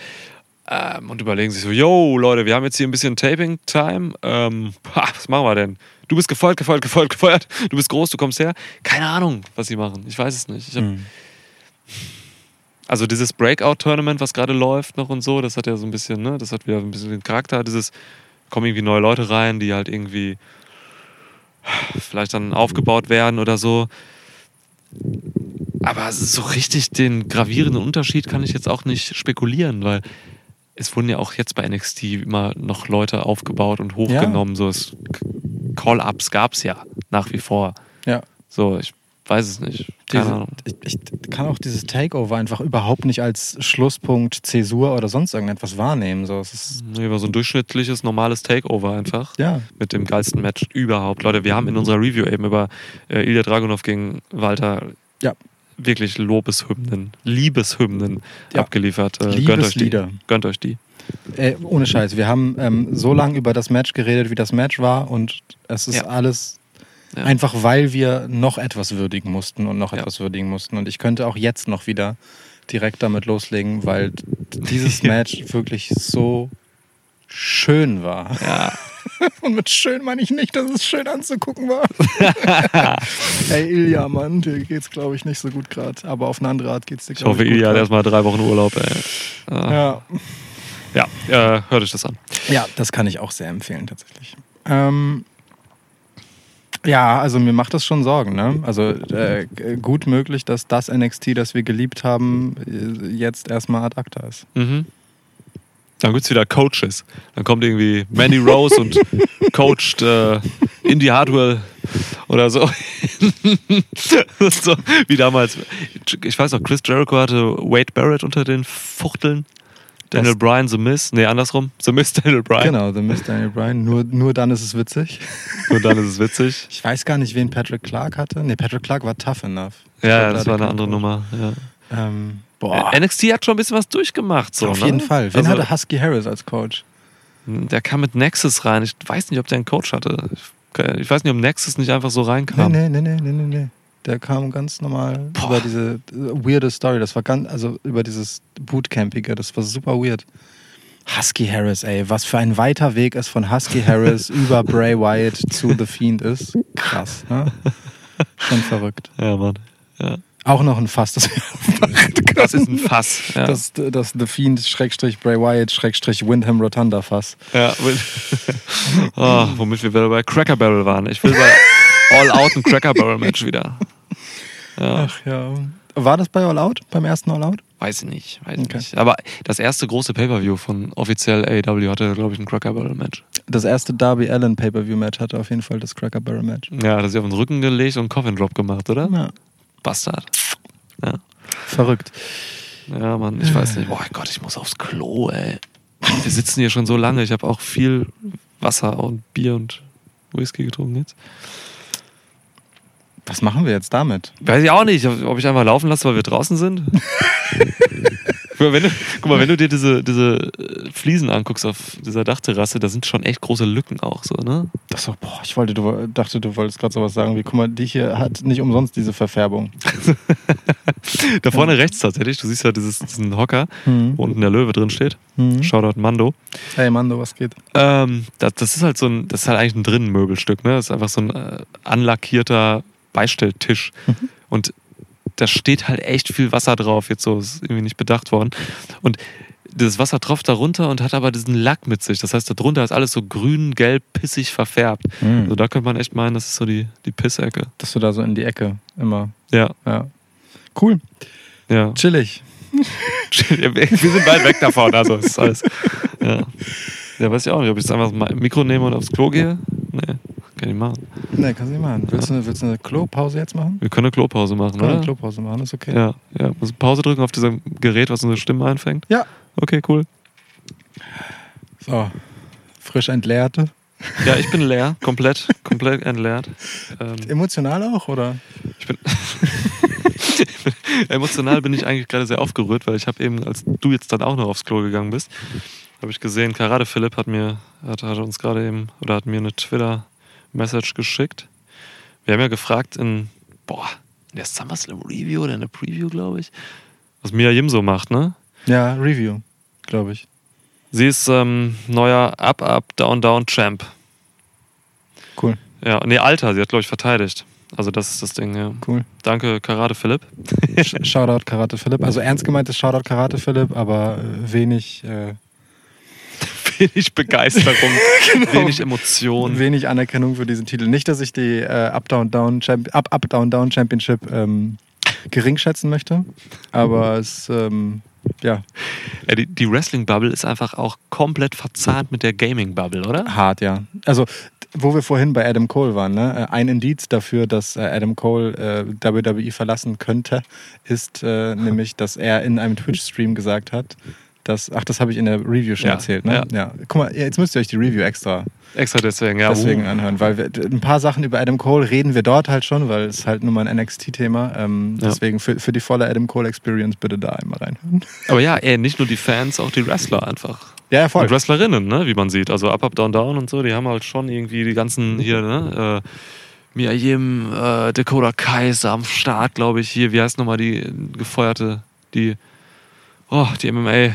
Speaker 2: ähm, und überlegen sich so, yo, Leute, wir haben jetzt hier ein bisschen Taping-Time. Ähm, was machen wir denn? Du bist gefeuert, gefeuert, gefeuert, gefeuert. Du bist groß, du kommst her. Keine Ahnung, was sie machen. Ich weiß es nicht. Ich hab,
Speaker 1: Mhm.
Speaker 2: also dieses Breakout-Tournament, was gerade läuft noch und so, das hat ja so ein bisschen, ne, das hat wieder ein bisschen den Charakter, dieses, kommen irgendwie neue Leute rein, die halt irgendwie vielleicht dann aufgebaut werden oder so. Aber so richtig den gravierenden Unterschied kann ich jetzt auch nicht spekulieren, weil es wurden ja auch jetzt bei NXT immer noch Leute aufgebaut und hochgenommen. So es, Call-Ups gab es ja nach wie vor.
Speaker 1: Ja.
Speaker 2: So, ich weiß es nicht.
Speaker 1: Diese, ich, ich kann auch dieses Takeover einfach überhaupt nicht als Schlusspunkt, Zäsur oder sonst irgendetwas wahrnehmen. So, es ist,
Speaker 2: Nee, war so ein durchschnittliches, normales Takeover einfach.
Speaker 1: ja,
Speaker 2: Mit dem geilsten Match überhaupt. Leute, wir haben in unserer Review eben über äh, Ilya Dragunov gegen Walter
Speaker 1: Ja.
Speaker 2: wirklich Lobeshymnen, Liebeshymnen
Speaker 1: Ja.
Speaker 2: abgeliefert. Äh, gönnt euch die. Gönnt euch die.
Speaker 1: Äh, ohne Scheiß. Wir haben ähm, so lange über das Match geredet, wie das Match war und es ist
Speaker 2: Ja.
Speaker 1: alles
Speaker 2: Ja.
Speaker 1: einfach, weil wir noch etwas würdigen mussten und noch
Speaker 2: Ja.
Speaker 1: etwas würdigen mussten. Und ich könnte auch jetzt noch wieder direkt damit loslegen, weil dieses Match wirklich so schön war.
Speaker 2: Ja.
Speaker 1: Und mit schön meine ich nicht, dass es schön anzugucken war. Ey, Ilja, Mann, dir geht's, glaube ich, nicht so gut gerade. Aber auf eine andere Art geht's dir,
Speaker 2: Ich
Speaker 1: glaub
Speaker 2: hoffe,
Speaker 1: gut
Speaker 2: Ilya hat
Speaker 1: grad.
Speaker 2: erstmal drei Wochen Urlaub, ey. Äh,
Speaker 1: Ja.
Speaker 2: ja, äh, hört euch das an.
Speaker 1: Ja, das kann ich auch sehr empfehlen, tatsächlich. Ähm, ja, also mir macht das schon Sorgen. Ne? Also äh, gut möglich, dass das NXT, das wir geliebt haben, jetzt erstmal ad acta ist.
Speaker 2: Mhm. Dann gibt es wieder Coaches. Dann kommt irgendwie Mandy Rose und coacht äh, Indy Hardwell oder so. so. Wie damals. Ich weiß noch, Chris Jericho hatte Wade Barrett unter den Fuchteln. Daniel Bryan, The Miz. Nee, andersrum. The Miz, Daniel Bryan.
Speaker 1: Genau, The Miss Daniel Bryan. Nur, nur dann ist es witzig.
Speaker 2: Und dann ist es witzig.
Speaker 1: Ich weiß gar nicht, wen Patrick Clark hatte. Nee, Patrick Clark war tough enough. Ich
Speaker 2: Ja, ja, das
Speaker 1: da
Speaker 2: war eine andere Nummer. Ja.
Speaker 1: Ähm, boah,
Speaker 2: Äh, NXT hat schon ein bisschen was durchgemacht. So,
Speaker 1: auf
Speaker 2: ne?
Speaker 1: jeden Fall. Wen
Speaker 2: Also,
Speaker 1: hatte Husky Harris als Coach?
Speaker 2: Der kam mit Nexus rein. Ich weiß nicht, ob der einen Coach hatte. Ich weiß nicht, ob Nexus nicht einfach so reinkam.
Speaker 1: Nee, nee, nee, nee, nee, nee. Der kam ganz normal
Speaker 2: Boah.
Speaker 1: über diese äh, weirde Story. Das war ganz, also über dieses Bootcampige. Das war super weird. Husky Harris, ey, was für ein weiter Weg es von Husky Harris über Bray Wyatt zu The Fiend ist. Krass, ne? Schon verrückt.
Speaker 2: Ja, Mann. Ja.
Speaker 1: Auch noch ein Fass, das.
Speaker 2: Das ist ein Fass. Ja.
Speaker 1: Das, das The Fiend Schrägstrich Bray Wyatt Schrägstrich Windham Rotunda Fass.
Speaker 2: Ja, oh, womit wir wieder bei Cracker Barrel waren. Ich will bei All Out ein Cracker Barrel Match wieder. Ja,
Speaker 1: Ach ja. War das bei All Out? Beim ersten All Out?
Speaker 2: weiß ich nicht, weiß
Speaker 1: Okay.
Speaker 2: nicht. Aber das erste große Pay-Per-View von offiziell AEW hatte, glaube ich, ein Cracker Barrel Match.
Speaker 1: Das erste Darby Allen Pay-Per-View Match hatte auf jeden Fall das Cracker Barrel Match.
Speaker 2: Ja, hat er sich auf den Rücken gelegt und Coffin Drop gemacht, oder?
Speaker 1: Ja.
Speaker 2: Bastard. Ja.
Speaker 1: Verrückt.
Speaker 2: Ja, Mann, ich weiß nicht. Boah Gott, ich muss aufs Klo, ey. Wir sitzen hier schon so lange. Ich habe auch viel Wasser und Bier und Whisky getrunken jetzt.
Speaker 1: Was machen wir jetzt damit?
Speaker 2: Weiß ich auch nicht, ob ich einfach laufen lasse, weil wir draußen sind. guck, mal, wenn du, guck mal, wenn du dir diese, diese äh, Fliesen anguckst auf dieser Dachterrasse, da sind schon echt große Lücken auch so, ne?
Speaker 1: Das so, boah, ich wollte, du dachte, du wolltest gerade sowas sagen wie, guck mal, die hier hat nicht umsonst diese Verfärbung.
Speaker 2: Da vorne rechts tatsächlich, du siehst ja dieses, diesen Hocker,
Speaker 1: Mhm.
Speaker 2: wo unten der Löwe drin steht.
Speaker 1: Mhm.
Speaker 2: Shoutout Mando.
Speaker 1: Hey Mando, was geht?
Speaker 2: Ähm, das, das ist halt so ein, das ist halt eigentlich ein Drinnenmöbelstück, ne? Das ist einfach so ein äh, anlackierter Beistelltisch. Und da steht halt echt viel Wasser drauf, jetzt so, ist irgendwie nicht bedacht worden. Und das Wasser tropft da runter und hat aber diesen Lack mit sich. Das heißt, da drunter ist alles so grün, gelb, pissig verfärbt.
Speaker 1: Mhm.
Speaker 2: Also da könnte man echt meinen, das ist so die, die Pissecke.
Speaker 1: Dass du da so in die Ecke immer.
Speaker 2: Ja,
Speaker 1: Ja. Cool.
Speaker 2: ja.
Speaker 1: Chillig.
Speaker 2: Wir sind weit weg davon, also ist alles. Ja. ja, weiß ich auch nicht, ob ich jetzt einfach mein Mikro nehme und aufs Klo gehe. Nee, kann ich machen.
Speaker 1: Nee, kannst du nicht machen. Willst du, willst du eine Klopause jetzt machen?
Speaker 2: Wir können eine Klopause machen,
Speaker 1: Können wir eine
Speaker 2: oder?
Speaker 1: Klopause machen, ist okay.
Speaker 2: Ja, ja. Muss Pause drücken auf diesem Gerät, was unsere Stimme einfängt?
Speaker 1: Ja.
Speaker 2: Okay, cool.
Speaker 1: So. Frisch entleerte.
Speaker 2: Ja, ich bin leer, komplett, komplett entleert. Ähm,
Speaker 1: Emotional auch, oder?
Speaker 2: ich bin emotional bin ich eigentlich gerade sehr aufgerührt, weil ich habe eben, als du jetzt dann auch noch aufs Klo gegangen bist, habe ich gesehen, Karate Philipp hat mir, hat, hat uns gerade eben oder hat mir eine Twitter-Message geschickt. Wir haben ja gefragt in, boah, in der SummerSlam Review oder in der Preview, glaube ich, was Mia Yim so macht, ne?
Speaker 1: Ja, Review, glaube ich.
Speaker 2: Sie ist ähm, neuer Up, Up, Down, Down Champ.
Speaker 1: Cool,
Speaker 2: Ja, nee, Alter, sie hat, glaube ich, verteidigt. Also das ist das Ding, ja.
Speaker 1: cool.
Speaker 2: Danke, Karate Philipp.
Speaker 1: Sh- Shoutout Karate Philipp. Also ernst gemeintes Shoutout Karate Philipp, aber äh, wenig, äh,
Speaker 2: Wenig Begeisterung,
Speaker 1: Genau.
Speaker 2: wenig Emotion.
Speaker 1: wenig Anerkennung für diesen Titel. Nicht, dass ich die äh, Up Down Down Champ Up Up Down Down Championship ähm, gering schätzen möchte, aber es ähm, ja
Speaker 2: Ja, die die Wrestling-Bubble ist einfach auch komplett verzahnt mit der Gaming-Bubble, oder?
Speaker 1: hart, ja. Also wo wir vorhin bei Adam Cole waren, ne? äh, ein Indiz dafür, dass äh, Adam Cole äh, WWE verlassen könnte, ist äh, nämlich, dass er in einem Twitch-Stream gesagt hat, dass, ach, das habe ich in der Review schon
Speaker 2: Ja,
Speaker 1: erzählt, ne?
Speaker 2: ja.
Speaker 1: Guck mal, jetzt müsst ihr euch die Review extra
Speaker 2: Extra deswegen, ja.
Speaker 1: deswegen
Speaker 2: uh.
Speaker 1: anhören, weil wir, ein paar Sachen über Adam Cole reden wir dort halt schon, weil es halt nur mal ein NXT-Thema. Ähm,
Speaker 2: Ja.
Speaker 1: Deswegen für, für die volle Adam Cole Experience bitte da einmal reinhören.
Speaker 2: Aber ja, ey, nicht nur die Fans, auch die Wrestler einfach.
Speaker 1: Ja, voll.
Speaker 2: Und Wrestlerinnen, ne, wie man sieht. Also Up, Up, Down, Down und so, die haben halt schon irgendwie die ganzen hier, ne? Äh, Mia Yim, äh, Dakota Kaiser am Start, glaube ich, hier. Wie heißt nochmal die gefeuerte, die, oh, die MMA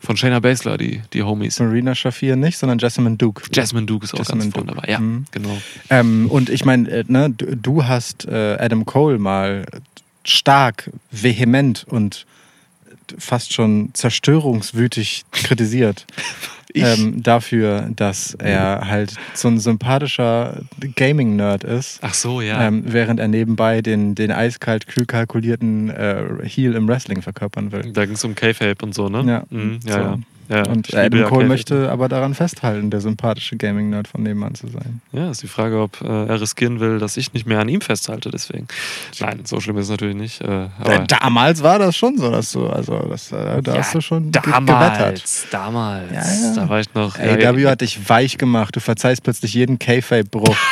Speaker 2: von Shayna Baszler, die, die Homies.
Speaker 1: Marina Shafir nicht, sondern Jessamine Duke.
Speaker 2: Jasmine Duke ist auch
Speaker 1: Jessamine
Speaker 2: ganz vorne dabei. Ja,
Speaker 1: Mhm.
Speaker 2: genau.
Speaker 1: Ähm, und ich meine, äh, ne, du, du hast äh, Adam Cole mal stark, vehement und fast schon zerstörungswütig kritisiert. Ähm, dafür, dass er halt so ein sympathischer Gaming-Nerd ist.
Speaker 2: Ach so, ja.
Speaker 1: Ähm, während er nebenbei den, den eiskalt kühl kalkulierten äh, Heel im Wrestling verkörpern will.
Speaker 2: da ging es um K-Fape und so, ne?
Speaker 1: Ja.
Speaker 2: Mhm, ja,
Speaker 1: So.
Speaker 2: ja. Ja.
Speaker 1: Und Adam
Speaker 2: ja
Speaker 1: Cole möchte aber daran festhalten, der sympathische Gaming-Nerd von nebenan zu sein.
Speaker 2: Ja, ist die Frage, ob äh, er riskieren will, dass ich nicht mehr an ihm festhalte, deswegen. Nein, so schlimm ist es natürlich nicht. Äh, aber
Speaker 1: Äh, damals war das schon so, dass du, also das, äh, da hast du schon ge- gewettert.
Speaker 2: damals, damals,
Speaker 1: Ja, ja.
Speaker 2: da war ich noch.
Speaker 1: Ey,
Speaker 2: ja,
Speaker 1: W hat dich weich gemacht. Du verzeihst plötzlich jeden K-Fape-Bruch.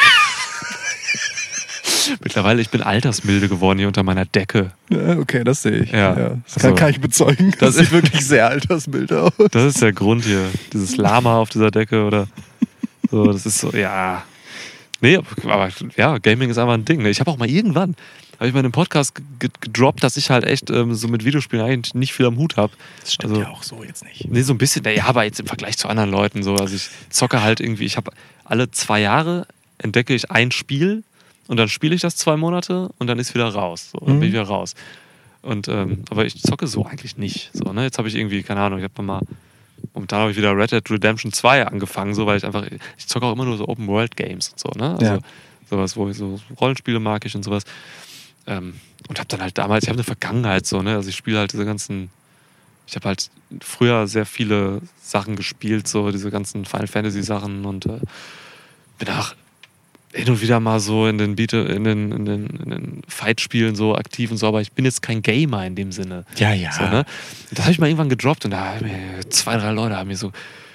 Speaker 2: mittlerweile, ich bin altersmilde geworden hier unter meiner Decke.
Speaker 1: Ja, okay, das sehe ich.
Speaker 2: Ja.
Speaker 1: das
Speaker 2: Also,
Speaker 1: kann, kann ich bezeugen. Das,
Speaker 2: das
Speaker 1: sieht
Speaker 2: ist-
Speaker 1: wirklich sehr altersmild aus.
Speaker 2: Das ist der Grund hier. Dieses Lama auf dieser Decke oder so, das ist so, ja. Nee, aber ja, Gaming ist einfach ein Ding. ne? Ich habe auch mal irgendwann, habe ich mal in einem Podcast ge- gedroppt, dass ich halt echt ähm, so mit Videospielen eigentlich nicht viel am Hut habe.
Speaker 1: Das stimmt
Speaker 2: Also-
Speaker 1: ja auch so jetzt nicht.
Speaker 2: Nee, so ein bisschen, naja, aber jetzt im Vergleich zu anderen Leuten so. Also ich zocke halt irgendwie, ich habe alle zwei Jahre entdecke ich ein Spiel und dann spiele ich das zwei Monate und dann ist wieder raus. So, dann
Speaker 1: Mhm.
Speaker 2: bin ich wieder raus. Und, ähm, aber ich zocke so eigentlich nicht. So, ne? Jetzt habe ich irgendwie, keine Ahnung, ich habe mal, momentan habe ich wieder Red Dead Redemption 2 angefangen, so, weil ich einfach, ich zocke auch immer nur so Open World Games und so, ne? Also
Speaker 1: Ja.
Speaker 2: sowas, wo ich so Rollenspiele mag ich und sowas. Ähm, und habe dann halt damals, ich habe eine Vergangenheit so, ne? Also ich spiele halt diese ganzen, ich habe halt früher sehr viele Sachen gespielt, so diese ganzen Final Fantasy Sachen und äh, bin auch hin und wieder mal so in den Beat, in den, in den, in den Fight-Spielen so aktiv und so, aber ich bin jetzt kein Gamer in dem Sinne.
Speaker 1: Ja, ja.
Speaker 2: So, ne? Das habe ich mal irgendwann gedroppt und da haben mir zwei, drei Leute haben mir so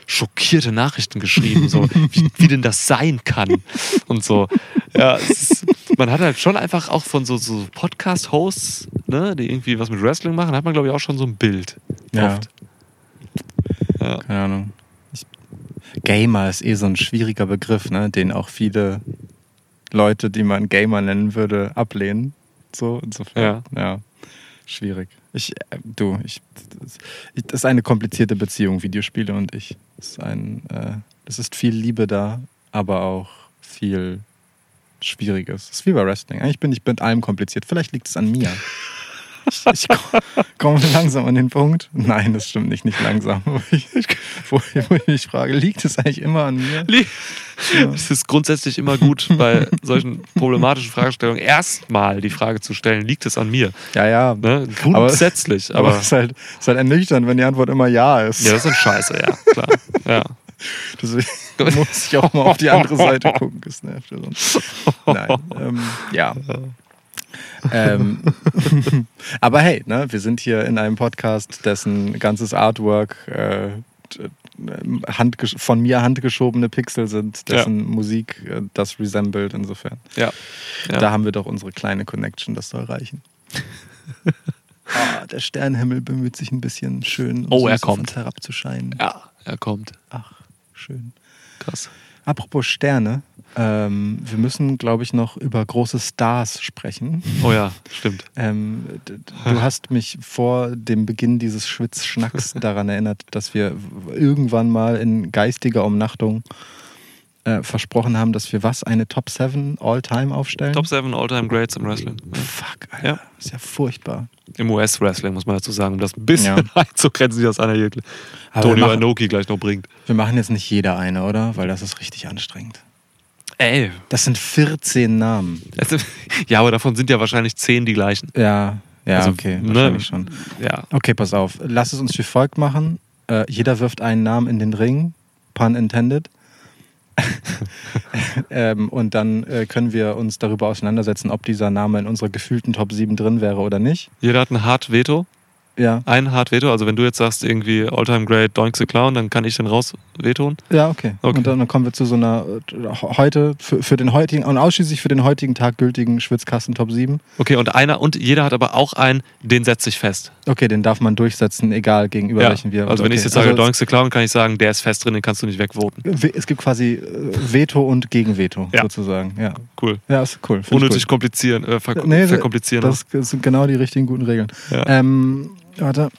Speaker 2: schockierte Nachrichten geschrieben, so wie, wie denn das sein kann und so. Ja, ist, man hat halt schon einfach auch von so, so Podcast-Hosts, ne, die irgendwie was mit Wrestling machen, hat man glaube ich auch schon so ein Bild.
Speaker 1: Ja.
Speaker 2: Oft. Ja.
Speaker 1: Keine Ahnung. Gamer ist eh so ein schwieriger Begriff, ne? den auch viele Leute, die man Gamer nennen würde, ablehnen. So, insofern. Ja. Schwierig. Ich, äh, du, ich, das, ich, das ist eine komplizierte Beziehung, Videospiele und ich. Es ist ein, äh, es ist viel Liebe da, aber auch viel Schwieriges. Es ist wie bei Wrestling. Eigentlich bin ich mit allem kompliziert. Vielleicht liegt es an mir. Ich, ich komme langsam an den Punkt. Nein, das stimmt nicht, nicht langsam. Wo ich, wo, ich mich frage, liegt es eigentlich immer an mir? Ja.
Speaker 2: Es ist grundsätzlich immer gut, bei solchen problematischen Fragestellungen erstmal die Frage zu stellen, liegt es an mir?
Speaker 1: Ja, ja.
Speaker 2: Ne? Grundsätzlich,
Speaker 1: Aber
Speaker 2: aber,
Speaker 1: es ist, halt, es ist halt ernüchternd, wenn die Antwort immer ja ist.
Speaker 2: ja, das ist Scheiße, ja, klar. Ja.
Speaker 1: Deswegen muss ich auch mal auf die andere Seite gucken. Sonst. Nein, ähm, ja. Ähm, aber hey, ne, wir sind hier in einem Podcast, dessen ganzes Artwork äh, von mir handgeschobene Pixel sind, dessen Musik äh, das resembled. Insofern,
Speaker 2: Ja. Ja.
Speaker 1: da haben wir doch unsere kleine Connection, das soll reichen. Ah, der Sternenhimmel bemüht sich ein bisschen schön,
Speaker 2: Oh, er kommt.
Speaker 1: herabzuscheinen.
Speaker 2: ja, er kommt.
Speaker 1: Ach, schön.
Speaker 2: Krass.
Speaker 1: Apropos Sterne, ähm, wir müssen, glaube ich, noch über große Stars sprechen.
Speaker 2: Oh ja, stimmt.
Speaker 1: Ähm, du hast mich vor dem Beginn dieses Schwitzschnacks daran erinnert, dass wir irgendwann mal in geistiger Umnachtung äh, versprochen haben, dass wir was? Eine Top 7 All-Time aufstellen?
Speaker 2: Top 7 All-Time Greats im Wrestling.
Speaker 1: Fuck, Alter.
Speaker 2: Ja.
Speaker 1: Ist ja furchtbar.
Speaker 2: Im US-Wrestling, muss man dazu sagen, um das ein bisschen
Speaker 1: Ja.
Speaker 2: einzugrenzen, wie das einer Tony Inoki gleich noch bringt.
Speaker 1: Wir machen jetzt nicht jeder eine, oder? Weil das ist richtig anstrengend.
Speaker 2: Ey.
Speaker 1: Das sind 14 Namen.
Speaker 2: ist- Ja, aber davon sind ja wahrscheinlich 10 die gleichen.
Speaker 1: Ja, ja,
Speaker 2: Also,
Speaker 1: okay,
Speaker 2: ne?
Speaker 1: wahrscheinlich schon.
Speaker 2: Ja.
Speaker 1: Okay, pass auf. Lass es uns wie folgt machen. Äh, jeder wirft einen Namen in den Ring, pun intended. ähm, und dann äh, können wir uns darüber auseinandersetzen, ob dieser Name in unserer gefühlten Top 7 drin wäre oder nicht.
Speaker 2: Jeder hat ein Hard Veto.
Speaker 1: Ja,
Speaker 2: Ein Hard Veto. Also wenn du jetzt sagst, irgendwie All-Time Great Doink the Clown, dann kann ich den raus vetoen.
Speaker 1: ja, okay.
Speaker 2: Okay.
Speaker 1: Und dann, dann kommen wir zu so einer äh, heute, für, für den heutigen, und ausschließlich für den heutigen Tag gültigen Schwitzkasten Top 7.
Speaker 2: Okay, und einer, und jeder hat aber auch einen, den setze ich fest.
Speaker 1: Okay, den darf man durchsetzen, egal gegenüber
Speaker 2: Ja.
Speaker 1: welchen wir.
Speaker 2: Also wenn
Speaker 1: okay.
Speaker 2: ich jetzt sage,
Speaker 1: Also
Speaker 2: Doink the Clown, kann ich sagen, der ist fest drin, den kannst du nicht wegvoten.
Speaker 1: es, gibt quasi äh, Veto und Gegenveto,
Speaker 2: Ja.
Speaker 1: sozusagen. Ja,
Speaker 2: Cool.
Speaker 1: ja ist cool. Find
Speaker 2: Unnötig
Speaker 1: gut.
Speaker 2: komplizieren, äh, ver
Speaker 1: Nee,
Speaker 2: verkomplizieren.
Speaker 1: Das, das sind genau die richtigen guten Regeln.
Speaker 2: Ja.
Speaker 1: Ähm, warte,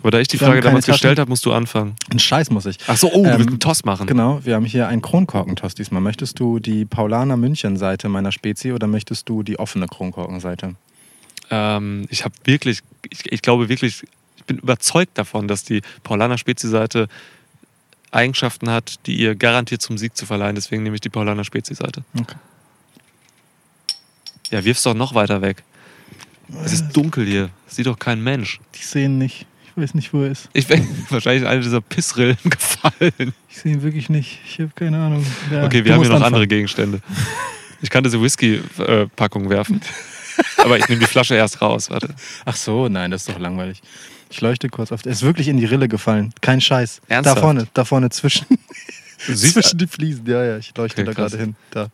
Speaker 2: aber da ich die
Speaker 1: wir
Speaker 2: Frage damals
Speaker 1: Taschen.
Speaker 2: gestellt habe, musst du anfangen.
Speaker 1: einen Scheiß muss ich.
Speaker 2: Ach so, oh, du
Speaker 1: Ähm,
Speaker 2: willst einen Toss machen.
Speaker 1: Genau, wir haben hier einen Kronkorkentoss diesmal. Möchtest du die Paulaner München-Seite meiner Spezi oder möchtest du die offene Kronkorkenseite?
Speaker 2: Ähm, ich habe wirklich, ich, ich glaube wirklich, ich bin überzeugt davon, dass die Paulaner Spezi-Seite Eigenschaften hat, die ihr garantiert zum Sieg zu verleihen. Deswegen nehme ich die Paulaner Spezi-Seite.
Speaker 1: Okay.
Speaker 2: Ja, wirf's doch noch weiter weg. Es ist dunkel hier. Sieht doch kein Mensch.
Speaker 1: Die sehen nicht. Ich weiß nicht, wo er ist.
Speaker 2: Ich wäre wahrscheinlich in eine dieser Pissrillen gefallen.
Speaker 1: Ich sehe ihn wirklich nicht. Ich habe keine Ahnung. Ja,
Speaker 2: Okay, wir haben hier noch andere. Gegenstände. Ich kann diese Whisky-Packung werfen. Aber ich nehme die Flasche erst raus. Warte.
Speaker 1: Ach so, nein, das ist doch langweilig. Ich leuchte kurz auf. Er ist wirklich in die Rille gefallen. Kein Scheiß.
Speaker 2: Ernsthaft?
Speaker 1: Da vorne, da vorne zwischen,
Speaker 2: siehst,
Speaker 1: zwischen die Fliesen. Ja, ja, ich leuchte
Speaker 2: Okay,
Speaker 1: da gerade hin. Da.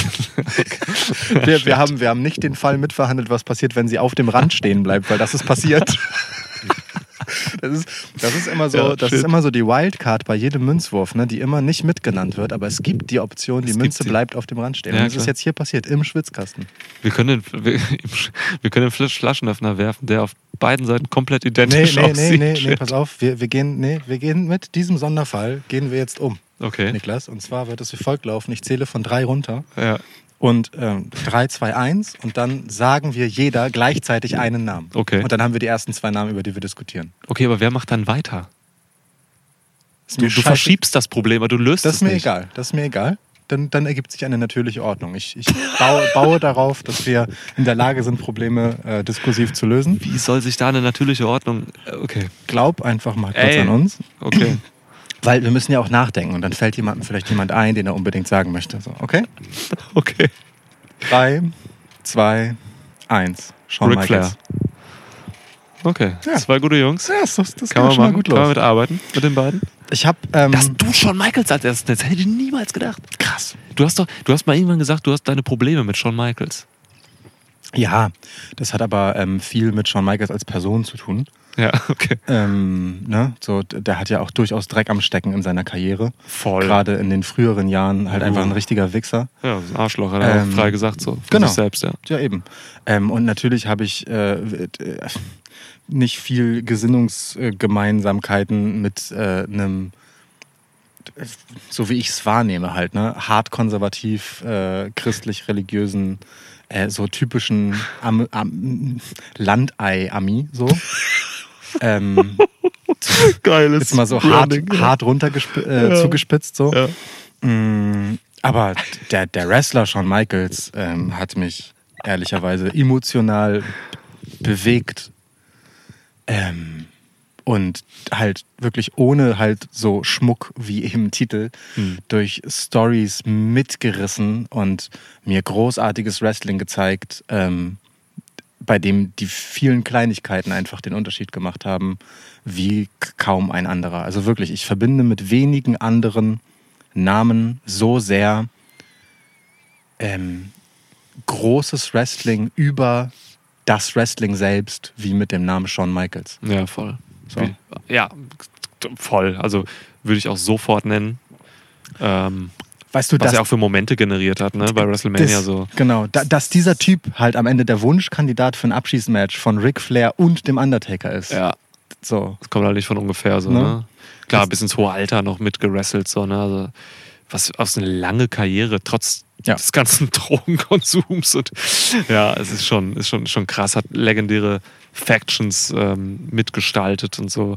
Speaker 1: wir, wir, haben, wir haben nicht den Fall mitverhandelt, was passiert, wenn sie auf dem Rand stehen bleibt, weil das ist passiert. Das ist, das ist immer so,
Speaker 2: Ja,
Speaker 1: das
Speaker 2: shit.
Speaker 1: ist immer so die Wildcard bei jedem Münzwurf, ne, die immer nicht mitgenannt wird, aber es gibt die Option, die
Speaker 2: Es
Speaker 1: Münze bleibt auf dem Rand stehen.
Speaker 2: Ja,
Speaker 1: Und das ist jetzt hier passiert, im Schwitzkasten.
Speaker 2: wir können, den, wir, wir können den Flasch- Flaschenöffner werfen, der auf beiden Seiten komplett identisch
Speaker 1: Nee, nee, nee,
Speaker 2: aussieht.
Speaker 1: nee, nee,
Speaker 2: Shit.
Speaker 1: pass auf, wir, wir, gehen, nee, wir gehen mit diesem Sonderfall, gehen wir jetzt um.
Speaker 2: Okay.
Speaker 1: Niklas. Und zwar wird es wie folgt laufen. Ich zähle von drei runter.
Speaker 2: Ja.
Speaker 1: Und ähm, 3, 2, 1 und dann sagen wir jeder gleichzeitig einen Namen.
Speaker 2: Okay.
Speaker 1: Und dann haben wir die ersten zwei Namen, über die wir diskutieren.
Speaker 2: Okay, aber wer macht dann weiter? Du, du verschiebst das Problem, aber du löst
Speaker 1: Das
Speaker 2: es
Speaker 1: ist mir
Speaker 2: nicht.
Speaker 1: egal. Das ist mir egal. Dann, dann ergibt sich eine natürliche Ordnung. Ich, ich baue, baue darauf, dass wir in der Lage sind, Probleme äh, diskursiv zu lösen.
Speaker 2: Wie soll sich da eine natürliche Ordnung. Okay.
Speaker 1: Glaub einfach mal kurz
Speaker 2: Ey.
Speaker 1: an uns.
Speaker 2: Okay.
Speaker 1: Weil wir müssen ja auch nachdenken und dann fällt jemandem vielleicht jemand ein, den er unbedingt sagen möchte. So, okay?
Speaker 2: Okay.
Speaker 1: Drei, zwei, eins. Shawn
Speaker 2: Ric
Speaker 1: Michaels.
Speaker 2: Flair. Okay.
Speaker 1: Ja.
Speaker 2: Zwei gute Jungs.
Speaker 1: Ja, das, das,
Speaker 2: Kann man
Speaker 1: schon mal
Speaker 2: machen.
Speaker 1: gut
Speaker 2: Kann man
Speaker 1: los.
Speaker 2: mitarbeiten mit den beiden?
Speaker 1: Ich habe ähm,
Speaker 2: Dass du schon Michaels als erstes nennst, hätte ich niemals gedacht. Krass. Du hast doch, du hast mal irgendwann gesagt, du hast deine Probleme mit Shawn Michaels.
Speaker 1: ja, das hat aber ähm, viel mit Shawn Michaels als Person zu tun.
Speaker 2: Ja, okay.
Speaker 1: Ähm, ne? so, der hat ja auch durchaus Dreck am Stecken in seiner Karriere.
Speaker 2: Voll.
Speaker 1: Gerade in den früheren Jahren halt einfach ein
Speaker 2: Uh.
Speaker 1: richtiger Wichser.
Speaker 2: Ja, ein Arschloch, hat er
Speaker 1: Ähm,
Speaker 2: auch frei gesagt, so.
Speaker 1: Genau.
Speaker 2: sich selbst, ja.
Speaker 1: Ja, eben. Ähm, und natürlich habe ich äh, äh, nicht viel Gesinnungsgemeinsamkeiten mit äh, einem, so wie ich es wahrnehme, halt, ne? Hart konservativ, äh, christlich-religiösen, äh, so typischen Am Am Landei-Ami, so. ähm,
Speaker 2: Geiles
Speaker 1: jetzt mal so hart, hart runter äh,
Speaker 2: Ja.
Speaker 1: zugespitzt, so.
Speaker 2: Ja.
Speaker 1: Mm, aber der, der Wrestler Shawn Michaels ähm, hat mich ehrlicherweise emotional bewegt. Ähm, und halt wirklich ohne halt so Schmuck wie im Titel
Speaker 2: Hm.
Speaker 1: durch Stories mitgerissen und mir großartiges Wrestling gezeigt, ähm, bei dem die vielen Kleinigkeiten einfach den Unterschied gemacht haben, wie kaum ein anderer. Also wirklich, ich verbinde mit wenigen anderen Namen so sehr ähm, großes Wrestling über das Wrestling selbst, wie mit dem Namen Shawn Michaels.
Speaker 2: Ja, voll.
Speaker 1: So.
Speaker 2: Ja, voll. Also würde ich auch sofort nennen. Ähm,
Speaker 1: Weißt du,
Speaker 2: was
Speaker 1: dass,
Speaker 2: er auch für Momente generiert hat, ne? Bei WrestleMania
Speaker 1: das,
Speaker 2: so.
Speaker 1: Genau, da, dass dieser Typ halt am Ende der Wunschkandidat für ein Abschießmatch von Ric Flair und dem Undertaker ist.
Speaker 2: Ja,
Speaker 1: So.
Speaker 2: das kommt halt nicht von ungefähr so,
Speaker 1: Ne?
Speaker 2: ne? Klar, bis ins hohe Alter noch mitgerasselt, so, ne? Also, was aus eine lange Karriere, trotz
Speaker 1: Ja.
Speaker 2: des ganzen Drogenkonsums und ja, es ist schon, ist schon, schon krass, hat legendäre Factions ähm, mitgestaltet und so.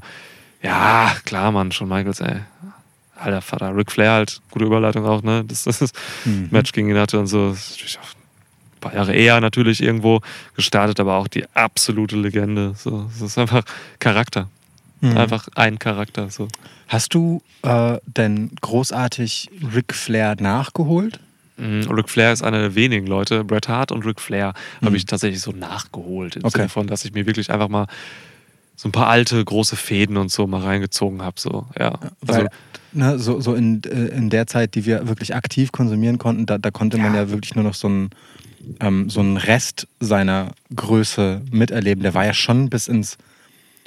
Speaker 2: Ja, klar, Mann, schon Michaels, ey. Alter Vater, Ric Flair halt, gute Überleitung auch, ne? Das, das
Speaker 1: Mhm.
Speaker 2: Match gegen ihn hatte und so. Das ist natürlich auch ein paar Jahre eher natürlich irgendwo gestartet, aber auch die absolute Legende. So, das ist einfach Charakter.
Speaker 1: Mhm.
Speaker 2: Einfach ein Charakter. So.
Speaker 1: Hast du äh, denn großartig Ric Flair nachgeholt?
Speaker 2: Mhm. Ric Flair ist einer der wenigen Leute. Bret Hart und Ric Flair
Speaker 1: Mhm.
Speaker 2: habe ich tatsächlich so nachgeholt. Im
Speaker 1: Okay.
Speaker 2: Sinne von, dass ich mir wirklich einfach mal so ein paar alte, große Fäden und so mal reingezogen habe. So, ja. Also,
Speaker 1: Weil, ne, so, so in, äh, in der Zeit, die wir wirklich aktiv konsumieren konnten, da, da konnte man
Speaker 2: Ja.
Speaker 1: ja wirklich nur noch so einen, ähm, so einen Rest seiner Größe miterleben. Der war ja schon bis ins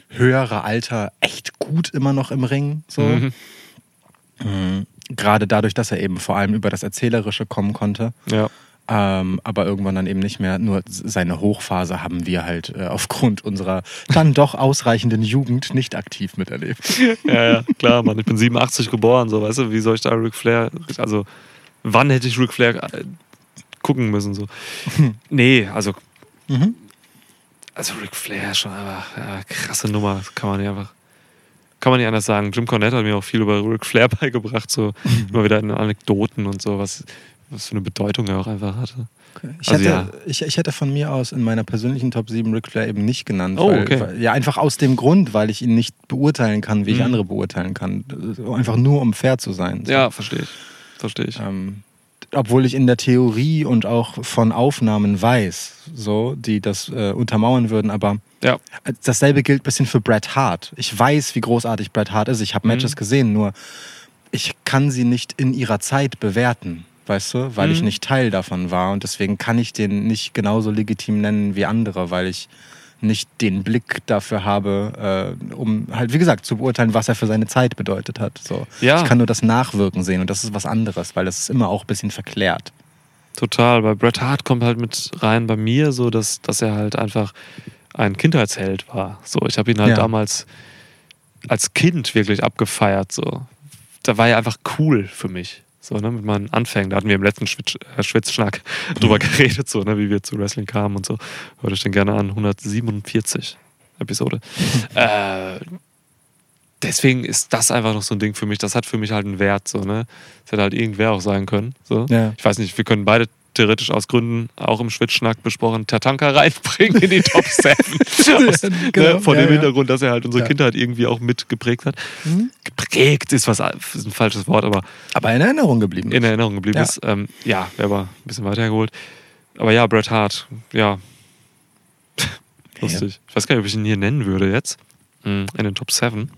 Speaker 1: höhere Alter echt gut immer noch im Ring. So.
Speaker 2: mhm.
Speaker 1: Mhm. Gerade dadurch, dass er eben vor allem über das Erzählerische kommen konnte.
Speaker 2: ja.
Speaker 1: Ähm, aber irgendwann dann eben nicht mehr. Nur seine Hochphase haben wir halt äh, aufgrund unserer dann doch ausreichenden Jugend nicht aktiv miterlebt.
Speaker 2: ja, ja, klar, Mann. Ich bin 87 geboren, so, weißt du, wie soll ich da Ric Flair, also, wann hätte ich Ric Flair äh, gucken müssen, so. Nee, also,
Speaker 1: Mhm.
Speaker 2: also Ric Flair schon einfach, ja, krasse Nummer, das kann man nicht einfach, kann man nicht anders sagen. Jim Cornette hat mir auch viel über Ric Flair beigebracht, so, immer wieder in Anekdoten und so, was, was für eine Bedeutung er auch einfach hatte.
Speaker 1: Ich,
Speaker 2: Also
Speaker 1: hätte,
Speaker 2: ja.
Speaker 1: ich, ich hätte von mir aus in meiner persönlichen Top 7 Ric Flair eben nicht genannt.
Speaker 2: Oh,
Speaker 1: weil,
Speaker 2: okay.
Speaker 1: weil, ja, einfach aus dem Grund, weil ich ihn nicht beurteilen kann, wie ich
Speaker 2: Mhm.
Speaker 1: andere beurteilen kann. Einfach nur, um fair zu sein. So.
Speaker 2: Ja, verstehe ich, verstehe ich.
Speaker 1: Ähm, obwohl ich in der Theorie und auch von Aufnahmen weiß, so, die das äh, untermauern würden, aber
Speaker 2: Ja,
Speaker 1: dasselbe gilt ein bisschen für Bret Hart. Ich weiß, wie großartig Bret Hart ist. Ich habe Matches
Speaker 2: Mhm.
Speaker 1: gesehen, nur ich kann sie nicht in ihrer Zeit bewerten, weißt du, weil ich
Speaker 2: Mhm.
Speaker 1: nicht Teil davon war und deswegen kann ich den nicht genauso legitim nennen wie andere, weil ich nicht den Blick dafür habe, äh, um halt, wie gesagt, zu beurteilen, was er für seine Zeit bedeutet hat. So.
Speaker 2: Ja.
Speaker 1: Ich kann nur das Nachwirken sehen und das ist was anderes, weil das ist immer auch ein bisschen verklärt.
Speaker 2: Total. Bei Bret Hart kommt halt mit rein bei mir so, dass, dass er halt einfach ein Kindheitsheld war. So, ich habe ihn halt
Speaker 1: Ja.
Speaker 2: damals als Kind wirklich abgefeiert. So. da war er einfach cool für mich. So, ne, mit meinen Anfängen. Da hatten wir im letzten Schwitz, äh, Schwitzschnack drüber geredet, so, ne, wie wir zu Wrestling kamen und so. Hört euch den gerne an. 147 Episode. äh, deswegen ist das einfach noch so ein Ding für mich. Das hat für mich halt einen Wert. So, ne? Das hätte halt irgendwer auch sein können. So.
Speaker 1: Ja.
Speaker 2: Ich weiß nicht, wir können beide theoretisch aus Gründen auch im Schwitzschnack besprochen Tatanka reinbringen in die Top 7. aus,
Speaker 1: Genau,
Speaker 2: ne, vor
Speaker 1: ja,
Speaker 2: dem
Speaker 1: ja.
Speaker 2: Hintergrund, dass er halt unsere
Speaker 1: Ja.
Speaker 2: Kindheit irgendwie auch mit geprägt hat. Geprägt ist was ist ein falsches Wort, aber
Speaker 1: Aber in Erinnerung geblieben.
Speaker 2: in Erinnerung geblieben ist. Ähm, ja, der war ein bisschen weiter hergeholt. Aber ja, Bret Hart, ja. Lustig. Ich weiß gar nicht, ob ich ihn hier nennen würde jetzt. Mm, In den Top 7.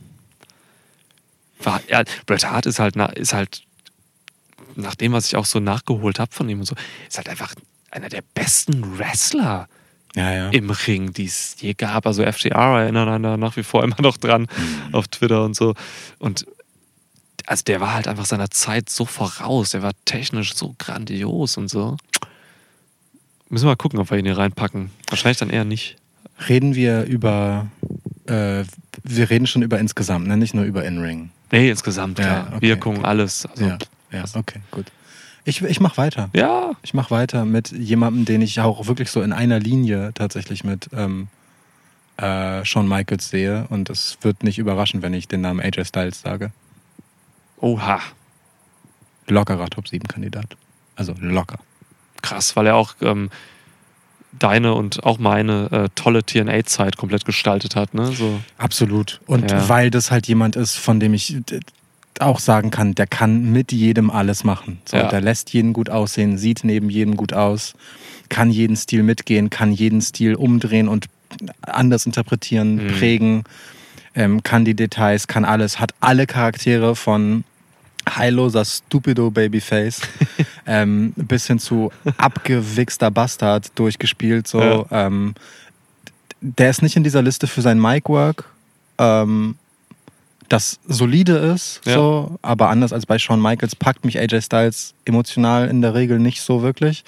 Speaker 2: War, ja, Bret Hart ist halt, ist halt, nach dem, was ich auch so nachgeholt habe von ihm und so, ist halt einfach einer der besten Wrestler
Speaker 1: ja, ja.
Speaker 2: im Ring, die es je gab. Also FTR erinnern einen da nach wie vor immer noch dran auf Twitter und so. Und also der war halt einfach seiner Zeit so voraus. Der war technisch so grandios und so. Müssen wir mal gucken, ob wir ihn hier reinpacken. Wahrscheinlich dann eher nicht.
Speaker 1: Reden wir über, äh, wir reden schon über insgesamt, ne? nicht nur über In-Ring.
Speaker 2: Nee, insgesamt,
Speaker 1: Ja,
Speaker 2: klar.
Speaker 1: okay,
Speaker 2: Wirkung,
Speaker 1: okay.
Speaker 2: alles. Also,
Speaker 1: ja, ja, okay, gut. Ich, ich mach weiter.
Speaker 2: ja.
Speaker 1: Ich mach weiter mit jemandem, den ich auch wirklich so in einer Linie tatsächlich mit ähm, äh, Shawn Michaels sehe. Und es wird nicht überraschen, wenn ich den Namen AJ Styles sage.
Speaker 2: Oha.
Speaker 1: Lockerer Top-7-Kandidat. Also locker.
Speaker 2: Krass, weil er auch ähm, deine und auch meine äh, tolle TNA-Zeit komplett gestaltet hat. Ne? So.
Speaker 1: Absolut. Und
Speaker 2: Ja.
Speaker 1: weil das halt jemand ist, von dem ich auch sagen kann, der kann mit jedem alles machen. So,
Speaker 2: Ja.
Speaker 1: Der lässt jeden gut aussehen, sieht neben jedem gut aus, kann jeden Stil mitgehen, kann jeden Stil umdrehen und anders interpretieren,
Speaker 2: Mhm.
Speaker 1: prägen, ähm, kann die Details, kann alles, hat alle Charaktere von heilloser Stupido Babyface ähm, bis hin zu abgewichster Bastard durchgespielt. So, ähm, der ist nicht in dieser Liste für sein Mic-Work, ähm, das solide ist,
Speaker 2: Ja.
Speaker 1: so, aber anders als bei Shawn Michaels packt mich AJ Styles emotional in der Regel nicht so wirklich.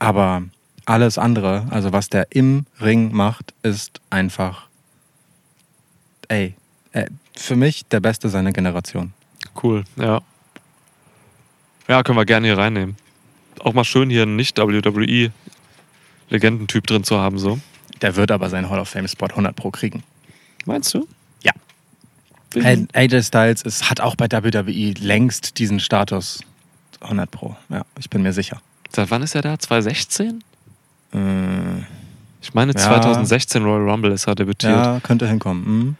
Speaker 1: Aber alles andere, also was der im Ring macht, ist einfach, ey, äh, für mich der Beste seiner Generation.
Speaker 2: Cool, ja. Ja, können wir gerne hier reinnehmen. Auch mal schön hier einen Nicht-WWE-Legendentyp drin zu haben, so.
Speaker 1: Der wird aber seinen Hall of Fame Spot 100 Pro kriegen.
Speaker 2: Meinst du? Bin-
Speaker 1: AJ Styles ist, hat auch bei WWE längst diesen Status 100 Pro. Ja, ich bin mir sicher.
Speaker 2: Seit wann ist er da? 2016?
Speaker 1: Äh,
Speaker 2: Ich meine,
Speaker 1: Ja.
Speaker 2: 2016 Royal Rumble ist er debütiert.
Speaker 1: ja, könnte hinkommen. Hm.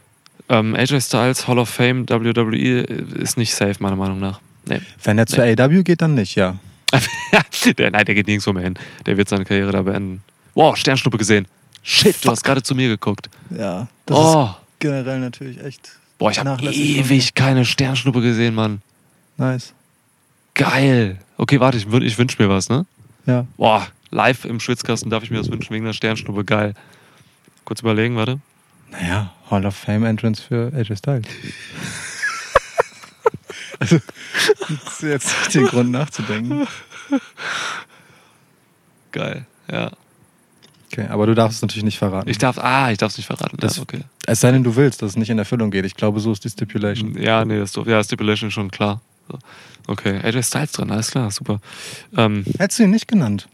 Speaker 2: Ähm, AJ Styles, Hall of Fame, WWE ist nicht safe, meiner Meinung nach. Nee.
Speaker 1: Wenn er zu AEW geht, dann nicht, ja.
Speaker 2: der, nein, der geht nirgendwo mehr hin. Der wird seine Karriere da beenden. Wow, Sternschnuppe gesehen. Shit, du hast gerade zu mir geguckt.
Speaker 1: Ja,
Speaker 2: Oh,
Speaker 1: generell natürlich echt
Speaker 2: boah, ich habe ewig keine Sternschnuppe gesehen, Mann.
Speaker 1: nice.
Speaker 2: Geil. Okay, warte, ich, ich wünsche mir was, ne?
Speaker 1: Ja.
Speaker 2: Boah, live im Schwitzkasten darf ich mir das wünschen wegen der Sternschnuppe. Geil. Kurz überlegen, warte.
Speaker 1: Naja, Hall of Fame Entrance für AJ Styles. also, jetzt nicht den Grund nachzudenken.
Speaker 2: Geil, ja.
Speaker 1: Okay, aber du darfst es natürlich nicht verraten.
Speaker 2: Ich darf, ah, ich darf es nicht verraten.
Speaker 1: Das-
Speaker 2: ja, okay.
Speaker 1: es sei denn, du willst, dass es nicht in Erfüllung geht. Ich glaube, so ist die Stipulation.
Speaker 2: Ja, nee, das, ja, Stipulation ist schon klar. Okay, AJ Styles drin, alles klar, super. Ähm,
Speaker 1: Hättest du ihn nicht genannt?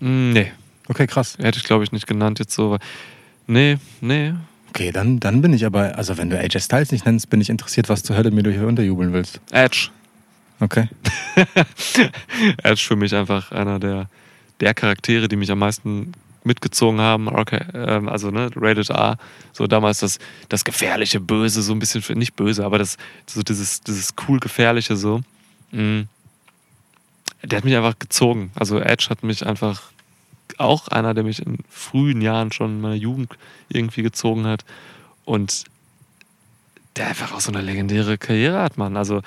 Speaker 2: mh, nee,
Speaker 1: Okay, krass.
Speaker 2: hätte ich glaube ich nicht genannt jetzt so. Nee, nee.
Speaker 1: Okay, dann, dann bin ich aber, also wenn du AJ Styles nicht nennst, bin ich interessiert, was zur Hölle mir du hier unterjubeln willst.
Speaker 2: Edge.
Speaker 1: Okay.
Speaker 2: Edge für mich einfach einer der, der Charaktere, die mich am meisten mitgezogen haben. Okay, ähm, also ne, Rated R, so damals das, das gefährliche Böse, so ein bisschen, nicht böse, aber das, so dieses, dieses cool gefährliche so. Mm. Der hat mich einfach gezogen. Also Edge hat mich einfach auch einer, der mich in frühen Jahren schon in meiner Jugend irgendwie gezogen hat und der einfach auch so eine legendäre Karriere hat, Mann. Also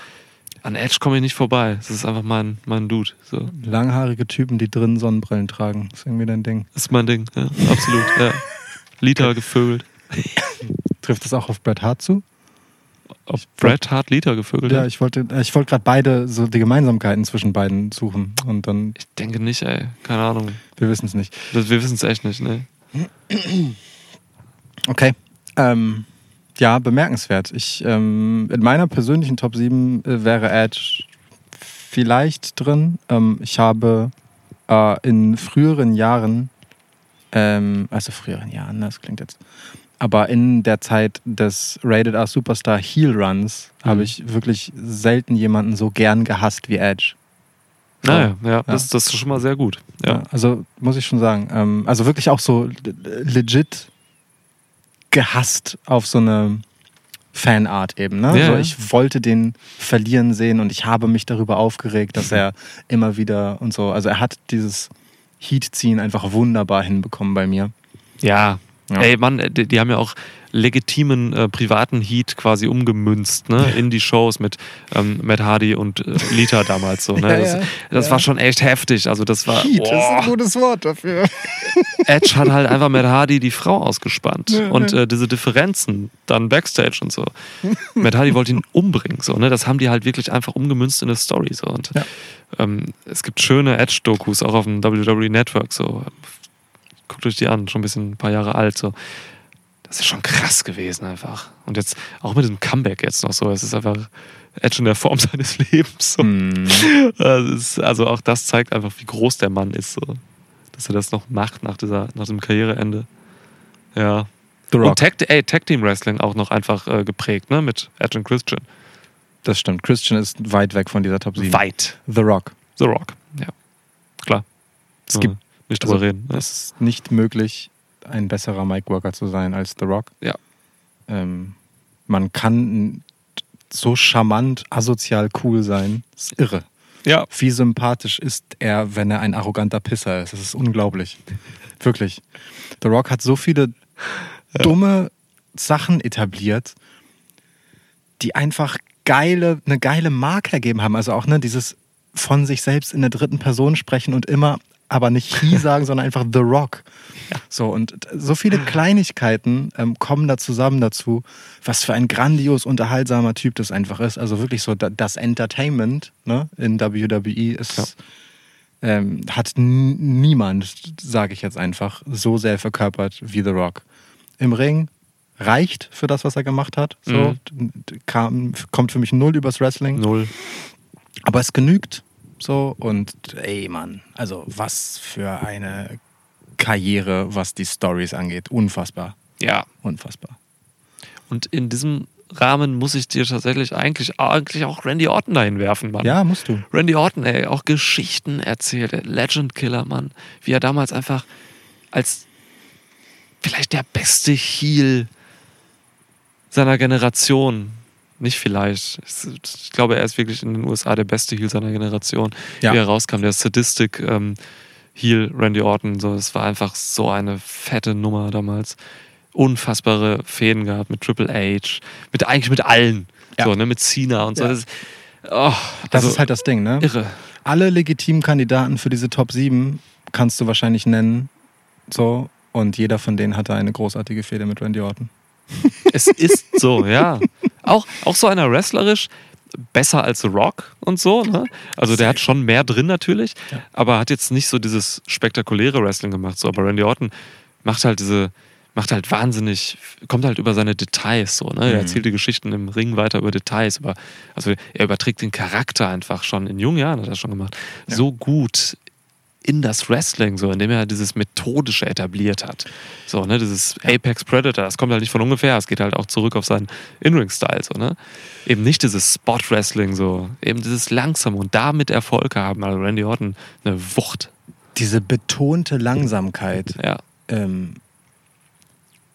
Speaker 2: an Edge komme ich nicht vorbei. Das ist einfach mein, mein Dude. So.
Speaker 1: Langhaarige Typen, die drinnen Sonnenbrillen tragen. ist irgendwie dein Ding.
Speaker 2: Das ist mein Ding, ja, absolut. Ja. Liter gevögelt.
Speaker 1: Trifft das auch auf Bret Hart zu?
Speaker 2: Ob Bret Hart Liter gevögelt
Speaker 1: Ja, ich wollte, äh, ich wollte gerade beide, so die Gemeinsamkeiten zwischen beiden suchen. Und dann,
Speaker 2: Ich denke nicht, ey. Keine Ahnung.
Speaker 1: wir wissen es nicht.
Speaker 2: Das, wir wissen es echt nicht, ne?
Speaker 1: Okay. Ähm, ja, bemerkenswert. Ich, ähm, in meiner persönlichen Top 7 äh, wäre Edge vielleicht drin. Ähm, ich habe äh, in früheren Jahren, ähm, also früheren Jahren, das klingt jetzt, aber in der Zeit des Rated R Superstar Heel Runs
Speaker 2: Mhm.
Speaker 1: habe ich wirklich selten jemanden so gern gehasst wie Edge.
Speaker 2: Naja, ja, Das, das ist schon mal sehr gut. Ja.
Speaker 1: Ja, also muss ich schon sagen. Ähm, also wirklich auch so legit gehasst auf so eine Fanart eben. Ne?
Speaker 2: Ja,
Speaker 1: so, ich wollte den verlieren sehen und ich habe mich darüber aufgeregt, dass er immer wieder und so. Also er hat dieses Heat-Ziehen einfach wunderbar hinbekommen bei mir.
Speaker 2: Ja.
Speaker 1: Ja.
Speaker 2: Ey, Mann, die, die haben ja auch legitimen äh, privaten Heat quasi umgemünzt, ne? In die Shows mit ähm, Matt Hardy und äh, Lita damals so, ne?
Speaker 1: Ja,
Speaker 2: das das
Speaker 1: ja.
Speaker 2: war schon echt heftig. Also das war. boah.
Speaker 1: gutes Wort dafür.
Speaker 2: Edge hat halt einfach Matt Hardy die Frau ausgespannt. Und äh, diese Differenzen dann Backstage und so. Matt Hardy wollte ihn umbringen. So, ne? Das haben die halt wirklich einfach umgemünzt in eine Story. So. Und
Speaker 1: Ja.
Speaker 2: ähm, es gibt schöne Edge-Dokus, auch auf dem WWE Network. So. Guckt euch die an, schon ein bisschen ein paar Jahre alt. So. Das ist schon krass gewesen einfach. Und jetzt auch mit diesem Comeback jetzt noch so. Es ist einfach Edge in der Form seines Lebens. So.
Speaker 1: Hm.
Speaker 2: Also, ist, also auch das zeigt einfach, wie groß der Mann ist. So. Dass er das noch macht nach, dieser, nach dem Karriereende. Ja.
Speaker 1: The Rock.
Speaker 2: Und Tag, ey, Tag Team Wrestling auch noch einfach äh, geprägt, ne? Mit Edge und Christian.
Speaker 1: Das stimmt. Christian ist weit weg von dieser Top 7.
Speaker 2: Weit.
Speaker 1: The Rock.
Speaker 2: The Rock. Ja. Klar.
Speaker 1: Es gibt
Speaker 2: nicht drüber
Speaker 1: also,
Speaker 2: reden. Ne?
Speaker 1: Es ist nicht möglich, ein besserer Mic Worker zu sein als The Rock.
Speaker 2: Ja.
Speaker 1: Ähm, man kann so charmant, asozial cool sein. Das ist irre.
Speaker 2: Ja.
Speaker 1: Wie sympathisch ist er, wenn er ein arroganter Pisser ist. Das ist unglaublich. Wirklich. The Rock hat so viele dumme Sachen etabliert, die einfach geile, eine geile Marke ergeben haben. Also auch ne, dieses von sich selbst in der dritten Person sprechen und immer aber nicht he sagen, sondern einfach The Rock. So, und so viele Kleinigkeiten ähm, kommen da zusammen dazu, was für ein grandios unterhaltsamer Typ das einfach ist. Also wirklich so da- das Entertainment ne, in WWE ist, ähm, hat niemand, sage ich jetzt einfach, so sehr verkörpert wie The Rock. Im Ring reicht für das, was er gemacht hat. So, d- kam, kommt für mich null übers Wrestling.
Speaker 2: Null.
Speaker 1: Aber es genügt so und ey Mann, also was für eine Karriere, was die Stories angeht. Unfassbar,
Speaker 2: Ja.
Speaker 1: unfassbar.
Speaker 2: Und in diesem Rahmen muss ich dir tatsächlich eigentlich, eigentlich auch Randy Orton dahin werfen, Mann.
Speaker 1: Ja, musst du.
Speaker 2: Randy Orton, ey, auch Geschichten erzählt, Legend Killer, Mann. Wie er damals einfach als vielleicht der beste Heel seiner Generation, nicht vielleicht, ich glaube, er ist wirklich in den USA der beste Heel seiner Generation,
Speaker 1: Ja.
Speaker 2: wie er rauskam, der Sadistic ähm, Heel Randy Orton, so, es war einfach so eine fette Nummer damals. Unfassbare Fäden gehabt mit Triple H, mit eigentlich mit allen,
Speaker 1: Ja.
Speaker 2: so, ne, mit Cena und so.
Speaker 1: Ja.
Speaker 2: Das, oh,
Speaker 1: Das
Speaker 2: also,
Speaker 1: ist halt das Ding, ne?
Speaker 2: irre.
Speaker 1: Alle legitimen Kandidaten für diese Top 7 kannst du wahrscheinlich nennen. So. Und jeder von denen hatte eine großartige Fehde mit Randy Orton.
Speaker 2: Es ist so, ja. Auch, auch so einer wrestlerisch besser als The Rock und so. Ne? Also der hat schon mehr drin natürlich,
Speaker 1: Ja.
Speaker 2: aber hat jetzt nicht so dieses spektakuläre Wrestling gemacht. So, aber Randy Orton macht halt diese, macht halt wahnsinnig, kommt halt über seine Details so. Ne? Er
Speaker 1: Mhm.
Speaker 2: erzählt die Geschichten im Ring weiter über Details. Über, also er überträgt den Charakter einfach schon. In jungen Jahren hat er das schon gemacht.
Speaker 1: Ja.
Speaker 2: So gut in das Wrestling, so, indem er dieses Methodische etabliert hat. So, ne, dieses Apex Predator, das kommt halt nicht von ungefähr, es geht halt auch zurück auf seinen In-Ring-Style, so, ne? Eben nicht dieses Spot-Wrestling, so, eben dieses langsame und damit Erfolg haben, also Randy Orton eine Wucht.
Speaker 1: Diese betonte Langsamkeit
Speaker 2: Ja.
Speaker 1: ähm,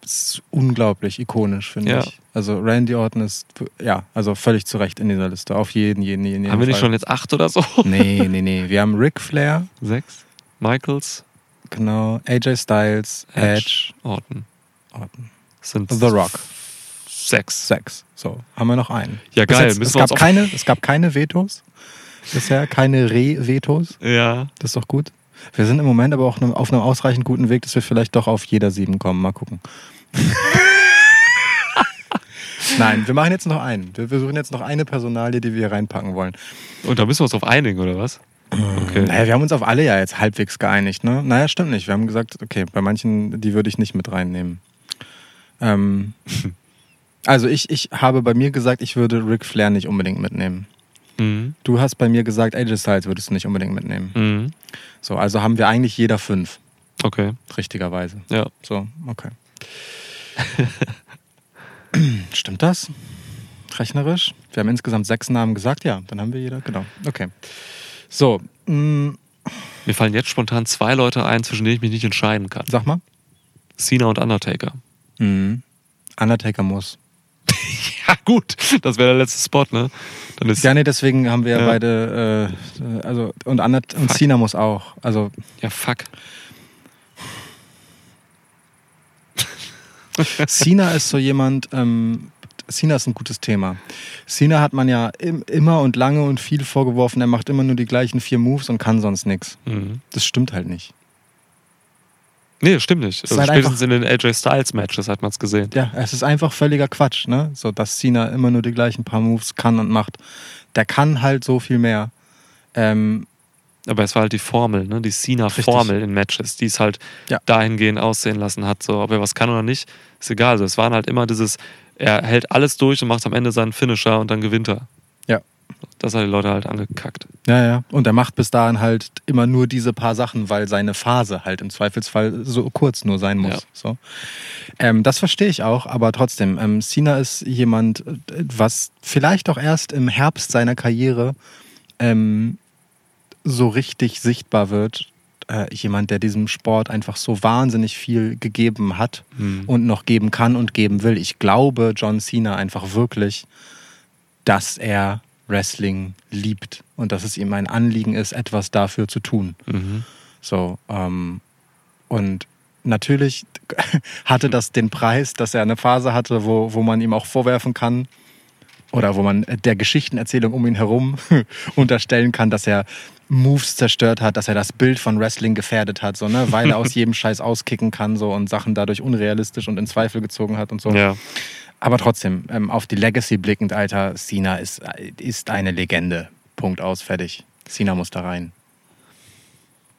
Speaker 1: ist unglaublich ikonisch, finde
Speaker 2: Ja.
Speaker 1: ich. Also Randy Orton ist, ja, also völlig zu Recht in dieser Liste. Auf jeden, jeden, jeden, jeden
Speaker 2: haben wir nicht schon jetzt acht oder so?
Speaker 1: Nee, nee, nee. Wir haben Ric Flair,
Speaker 2: Sechs? Michaels,
Speaker 1: genau, AJ Styles, Edge,
Speaker 2: Edge, Orton.
Speaker 1: Orton.
Speaker 2: Sind
Speaker 1: The Rock.
Speaker 2: Sechs.
Speaker 1: Sechs. So, haben wir noch einen.
Speaker 2: Ja,
Speaker 1: Bis
Speaker 2: geil.
Speaker 1: Jetzt, es, gab keine, es gab keine Vetos bisher, keine Re-Vetos.
Speaker 2: Ja.
Speaker 1: Das ist doch gut. Wir sind im Moment aber auch auf einem ausreichend guten Weg, dass wir vielleicht doch auf jeder sieben kommen. Mal gucken. Nein, wir machen jetzt noch einen. Wir suchen jetzt noch eine Personalie, die wir hier reinpacken wollen.
Speaker 2: Und da müssen wir uns auf einigen, oder was? Okay.
Speaker 1: Naja, wir haben uns auf alle ja jetzt halbwegs geeinigt, ne? Naja, stimmt nicht. Wir haben gesagt, okay, bei manchen, die würde ich nicht mit reinnehmen. Ähm, Also ich, ich habe bei mir gesagt, ich würde Ric Flair nicht unbedingt mitnehmen.
Speaker 2: Mhm.
Speaker 1: Du hast bei mir gesagt, AJ Styles würdest du nicht unbedingt mitnehmen.
Speaker 2: Mhm.
Speaker 1: So, also haben wir eigentlich jeder fünf,
Speaker 2: Okay,
Speaker 1: richtigerweise.
Speaker 2: ja.
Speaker 1: So, okay. Stimmt das? Rechnerisch? Wir haben insgesamt sechs Namen gesagt, ja, dann haben wir jeder, genau. Okay. So, mh,
Speaker 2: Mir fallen jetzt spontan zwei Leute ein, zwischen denen ich mich nicht entscheiden kann.
Speaker 1: sag mal.
Speaker 2: Cena und Undertaker.
Speaker 1: Mhm. Undertaker muss.
Speaker 2: Ja, gut. Das wäre der letzte Spot, ne? Dann ist
Speaker 1: Ja, nee, deswegen haben wir
Speaker 2: Ja.
Speaker 1: beide, äh, also, und, Undert und. Cena muss auch. Also,
Speaker 2: ja fuck.
Speaker 1: Cena ist so jemand, ähm, Cena ist ein gutes Thema. Cena hat man ja im, immer und lange und viel vorgeworfen, er macht immer nur die gleichen vier Moves und kann sonst nichts.
Speaker 2: Mhm.
Speaker 1: Das stimmt halt nicht.
Speaker 2: Nee, stimmt nicht. Also
Speaker 1: halt
Speaker 2: spätestens in den AJ Styles Matches hat man es gesehen.
Speaker 1: Ja, es ist einfach völliger Quatsch, ne? So, dass Cena immer nur die gleichen paar Moves kann und macht. Der kann halt so viel mehr. Ähm,
Speaker 2: Aber es war halt die Formel, ne? Die Cena-Formel in Matches, die es halt
Speaker 1: Ja.
Speaker 2: dahingehend aussehen lassen hat. So, ob er was kann oder nicht, ist egal. Also, es waren halt immer dieses, er hält alles durch und macht am Ende seinen Finisher und dann gewinnt er.
Speaker 1: Ja.
Speaker 2: Das hat die Leute halt angekackt.
Speaker 1: ja, ja. Und er macht bis dahin halt immer nur diese paar Sachen, weil seine Phase halt im Zweifelsfall so kurz nur sein muss.
Speaker 2: Ja.
Speaker 1: So. Ähm, das verstehe ich auch, aber trotzdem, ähm, Cena ist jemand, äh, was vielleicht auch erst im Herbst seiner Karriere ähm, so richtig sichtbar wird. Äh, jemand, der diesem Sport einfach so wahnsinnig viel gegeben hat
Speaker 2: Hm.
Speaker 1: und noch geben kann und geben will. Ich glaube John Cena einfach wirklich, dass er Wrestling liebt und dass es ihm ein Anliegen ist, etwas dafür zu tun.
Speaker 2: Mhm.
Speaker 1: So, ähm, und natürlich hatte das den Preis, dass er eine Phase hatte, wo, wo man ihm auch vorwerfen kann, oder wo man der Geschichtenerzählung um ihn herum unterstellen kann, dass er Moves zerstört hat, dass er das Bild von Wrestling gefährdet hat, so, ne? weil er aus jedem Scheiß auskicken kann so, und Sachen dadurch unrealistisch und in Zweifel gezogen hat und so.
Speaker 2: Ja.
Speaker 1: Aber trotzdem, ähm, auf die Legacy blickend, Alter, Cena ist, ist eine Legende. Punkt aus, fertig. Cena muss da rein.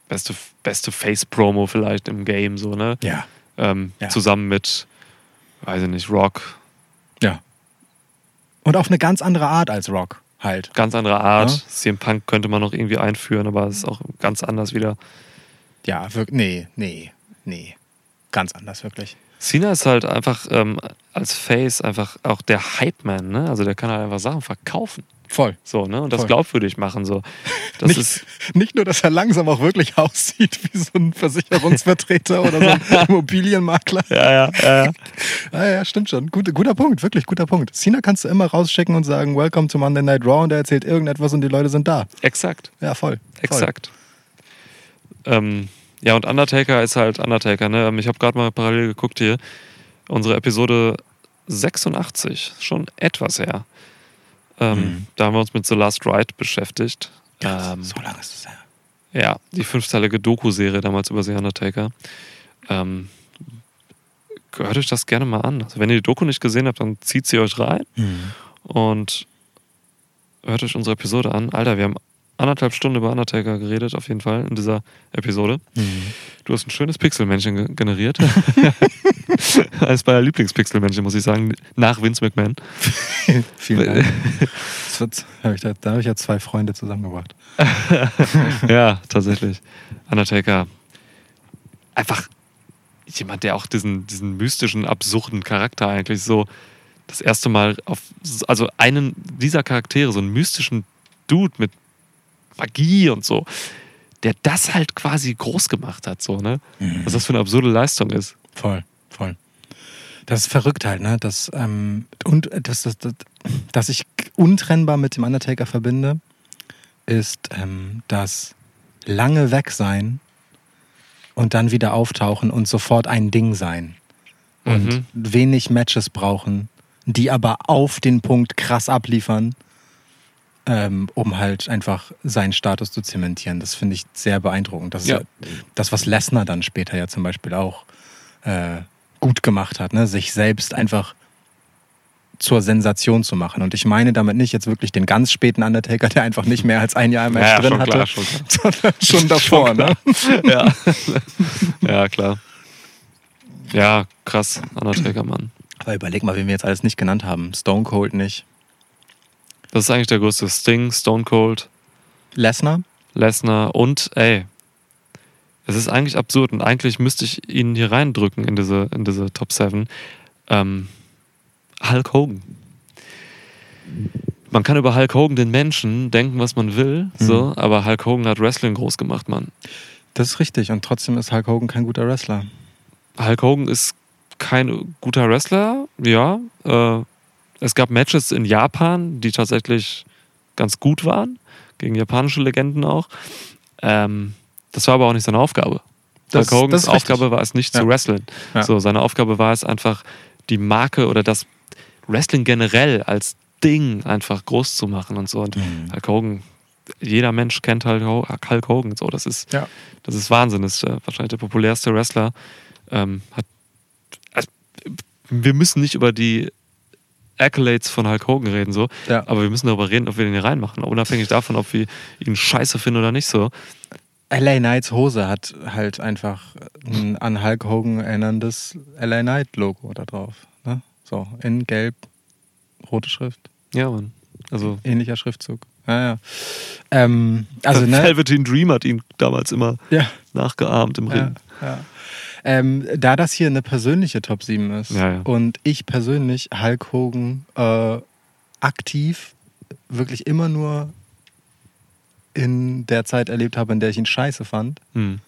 Speaker 2: Beste, beste Face-Promo vielleicht im Game, so, ne?
Speaker 1: Ja.
Speaker 2: Ähm,
Speaker 1: Ja.
Speaker 2: Zusammen mit, weiß ich nicht, Rock.
Speaker 1: Ja. Und auf eine ganz andere Art als Rock halt.
Speaker 2: Ganz andere Art.
Speaker 1: Ja.
Speaker 2: CM Punk könnte man noch irgendwie einführen, aber es ist auch ganz anders wieder.
Speaker 1: Ja, wirklich. Nee, nee, nee. Ganz anders, wirklich.
Speaker 2: Cena ist halt einfach ähm, als Face einfach auch der Hype-Man, ne? Also der kann halt einfach Sachen verkaufen.
Speaker 1: Voll.
Speaker 2: So, ne? Und das
Speaker 1: Voll.
Speaker 2: glaubwürdig machen. So. Das
Speaker 1: nicht,
Speaker 2: ist.
Speaker 1: nicht nur, dass er langsam auch wirklich aussieht wie so ein Versicherungsvertreter oder so ein Immobilienmakler.
Speaker 2: Ja, ja, ja, ja.
Speaker 1: Ah, ja, stimmt schon. Gut, guter Punkt, wirklich guter Punkt. Cena kannst du immer rausschicken und sagen, Welcome to Monday Night Raw und er erzählt irgendetwas und die Leute sind da.
Speaker 2: Exakt.
Speaker 1: Ja, voll. voll.
Speaker 2: Exakt. Ähm, ja, und Undertaker ist halt Undertaker, ne? Ähm, Ich habe gerade mal parallel geguckt hier. Unsere Episode 86, schon etwas her. Ähm,
Speaker 1: Mhm.
Speaker 2: Da haben wir uns mit The Last Ride beschäftigt. Ähm,
Speaker 1: so lange ist es her.
Speaker 2: Ja, die fünfteilige Doku-Serie damals über The Undertaker. Ähm, hört euch das gerne mal an. Also wenn ihr die Doku nicht gesehen habt, dann zieht sie euch rein und hört euch unsere Episode an. Alter, wir haben anderthalb Stunden über Undertaker geredet, auf jeden Fall, in dieser Episode. Du hast ein schönes Pixelmännchen ge- generiert. Eines meiner Lieblingspixelmännchen, muss ich sagen, nach Vince McMahon.
Speaker 1: Vielen Dank. Wird, hab ich da, da habe ich ja zwei Freunde zusammengebracht.
Speaker 2: ja, tatsächlich. Undertaker. Einfach jemand, der auch diesen, diesen mystischen, absurden Charakter eigentlich so das erste Mal auf, also einen dieser Charaktere, so einen mystischen Dude mit Magie und so, der das halt quasi groß gemacht hat, so, ne? Was das für eine absurde Leistung ist.
Speaker 1: Voll, voll. Das ist verrückt halt, ne? Das, ähm, und das, das, das, das ich untrennbar mit dem Undertaker verbinde, ist ähm, das lange weg sein und dann wieder auftauchen und sofort ein Ding sein. Und
Speaker 2: Mhm.
Speaker 1: wenig Matches brauchen, die aber auf den Punkt krass abliefern, ähm, um halt einfach seinen Status zu zementieren. Das finde ich sehr beeindruckend. Das ist
Speaker 2: Ja.
Speaker 1: ja das, was Lesnar dann später ja zum Beispiel auch äh, gut gemacht hat, ne? sich selbst einfach zur Sensation zu machen. Und ich meine damit nicht jetzt wirklich den ganz späten Undertaker, der einfach nicht mehr als ein Jahr im Match
Speaker 2: Ja,
Speaker 1: drin
Speaker 2: schon
Speaker 1: hatte,
Speaker 2: klar, schon
Speaker 1: sondern schon davor. ne?
Speaker 2: ja. ja, klar. Ja, krass, Undertaker, Mann.
Speaker 1: Aber überleg mal, wen wir jetzt alles nicht genannt haben. Stone Cold nicht.
Speaker 2: Das ist eigentlich der größte Sting, Stone Cold,
Speaker 1: Lesnar?
Speaker 2: Lesnar und ey, es ist eigentlich absurd und eigentlich müsste ich ihn hier reindrücken in diese, in diese Top 7. Ähm, Hulk Hogan. Man kann über Hulk Hogan den Menschen denken, was man will, so, aber Hulk Hogan hat Wrestling groß gemacht, Mann.
Speaker 1: Das ist richtig. Und trotzdem ist Hulk Hogan kein guter Wrestler.
Speaker 2: Hulk Hogan ist kein guter Wrestler, ja. Äh, es gab Matches in Japan, die tatsächlich ganz gut waren, gegen japanische Legenden auch. Ähm, das war aber auch nicht seine Aufgabe.
Speaker 1: Das-
Speaker 2: Hulk Hogans. Aufgabe war es nicht
Speaker 1: Ja.
Speaker 2: zu wrestlen.
Speaker 1: Ja.
Speaker 2: So, seine Aufgabe war es einfach, die Marke oder das Wrestling generell als Ding einfach groß zu machen und so. Und
Speaker 1: Mhm.
Speaker 2: Hulk Hogan, jeder Mensch kennt Hulk Ho- Hulk Hogan. So, das ist,
Speaker 1: Ja.
Speaker 2: das ist Wahnsinn. Das ist äh, wahrscheinlich der populärste Wrestler. Ähm, hat, also, wir müssen nicht über die Accolades von Hulk Hogan reden, so,
Speaker 1: Ja.
Speaker 2: aber wir müssen darüber reden, ob wir den hier reinmachen, unabhängig davon, ob wir ihn scheiße finden oder nicht so.
Speaker 1: LA Knights Hose hat halt einfach ein an Hulk Hogan erinnerndes LA Knight Logo da drauf. Ne? So, in gelb, rote Schrift,
Speaker 2: Ja, Mann. Also,
Speaker 1: ähnlicher Schriftzug. Ja, ja. Ähm, also, ne?
Speaker 2: Velveteen Dream hat ihn damals immer
Speaker 1: Ja,
Speaker 2: nachgeahmt im
Speaker 1: ja,
Speaker 2: Ring.
Speaker 1: ja. Ähm, da das hier eine persönliche Top 7 ist
Speaker 2: Ja, ja.
Speaker 1: und ich persönlich Hulk Hogan äh, aktiv wirklich immer nur in der Zeit erlebt habe, in der ich ihn scheiße fand,
Speaker 2: Hm.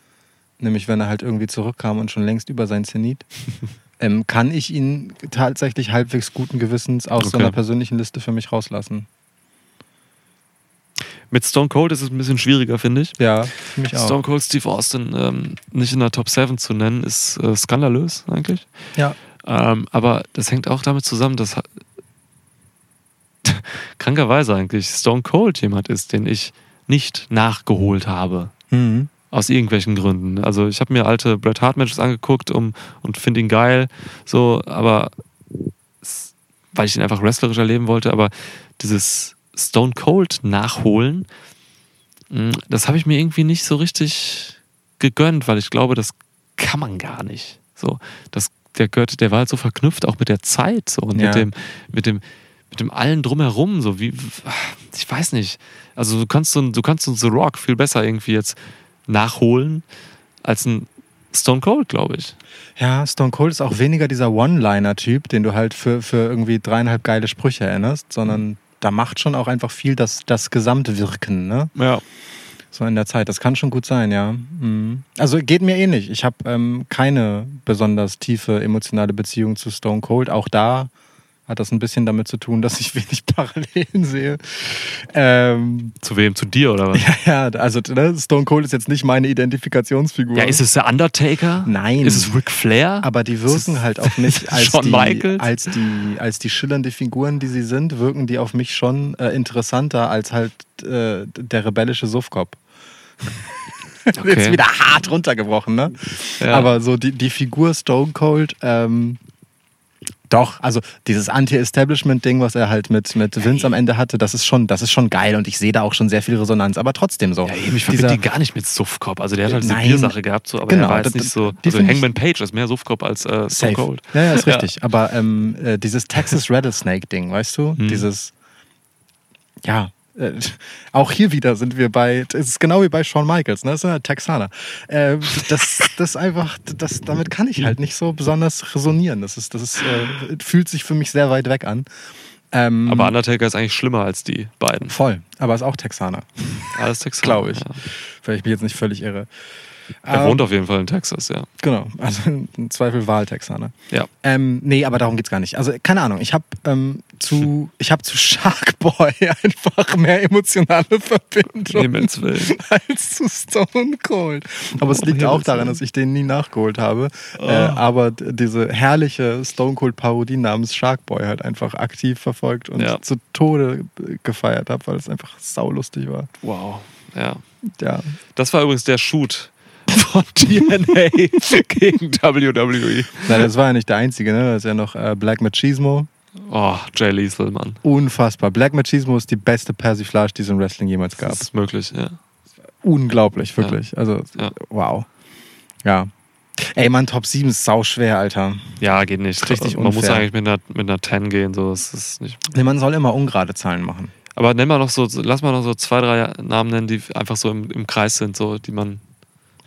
Speaker 1: nämlich wenn er halt irgendwie zurückkam und schon längst über sein Zenit, ähm, kann ich ihn tatsächlich halbwegs guten Gewissens aus so
Speaker 2: Okay.
Speaker 1: einer persönlichen Liste für mich rauslassen.
Speaker 2: Mit Stone Cold ist es ein bisschen schwieriger, finde ich.
Speaker 1: Ja, für mich auch.
Speaker 2: Stone Cold Steve Austin ähm, nicht in der Top 7 zu nennen, ist äh, skandalös eigentlich.
Speaker 1: Ja.
Speaker 2: Ähm, aber das hängt auch damit zusammen, dass krankerweise eigentlich Stone Cold jemand ist, den ich nicht nachgeholt habe.
Speaker 1: Mhm.
Speaker 2: Aus irgendwelchen Gründen. Also ich habe mir alte Bret Hart Matches angeguckt um, und finde ihn geil, so, aber weil ich ihn einfach wrestlerisch erleben wollte, aber dieses Stone Cold nachholen, mh, das habe ich mir irgendwie nicht so richtig gegönnt, weil ich glaube, das kann man gar nicht. So, das, der gehört, der war halt so verknüpft auch mit der Zeit so und
Speaker 1: Ja.
Speaker 2: mit dem, mit dem, mit dem allen drumherum, so wie, ich weiß nicht. Also du kannst so, du kannst so The Rock viel besser irgendwie jetzt nachholen als ein Stone Cold, glaube ich.
Speaker 1: Ja, Stone Cold ist auch weniger dieser One-Liner-Typ, den du halt für, für irgendwie dreieinhalb geile Sprüche erinnerst, sondern da macht schon auch einfach viel das, das Gesamtwirken, ne?
Speaker 2: Ja.
Speaker 1: So in der Zeit. Das kann schon gut sein, ja. Mhm. Also geht mir ähnlich. Ich habe ähm, keine besonders tiefe emotionale Beziehung zu Stone Cold. Auch da hat das ein bisschen damit zu tun, dass ich wenig Parallelen sehe. Ähm,
Speaker 2: Zu wem? Zu dir oder was?
Speaker 1: ja, also ne, Stone Cold ist jetzt nicht meine Identifikationsfigur.
Speaker 2: Ja, ist es der Undertaker?
Speaker 1: Nein.
Speaker 2: Ist es Ric Flair?
Speaker 1: Aber die wirken halt auf mich als die, als die als die schillernde Figuren, die sie sind, wirken die auf mich schon äh, interessanter als halt äh, der rebellische Suffkopf.
Speaker 2: Okay.
Speaker 1: Jetzt wieder hart runtergebrochen, ne?
Speaker 2: Ja.
Speaker 1: Aber so die, die Figur Stone Cold, ähm, doch, also dieses Anti-Establishment-Ding, was er halt mit, mit Vince am Ende hatte, das ist schon, das ist schon geil und ich sehe da auch schon sehr viel Resonanz, aber trotzdem so.
Speaker 2: Ja, eben, ich verbinde die gar nicht mit Suffkopf. Also der hat halt diese
Speaker 1: Nein.
Speaker 2: Biersache gehabt, so, aber
Speaker 1: Genau,
Speaker 2: er war jetzt
Speaker 1: das-
Speaker 2: nicht so. Also Hangman Page ist mehr Suffkopf als äh,
Speaker 1: Safe.
Speaker 2: Cold.
Speaker 1: Ja, ja, ist richtig. Aber ähm, äh, dieses Texas Rattlesnake-Ding, weißt du?
Speaker 2: Hm.
Speaker 1: Dieses, ja, äh, auch hier wieder sind wir bei, es ist genau wie bei Shawn Michaels, ne? Das sind halt Texaner. Äh, das, das einfach, das, damit kann ich halt nicht so besonders resonieren. Das ist, das ist, äh, fühlt sich für mich sehr weit weg an. Ähm,
Speaker 2: Aber Undertaker ist eigentlich schlimmer als die beiden.
Speaker 1: voll, aber ist auch Texaner,
Speaker 2: Alles Texas.
Speaker 1: glaube ich.
Speaker 2: Ja.
Speaker 1: Weil ich mich jetzt nicht völlig irre.
Speaker 2: Er
Speaker 1: Ähm,
Speaker 2: wohnt auf jeden Fall in Texas, ja.
Speaker 1: Genau, also im Zweifel Wahltexaner.
Speaker 2: Ja.
Speaker 1: Ähm, nee, aber darum geht's gar nicht. Also keine Ahnung, ich habe ähm, zu, ich habe zu Sharkboy einfach mehr emotionale Verbindung als zu Stone Cold. Aber es liegt
Speaker 2: Oh,
Speaker 1: auch daran, dass ich den nie nachgeholt habe.
Speaker 2: Oh.
Speaker 1: Äh, aber diese herrliche Stone Cold Parodie namens Sharkboy halt einfach aktiv verfolgt und
Speaker 2: Ja.
Speaker 1: zu Tode gefeiert habe, weil es einfach saulustig war.
Speaker 2: Wow. Ja.
Speaker 1: Ja.
Speaker 2: Das war übrigens der Shoot von TNA gegen WWE.
Speaker 1: Na, das war ja nicht der einzige, ne? Da ist ja noch äh, Black Machismo.
Speaker 2: Oh, Jay Lethal, Mann.
Speaker 1: Unfassbar. Black Machismo ist die beste Persiflage, die es im Wrestling jemals gab.
Speaker 2: Das ist möglich, ja.
Speaker 1: Unglaublich, wirklich. Also,
Speaker 2: Ja.
Speaker 1: wow. Ja. Ey, Mann, Top 7 ist sau schwer, Alter.
Speaker 2: Ja, geht nicht.
Speaker 1: Richtig
Speaker 2: Man muss
Speaker 1: unfair.
Speaker 2: eigentlich mit einer, mit einer 10 gehen. So. Das ist nicht.
Speaker 1: Nee, man soll immer ungerade Zahlen machen.
Speaker 2: Aber nenn mal noch so, lass mal noch so zwei, drei Namen nennen, die einfach so im, im Kreis sind, so, die man.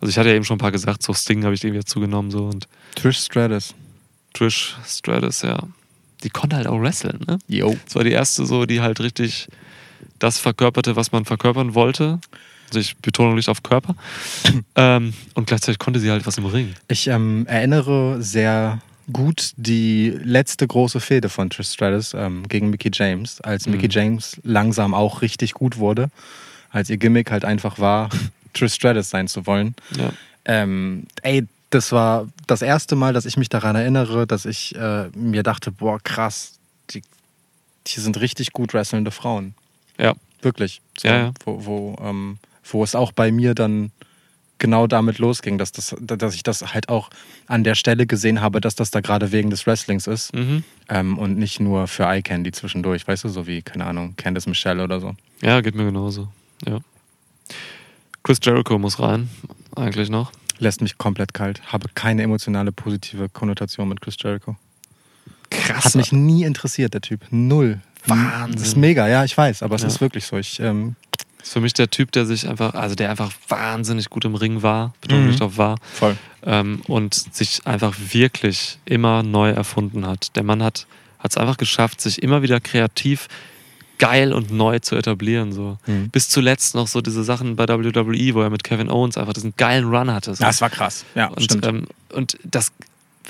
Speaker 2: Also ich hatte ja eben schon ein paar gesagt, so Sting habe ich irgendwie dazu genommen, so und
Speaker 1: Trish Stratus.
Speaker 2: Trish Stratus, ja. Die konnte halt auch wrestlen, ne?
Speaker 1: Yo.
Speaker 2: Das war die erste so, die halt richtig das verkörperte, was man verkörpern wollte. Also ich Betonung liegt auf Körper. ähm, und gleichzeitig konnte sie halt was im Ring.
Speaker 1: Ich ähm, erinnere sehr gut die letzte große Fehde von Trish Stratus ähm, gegen Mickey James, als Mickey James langsam auch richtig gut wurde, als ihr Gimmick halt einfach war, Trish Stratus sein zu wollen.
Speaker 2: Ja.
Speaker 1: Ähm, ey, das war das erste Mal, dass ich mich daran erinnere, dass ich äh, mir dachte, boah, krass, die, die sind richtig gut wrestlende Frauen.
Speaker 2: Ja.
Speaker 1: Wirklich. So,
Speaker 2: Ja, ja.
Speaker 1: Wo, wo, ähm, wo es auch bei mir dann genau damit losging, dass, das, dass ich das halt auch an der Stelle gesehen habe, dass das da gerade wegen des Wrestlings ist
Speaker 2: Mhm.
Speaker 1: ähm, und nicht nur für Eye Candy zwischendurch, weißt du, so wie, keine Ahnung, Candice Michelle oder so.
Speaker 2: Ja, geht mir genauso. Ja. Chris Jericho muss rein, eigentlich noch.
Speaker 1: Lässt mich komplett kalt. Habe keine emotionale positive Konnotation mit Chris Jericho.
Speaker 2: Krass.
Speaker 1: Hat mich nie interessiert, der Typ. Null.
Speaker 2: Wahnsinn.
Speaker 1: Das ist mega, ja, ich weiß, aber es
Speaker 2: Ja.
Speaker 1: ist wirklich so. Ich, ähm,
Speaker 2: ist für mich der Typ, der sich einfach, also der einfach wahnsinnig gut im Ring war, Betonung
Speaker 1: Mhm.
Speaker 2: nicht auf war,
Speaker 1: voll.
Speaker 2: ähm, und sich einfach wirklich immer neu erfunden hat. Der Mann hat es einfach geschafft, sich immer wieder kreativ geil und neu zu etablieren. So.
Speaker 1: Mhm.
Speaker 2: Bis zuletzt noch so diese Sachen bei WWE, wo er mit Kevin Owens einfach diesen geilen Run hatte. So.
Speaker 1: Das war krass. Ja,
Speaker 2: und,
Speaker 1: stimmt.
Speaker 2: ähm, und das,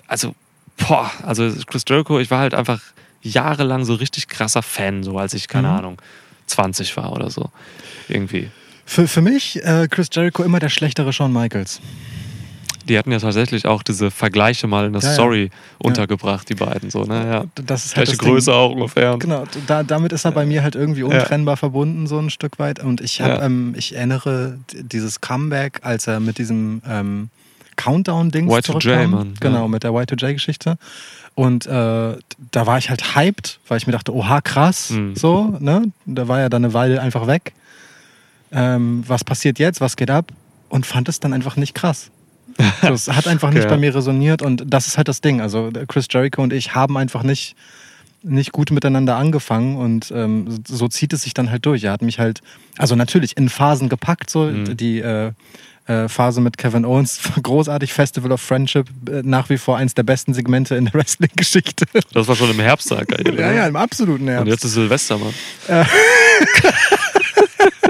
Speaker 2: also, boah, also Chris Jericho, ich war halt einfach jahrelang so richtig krasser Fan, so als ich, keine
Speaker 1: Mhm.
Speaker 2: Ahnung, 20 war oder so. Irgendwie.
Speaker 1: Für, für mich, äh, Chris Jericho immer der schlechtere Shawn Michaels.
Speaker 2: Die hatten ja tatsächlich auch diese Vergleiche mal in der
Speaker 1: Ja, ja.
Speaker 2: Story untergebracht, die beiden so, ne? Ja.
Speaker 1: Das ist halt
Speaker 2: Gleiche
Speaker 1: das Ding.
Speaker 2: Größe auch ungefähr.
Speaker 1: Genau, da, damit ist er bei mir halt irgendwie untrennbar verbunden, so ein Stück weit. Und ich, hab,
Speaker 2: Ja.
Speaker 1: ähm, ich erinnere dieses Comeback, als er mit diesem ähm, Countdown-Ding
Speaker 2: Y2J,
Speaker 1: zurückkam.
Speaker 2: Mann, ja.
Speaker 1: Genau, mit der Y2J-Geschichte. Und äh, da war ich halt hyped, weil ich mir dachte, oha, krass,
Speaker 2: Mhm.
Speaker 1: so, ne? Da war ja dann eine Weile einfach weg. Ähm, was passiert jetzt? Was geht ab? Und fand es dann einfach nicht krass. So, es hat einfach nicht
Speaker 2: Okay.
Speaker 1: bei mir resoniert und das ist halt das Ding. Also Chris Jericho und ich haben einfach nicht, nicht gut miteinander angefangen und ähm, so zieht es sich dann halt durch. Er hat mich halt, also natürlich in Phasen gepackt, so
Speaker 2: Mhm.
Speaker 1: die äh, äh, Phase mit Kevin Owens, großartig, Festival of Friendship, äh, nach wie vor eins der besten Segmente in der Wrestling-Geschichte.
Speaker 2: Das war schon im Herbst, da geil.
Speaker 1: ja, ja, im absoluten
Speaker 2: Und
Speaker 1: Ernst.
Speaker 2: jetzt ist Silvester, Mann.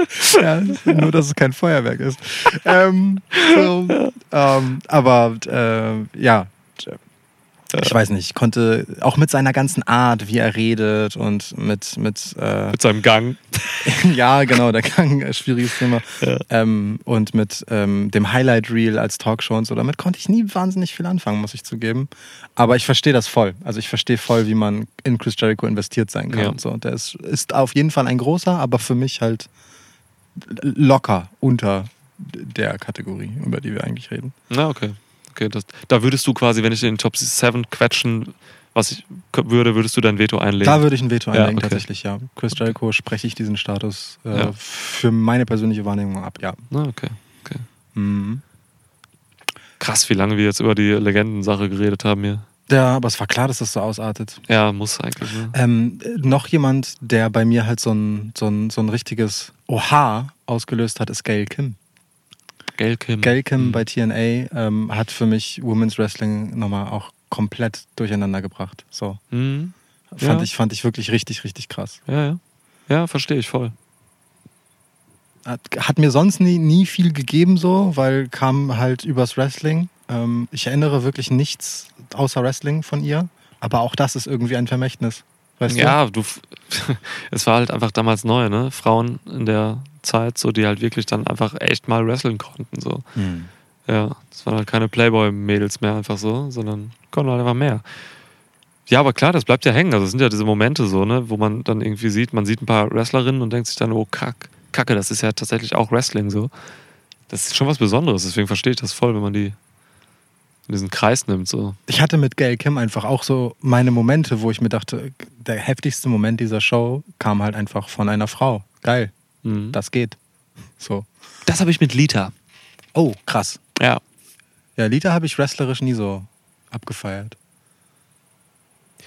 Speaker 1: ja, nur, dass es kein Feuerwerk ist. ähm, so, ähm, aber äh, ja, ich weiß nicht, ich konnte auch mit seiner ganzen Art, wie er redet und mit, mit äh,
Speaker 2: Mit seinem Gang.
Speaker 1: ja, genau, der Gang, äh, schwieriges Thema. Ähm, und mit ähm, dem Highlight Reel als Talkshow und so, damit konnte ich nie wahnsinnig viel anfangen, muss ich zugeben. Aber ich verstehe das voll. Also ich verstehe voll, wie man in Chris Jericho investiert sein kann.
Speaker 2: Ja.
Speaker 1: Und so. Und der ist, ist auf jeden Fall ein großer, aber für mich halt locker unter der Kategorie, über die wir eigentlich reden.
Speaker 2: Na, okay. okay das, da würdest du quasi, wenn ich in den Top 7 quetschen, was ich würde, würdest du dein Veto einlegen.
Speaker 1: Da würde ich ein Veto
Speaker 2: Ja,
Speaker 1: einlegen,
Speaker 2: okay.
Speaker 1: tatsächlich, ja. Chris Jericho spreche ich diesen Status äh,
Speaker 2: Ja.
Speaker 1: für meine persönliche Wahrnehmung ab, ja.
Speaker 2: Na, okay. okay.
Speaker 1: Mhm.
Speaker 2: Krass, wie lange wir jetzt über die Legendensache geredet haben hier.
Speaker 1: Ja, aber es war klar, dass das so ausartet.
Speaker 2: Ja, muss eigentlich. Ne?
Speaker 1: Ähm, noch jemand, der bei mir halt so ein, so ein, so ein richtiges Oha ausgelöst hat, ist Gail Kim.
Speaker 2: Gail Kim.
Speaker 1: Gail Kim
Speaker 2: Mhm.
Speaker 1: bei TNA ähm, hat für mich Women's Wrestling nochmal auch komplett durcheinander gebracht. So.
Speaker 2: Mhm.
Speaker 1: Fand,
Speaker 2: Ja.
Speaker 1: ich, fand ich wirklich richtig, richtig krass.
Speaker 2: Ja, ja. Ja, verstehe ich voll.
Speaker 1: Hat, hat mir sonst nie, nie viel gegeben, so, weil kam halt übers Wrestling. Ähm, ich erinnere wirklich nichts außer Wrestling von ihr. Aber auch das ist irgendwie ein Vermächtnis. Weißt
Speaker 2: Ja, du, es war halt einfach damals neu, ne? Frauen in der Zeit, so die halt wirklich dann einfach echt mal wrestlen konnten, so.
Speaker 1: du? Hm.
Speaker 2: Ja, das waren halt keine Playboy-Mädels mehr einfach so, sondern konnten halt einfach mehr. Ja, aber klar, das bleibt ja hängen. Also es sind ja diese Momente so, ne, wo man dann irgendwie sieht, man sieht ein paar Wrestlerinnen und denkt sich dann, oh kack, Kacke, das ist ja tatsächlich auch Wrestling so. Das ist schon was Besonderes, deswegen verstehe ich das voll, wenn man die in diesen Kreis nimmt. So.
Speaker 1: Ich hatte mit Gail Kim einfach auch so meine Momente, wo ich mir dachte, der heftigste Moment dieser Show kam halt einfach von einer Frau. Geil,
Speaker 2: Mhm.
Speaker 1: das geht. So.
Speaker 2: Das habe ich mit Lita.
Speaker 1: Oh, krass.
Speaker 2: Ja.
Speaker 1: Ja, Lita habe ich wrestlerisch nie so abgefeiert.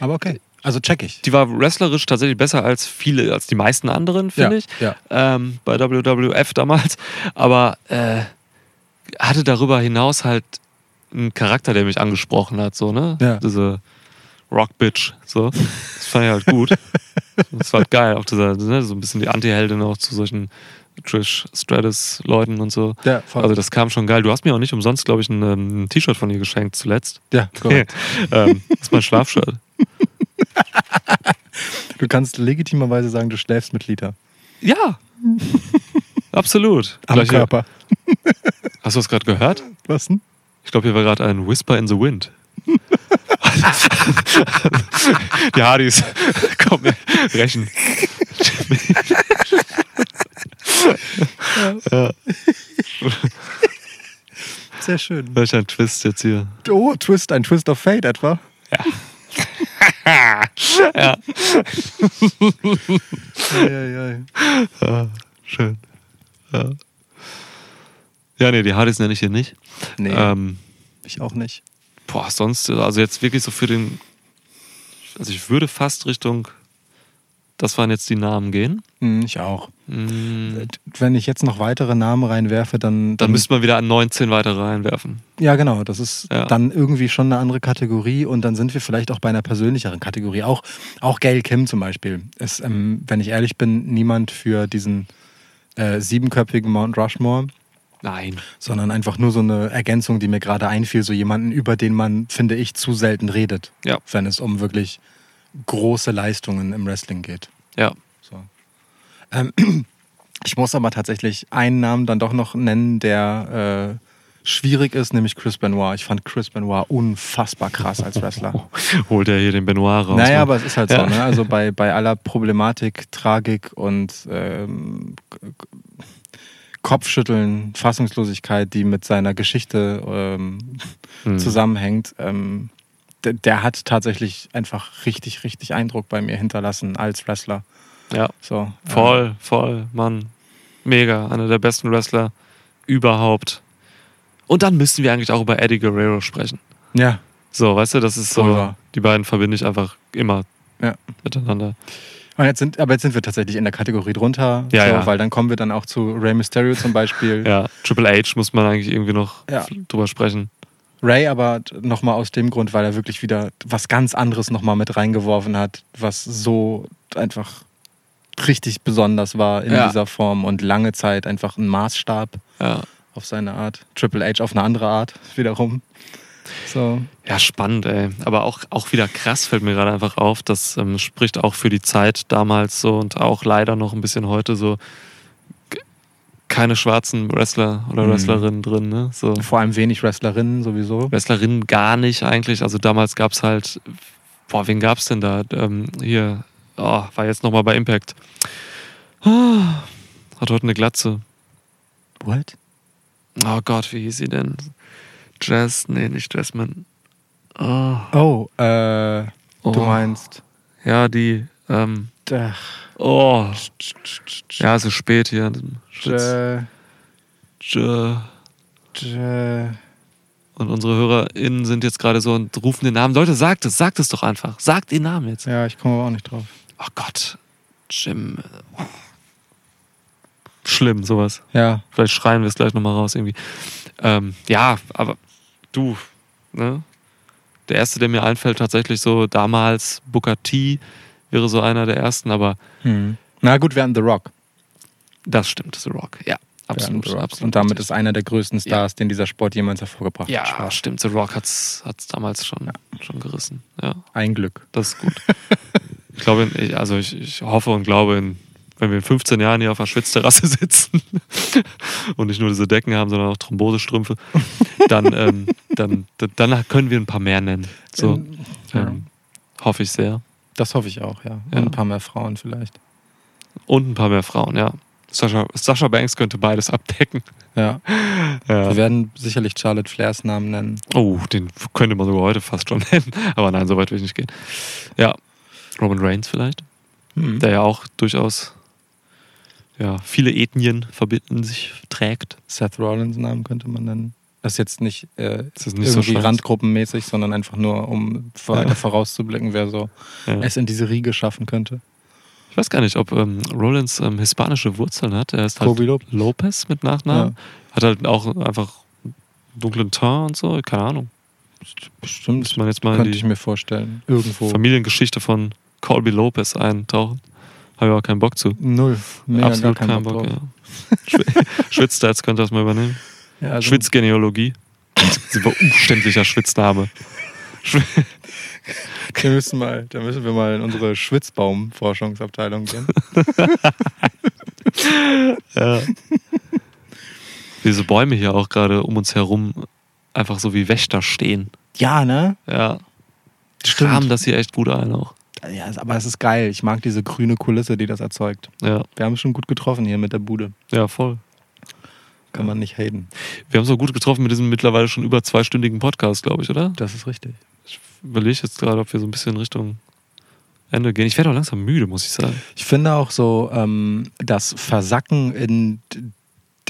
Speaker 1: Aber okay. Also check ich.
Speaker 2: Die war wrestlerisch tatsächlich besser als viele, als die meisten anderen, finde
Speaker 1: Ja,
Speaker 2: ich.
Speaker 1: ja.
Speaker 2: Ähm, bei WWF damals. Aber äh, hatte darüber hinaus halt einen Charakter, der mich angesprochen hat, so, ne?
Speaker 1: Ja.
Speaker 2: Diese Rock-Bitch. So. Das fand ich halt gut. das war halt geil. Auch dieser, ne, so ein bisschen die Anti-Heldin auch zu solchen Trish Stratus-Leuten und so.
Speaker 1: Ja, voll.
Speaker 2: Also das kam schon geil. Du hast mir auch nicht umsonst, glaube ich, ein, ähm, ein T-Shirt von ihr geschenkt zuletzt.
Speaker 1: ja, korrekt.
Speaker 2: ähm, das ist mein Schlafshirt.
Speaker 1: Du kannst legitimerweise sagen, du schläfst mit Lita.
Speaker 2: Ja. Absolut.
Speaker 1: Am
Speaker 2: Gleich hier-
Speaker 1: Körper.
Speaker 2: Hast du das gerade gehört?
Speaker 1: Was denn?
Speaker 2: Ich glaube, hier war gerade ein Whisper in the Wind. Die Hardys kommen mir rächen. ja,
Speaker 1: Sehr schön.
Speaker 2: welch ein Twist jetzt hier.
Speaker 1: Oh, Twist, ein Twist of Fate etwa.
Speaker 2: ja.
Speaker 1: Ja, ja, ja.
Speaker 2: ja, schön. Ja. ja, nee, die Hardys nenne ich hier nicht.
Speaker 1: Nee,
Speaker 2: Ähm,
Speaker 1: ich auch nicht.
Speaker 2: boah, sonst, also jetzt wirklich so für den. Also ich würde fast Richtung. Das waren jetzt die Namen gehen.
Speaker 1: Hm, ich auch.
Speaker 2: Mm,
Speaker 1: Wenn ich jetzt noch weitere Namen reinwerfe, dann.
Speaker 2: Dann müsste man wieder an 19 weitere reinwerfen.
Speaker 1: Ja, genau. Das ist
Speaker 2: Ja.
Speaker 1: dann irgendwie schon eine andere Kategorie und dann sind wir vielleicht auch bei einer persönlicheren Kategorie. Auch, auch Gail Kim zum Beispiel ist, ähm, wenn ich ehrlich bin, niemand für diesen äh, siebenköpfigen Mount Rushmore,
Speaker 2: Nein.
Speaker 1: sondern einfach nur so eine Ergänzung, die mir gerade einfiel. So jemanden, über den man, finde ich, zu selten redet,
Speaker 2: Ja.
Speaker 1: wenn es um wirklich große Leistungen im Wrestling geht.
Speaker 2: Ja.
Speaker 1: So. Ähm, ich muss aber tatsächlich einen Namen dann doch noch nennen, der äh, schwierig ist, nämlich Chris Benoit. Ich fand Chris Benoit unfassbar krass als Wrestler.
Speaker 2: Holt er hier den Benoit raus.
Speaker 1: naja,
Speaker 2: ne?
Speaker 1: aber es ist halt
Speaker 2: Ja.
Speaker 1: so, ne? Also bei, bei aller Problematik, Tragik und ähm, Kopfschütteln, Fassungslosigkeit, die mit seiner Geschichte ähm,
Speaker 2: Hm.
Speaker 1: zusammenhängt, ähm, der, der hat tatsächlich einfach richtig, richtig Eindruck bei mir hinterlassen als Wrestler.
Speaker 2: Ja,
Speaker 1: So, äh,
Speaker 2: voll, voll, Mann. Mega. Einer der besten Wrestler überhaupt. Und dann müssten wir eigentlich auch über Eddie Guerrero sprechen.
Speaker 1: Ja,
Speaker 2: So, weißt du, das ist so,
Speaker 1: Voll wahr.
Speaker 2: die beiden verbinde ich einfach immer
Speaker 1: Ja.
Speaker 2: miteinander.
Speaker 1: Und jetzt sind, aber jetzt sind wir tatsächlich in der Kategorie drunter,
Speaker 2: Ja,
Speaker 1: so,
Speaker 2: ja.
Speaker 1: weil dann kommen wir dann auch zu Rey Mysterio zum Beispiel.
Speaker 2: Ja, Triple H muss man eigentlich irgendwie noch
Speaker 1: Ja.
Speaker 2: drüber sprechen.
Speaker 1: Ray aber nochmal aus dem Grund, weil er wirklich wieder was ganz anderes nochmal mit reingeworfen hat, was so einfach richtig besonders war in
Speaker 2: Ja.
Speaker 1: dieser Form und lange Zeit einfach ein Maßstab
Speaker 2: Ja.
Speaker 1: auf seine Art. Triple H auf eine andere Art wiederum. So.
Speaker 2: Ja, spannend, ey. Aber auch, auch wieder krass fällt mir gerade einfach auf. Das ähm, spricht auch für die Zeit damals so und auch leider noch ein bisschen heute so. Keine schwarzen Wrestler oder
Speaker 1: Mhm.
Speaker 2: Wrestlerinnen drin, ne? So.
Speaker 1: Vor allem wenig Wrestlerinnen sowieso.
Speaker 2: Wrestlerinnen gar nicht eigentlich. Also damals gab es halt. Boah, wen gab's denn da? Ähm, hier. Oh, war jetzt nochmal bei Impact. Ah, hat heute eine Glatze.
Speaker 1: What?
Speaker 2: Oh Gott, wie hieß sie denn? Jazz? Nee, nicht Jasmine. Oh,
Speaker 1: Oh, äh,
Speaker 2: oh.
Speaker 1: du meinst.
Speaker 2: Ja, die. Ähm,
Speaker 1: Ach,
Speaker 2: oh. Ja, es ist spät hier.
Speaker 1: J,
Speaker 2: J-
Speaker 1: J,
Speaker 2: Und unsere HörerInnen sind jetzt gerade so und rufen den Namen. Leute, sagt es, sagt es doch einfach. Sagt den Namen jetzt.
Speaker 1: ja, ich komme aber auch nicht drauf.
Speaker 2: Oh Gott. Jim. Schlimm, sowas.
Speaker 1: Ja,
Speaker 2: Vielleicht schreien wir es gleich nochmal raus irgendwie. Ähm, ja, aber du, ne? Der erste, der mir einfällt, tatsächlich so damals, Booker T wäre so einer der ersten, aber
Speaker 1: hm. Na gut, wir hatten The Rock.
Speaker 2: das stimmt, The Rock. Ja, absolut.
Speaker 1: Rock.
Speaker 2: absolut
Speaker 1: Und damit ist einer der größten Stars, den dieser Sport jemals hervorgebracht
Speaker 2: Ja,
Speaker 1: hat.
Speaker 2: stimmt. The Rock hat es damals schon, schon gerissen. Ja,
Speaker 1: Ein Glück.
Speaker 2: das ist gut. ich glaube, also ich, ich hoffe und glaube, in, wenn wir in 15 Jahren hier auf einer Schwitzterrasse sitzen und nicht nur diese Decken haben, sondern auch Thrombosestrümpfe, dann, ähm, dann, dann können wir ein paar mehr nennen. So,
Speaker 1: Ja.
Speaker 2: ähm, hoffe ich sehr.
Speaker 1: Das hoffe ich auch, ja. Und
Speaker 2: Ja.
Speaker 1: ein paar mehr Frauen vielleicht.
Speaker 2: Und ein paar mehr Frauen, ja. Sascha, Sascha Banks könnte beides abdecken.
Speaker 1: Ja.
Speaker 2: Ja.
Speaker 1: Wir werden sicherlich Charlotte Flairs Namen nennen.
Speaker 2: Oh, den könnte man sogar heute fast schon nennen. Aber nein, so weit will ich nicht gehen. Ja, Roman Reigns vielleicht,
Speaker 1: Hm.
Speaker 2: der ja auch durchaus ja, viele Ethnien verbinden sich trägt.
Speaker 1: Seth Rollins Namen könnte man nennen. Das ist jetzt nicht, äh,
Speaker 2: Das ist nicht so
Speaker 1: irgendwie
Speaker 2: scheiße.
Speaker 1: randgruppenmäßig, sondern einfach nur, um weiter
Speaker 2: Ja.
Speaker 1: vorauszublicken, wer so
Speaker 2: Ja.
Speaker 1: es in diese Riege schaffen könnte.
Speaker 2: Ich weiß gar nicht, ob ähm, Rollins ähm, hispanische Wurzeln hat. Er ist halt
Speaker 1: Kobe Lopez.
Speaker 2: Lopez mit Nachnamen. Hat halt auch einfach dunklen Teint und so. Keine Ahnung.
Speaker 1: Bestimmt.
Speaker 2: Muss man jetzt mal
Speaker 1: Könnte ich mir vorstellen. Irgendwo.
Speaker 2: Familiengeschichte von Colby Lopez eintauchen. Habe ich auch keinen Bock zu.
Speaker 1: Null. Mega
Speaker 2: Absolut
Speaker 1: gar
Speaker 2: keinen
Speaker 1: keinen
Speaker 2: Bock,
Speaker 1: drauf.
Speaker 2: ja. Schw- Schwitzstats könnte das mal übernehmen.
Speaker 1: Ja, also-
Speaker 2: Schwitzgenealogie. Super umständlicher Schwitzname. Schw-
Speaker 1: Wir müssen mal, da müssen wir mal in unsere Schwitzbaum-Forschungsabteilung gehen.
Speaker 2: Ja. Diese Bäume hier auch gerade um uns herum einfach so wie Wächter stehen.
Speaker 1: Ja, ne?
Speaker 2: Ja.
Speaker 1: Stimmt.
Speaker 2: Rahmen das hier echt gut ein auch.
Speaker 1: Ja, aber es ist geil. Ich mag diese grüne Kulisse, die das erzeugt.
Speaker 2: Ja,
Speaker 1: Wir haben es schon gut getroffen hier mit der Bude.
Speaker 2: ja, voll.
Speaker 1: Kann man nicht haten.
Speaker 2: Wir haben es auch gut getroffen mit diesem mittlerweile schon über zweistündigen Podcast, glaube ich, oder?
Speaker 1: Das ist richtig.
Speaker 2: Ich überlege jetzt gerade, ob wir so ein bisschen Richtung Ende gehen. Ich werde auch langsam müde, muss ich sagen.
Speaker 1: Ich finde auch so, ähm, das Versacken in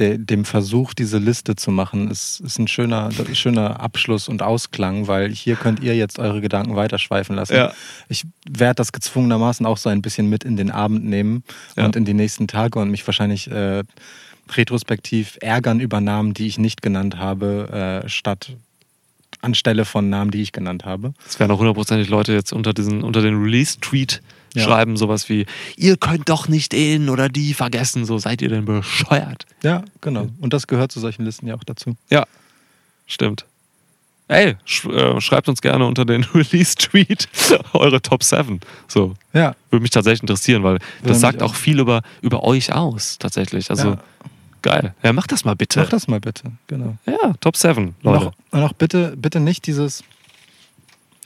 Speaker 1: de, dem Versuch, diese Liste zu machen, ist, ist ein schöner, schöner Abschluss und Ausklang, weil hier könnt ihr jetzt eure Gedanken weiterschweifen lassen.
Speaker 2: Ja.
Speaker 1: Ich werde das gezwungenermaßen auch so ein bisschen mit in den Abend nehmen
Speaker 2: Ja.
Speaker 1: und in die nächsten Tage und mich wahrscheinlich äh, retrospektiv ärgern über Namen, die ich nicht genannt habe, äh, statt anstelle von Namen, die ich genannt habe.
Speaker 2: Es werden auch hundertprozentig Leute jetzt unter, diesen, unter den Release-Tweet
Speaker 1: Ja.
Speaker 2: schreiben, sowas wie, ihr könnt doch nicht den oder die vergessen, so seid ihr denn bescheuert.
Speaker 1: Ja, genau. Und das gehört zu solchen Listen ja auch dazu.
Speaker 2: Ja, stimmt. Ey, sch äh, schreibt uns gerne unter den Release-Tweet eure Top 7. So,
Speaker 1: Ja,
Speaker 2: würde mich tatsächlich interessieren, weil das sagt
Speaker 1: auch.
Speaker 2: viel über, über euch aus, tatsächlich. Also,
Speaker 1: Ja.
Speaker 2: geil. Ja, macht das mal bitte.
Speaker 1: mach das mal bitte. Genau.
Speaker 2: Ja, Top 7,
Speaker 1: Und
Speaker 2: Leute.
Speaker 1: auch, und auch bitte, bitte nicht dieses,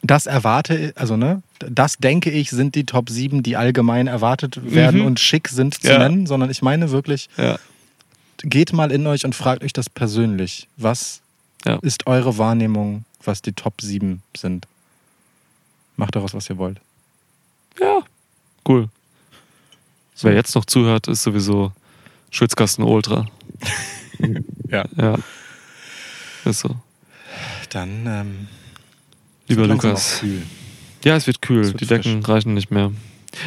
Speaker 1: das erwarte, also ne, das denke ich, sind die Top 7, die allgemein erwartet werden
Speaker 2: Mhm.
Speaker 1: und schick sind zu
Speaker 2: Ja.
Speaker 1: nennen, sondern ich meine wirklich,
Speaker 2: Ja.
Speaker 1: geht mal in euch und fragt euch das persönlich. Was
Speaker 2: Ja.
Speaker 1: ist eure Wahrnehmung, was die Top 7 sind? Macht daraus, was ihr wollt.
Speaker 2: ja, cool. Wer jetzt noch zuhört, ist sowieso Schwitzkasten Ultra.
Speaker 1: Ja.
Speaker 2: Ja. Ist so.
Speaker 1: Dann, ähm,
Speaker 2: Lieber Lukas. Ja, es wird kühl.
Speaker 1: Wird
Speaker 2: Die Decken reichen nicht mehr.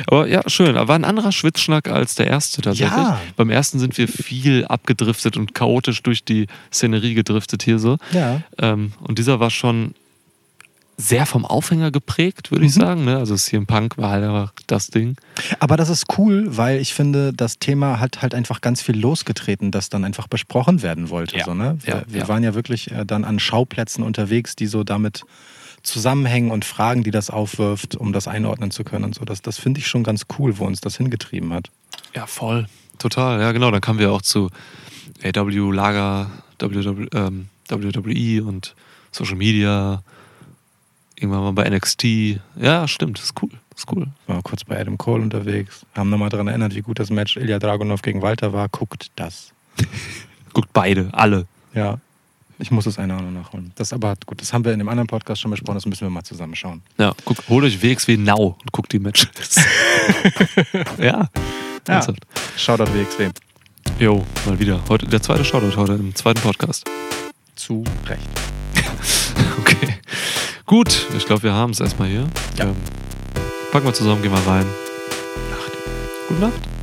Speaker 2: Aber ja, schön. Aber war ein anderer Schwitzschnack als der erste tatsächlich.
Speaker 1: Ja.
Speaker 2: Beim ersten sind wir viel abgedriftet und chaotisch durch die Szenerie gedriftet hier so.
Speaker 1: Ja.
Speaker 2: Ähm, und dieser war schon sehr vom Aufhänger geprägt, würde ich
Speaker 1: Mhm.
Speaker 2: sagen. Ne? Also CM Punk war halt einfach das Ding.
Speaker 1: Aber das ist cool, weil ich finde, das Thema hat halt einfach ganz viel losgetreten, das dann einfach besprochen werden wollte.
Speaker 2: Ja.
Speaker 1: So, ne? Wir,
Speaker 2: Ja,
Speaker 1: wir waren ja wirklich äh, dann an Schauplätzen unterwegs, die so damit zusammenhängen und Fragen, die das aufwirft, um das einordnen zu können und so. Das, das finde ich schon ganz cool, wo uns das hingetrieben hat.
Speaker 2: Ja, voll. Total. Ja, genau. Dann kamen wir auch zu AW, Lager, WW, ähm, WWE und Social Media. Irgendwann mal bei NXT. Ja, stimmt. Ist cool. Ist cool.
Speaker 1: Waren kurz bei Adam Cole unterwegs, haben nochmal daran erinnert, wie gut das Match Ilya Dragunov gegen Walter war. Guckt das.
Speaker 2: Guckt beide, alle.
Speaker 1: Ja. Ich muss es einer noch nachholen. Das aber gut, das haben wir in dem anderen Podcast schon besprochen, das müssen wir mal zusammenschauen.
Speaker 2: Ja, guck, holt euch WXW Now und guckt die Matches. ja.
Speaker 1: Ja. Shoutout WXW.
Speaker 2: Jo, mal wieder. Heute, der zweite Shoutout heute im zweiten Podcast.
Speaker 1: Zu Recht.
Speaker 2: Okay. Gut, ich glaube, wir haben es erstmal hier.
Speaker 1: Ja.
Speaker 2: Ähm, packen wir zusammen, gehen wir rein. Nacht. Gute Nacht.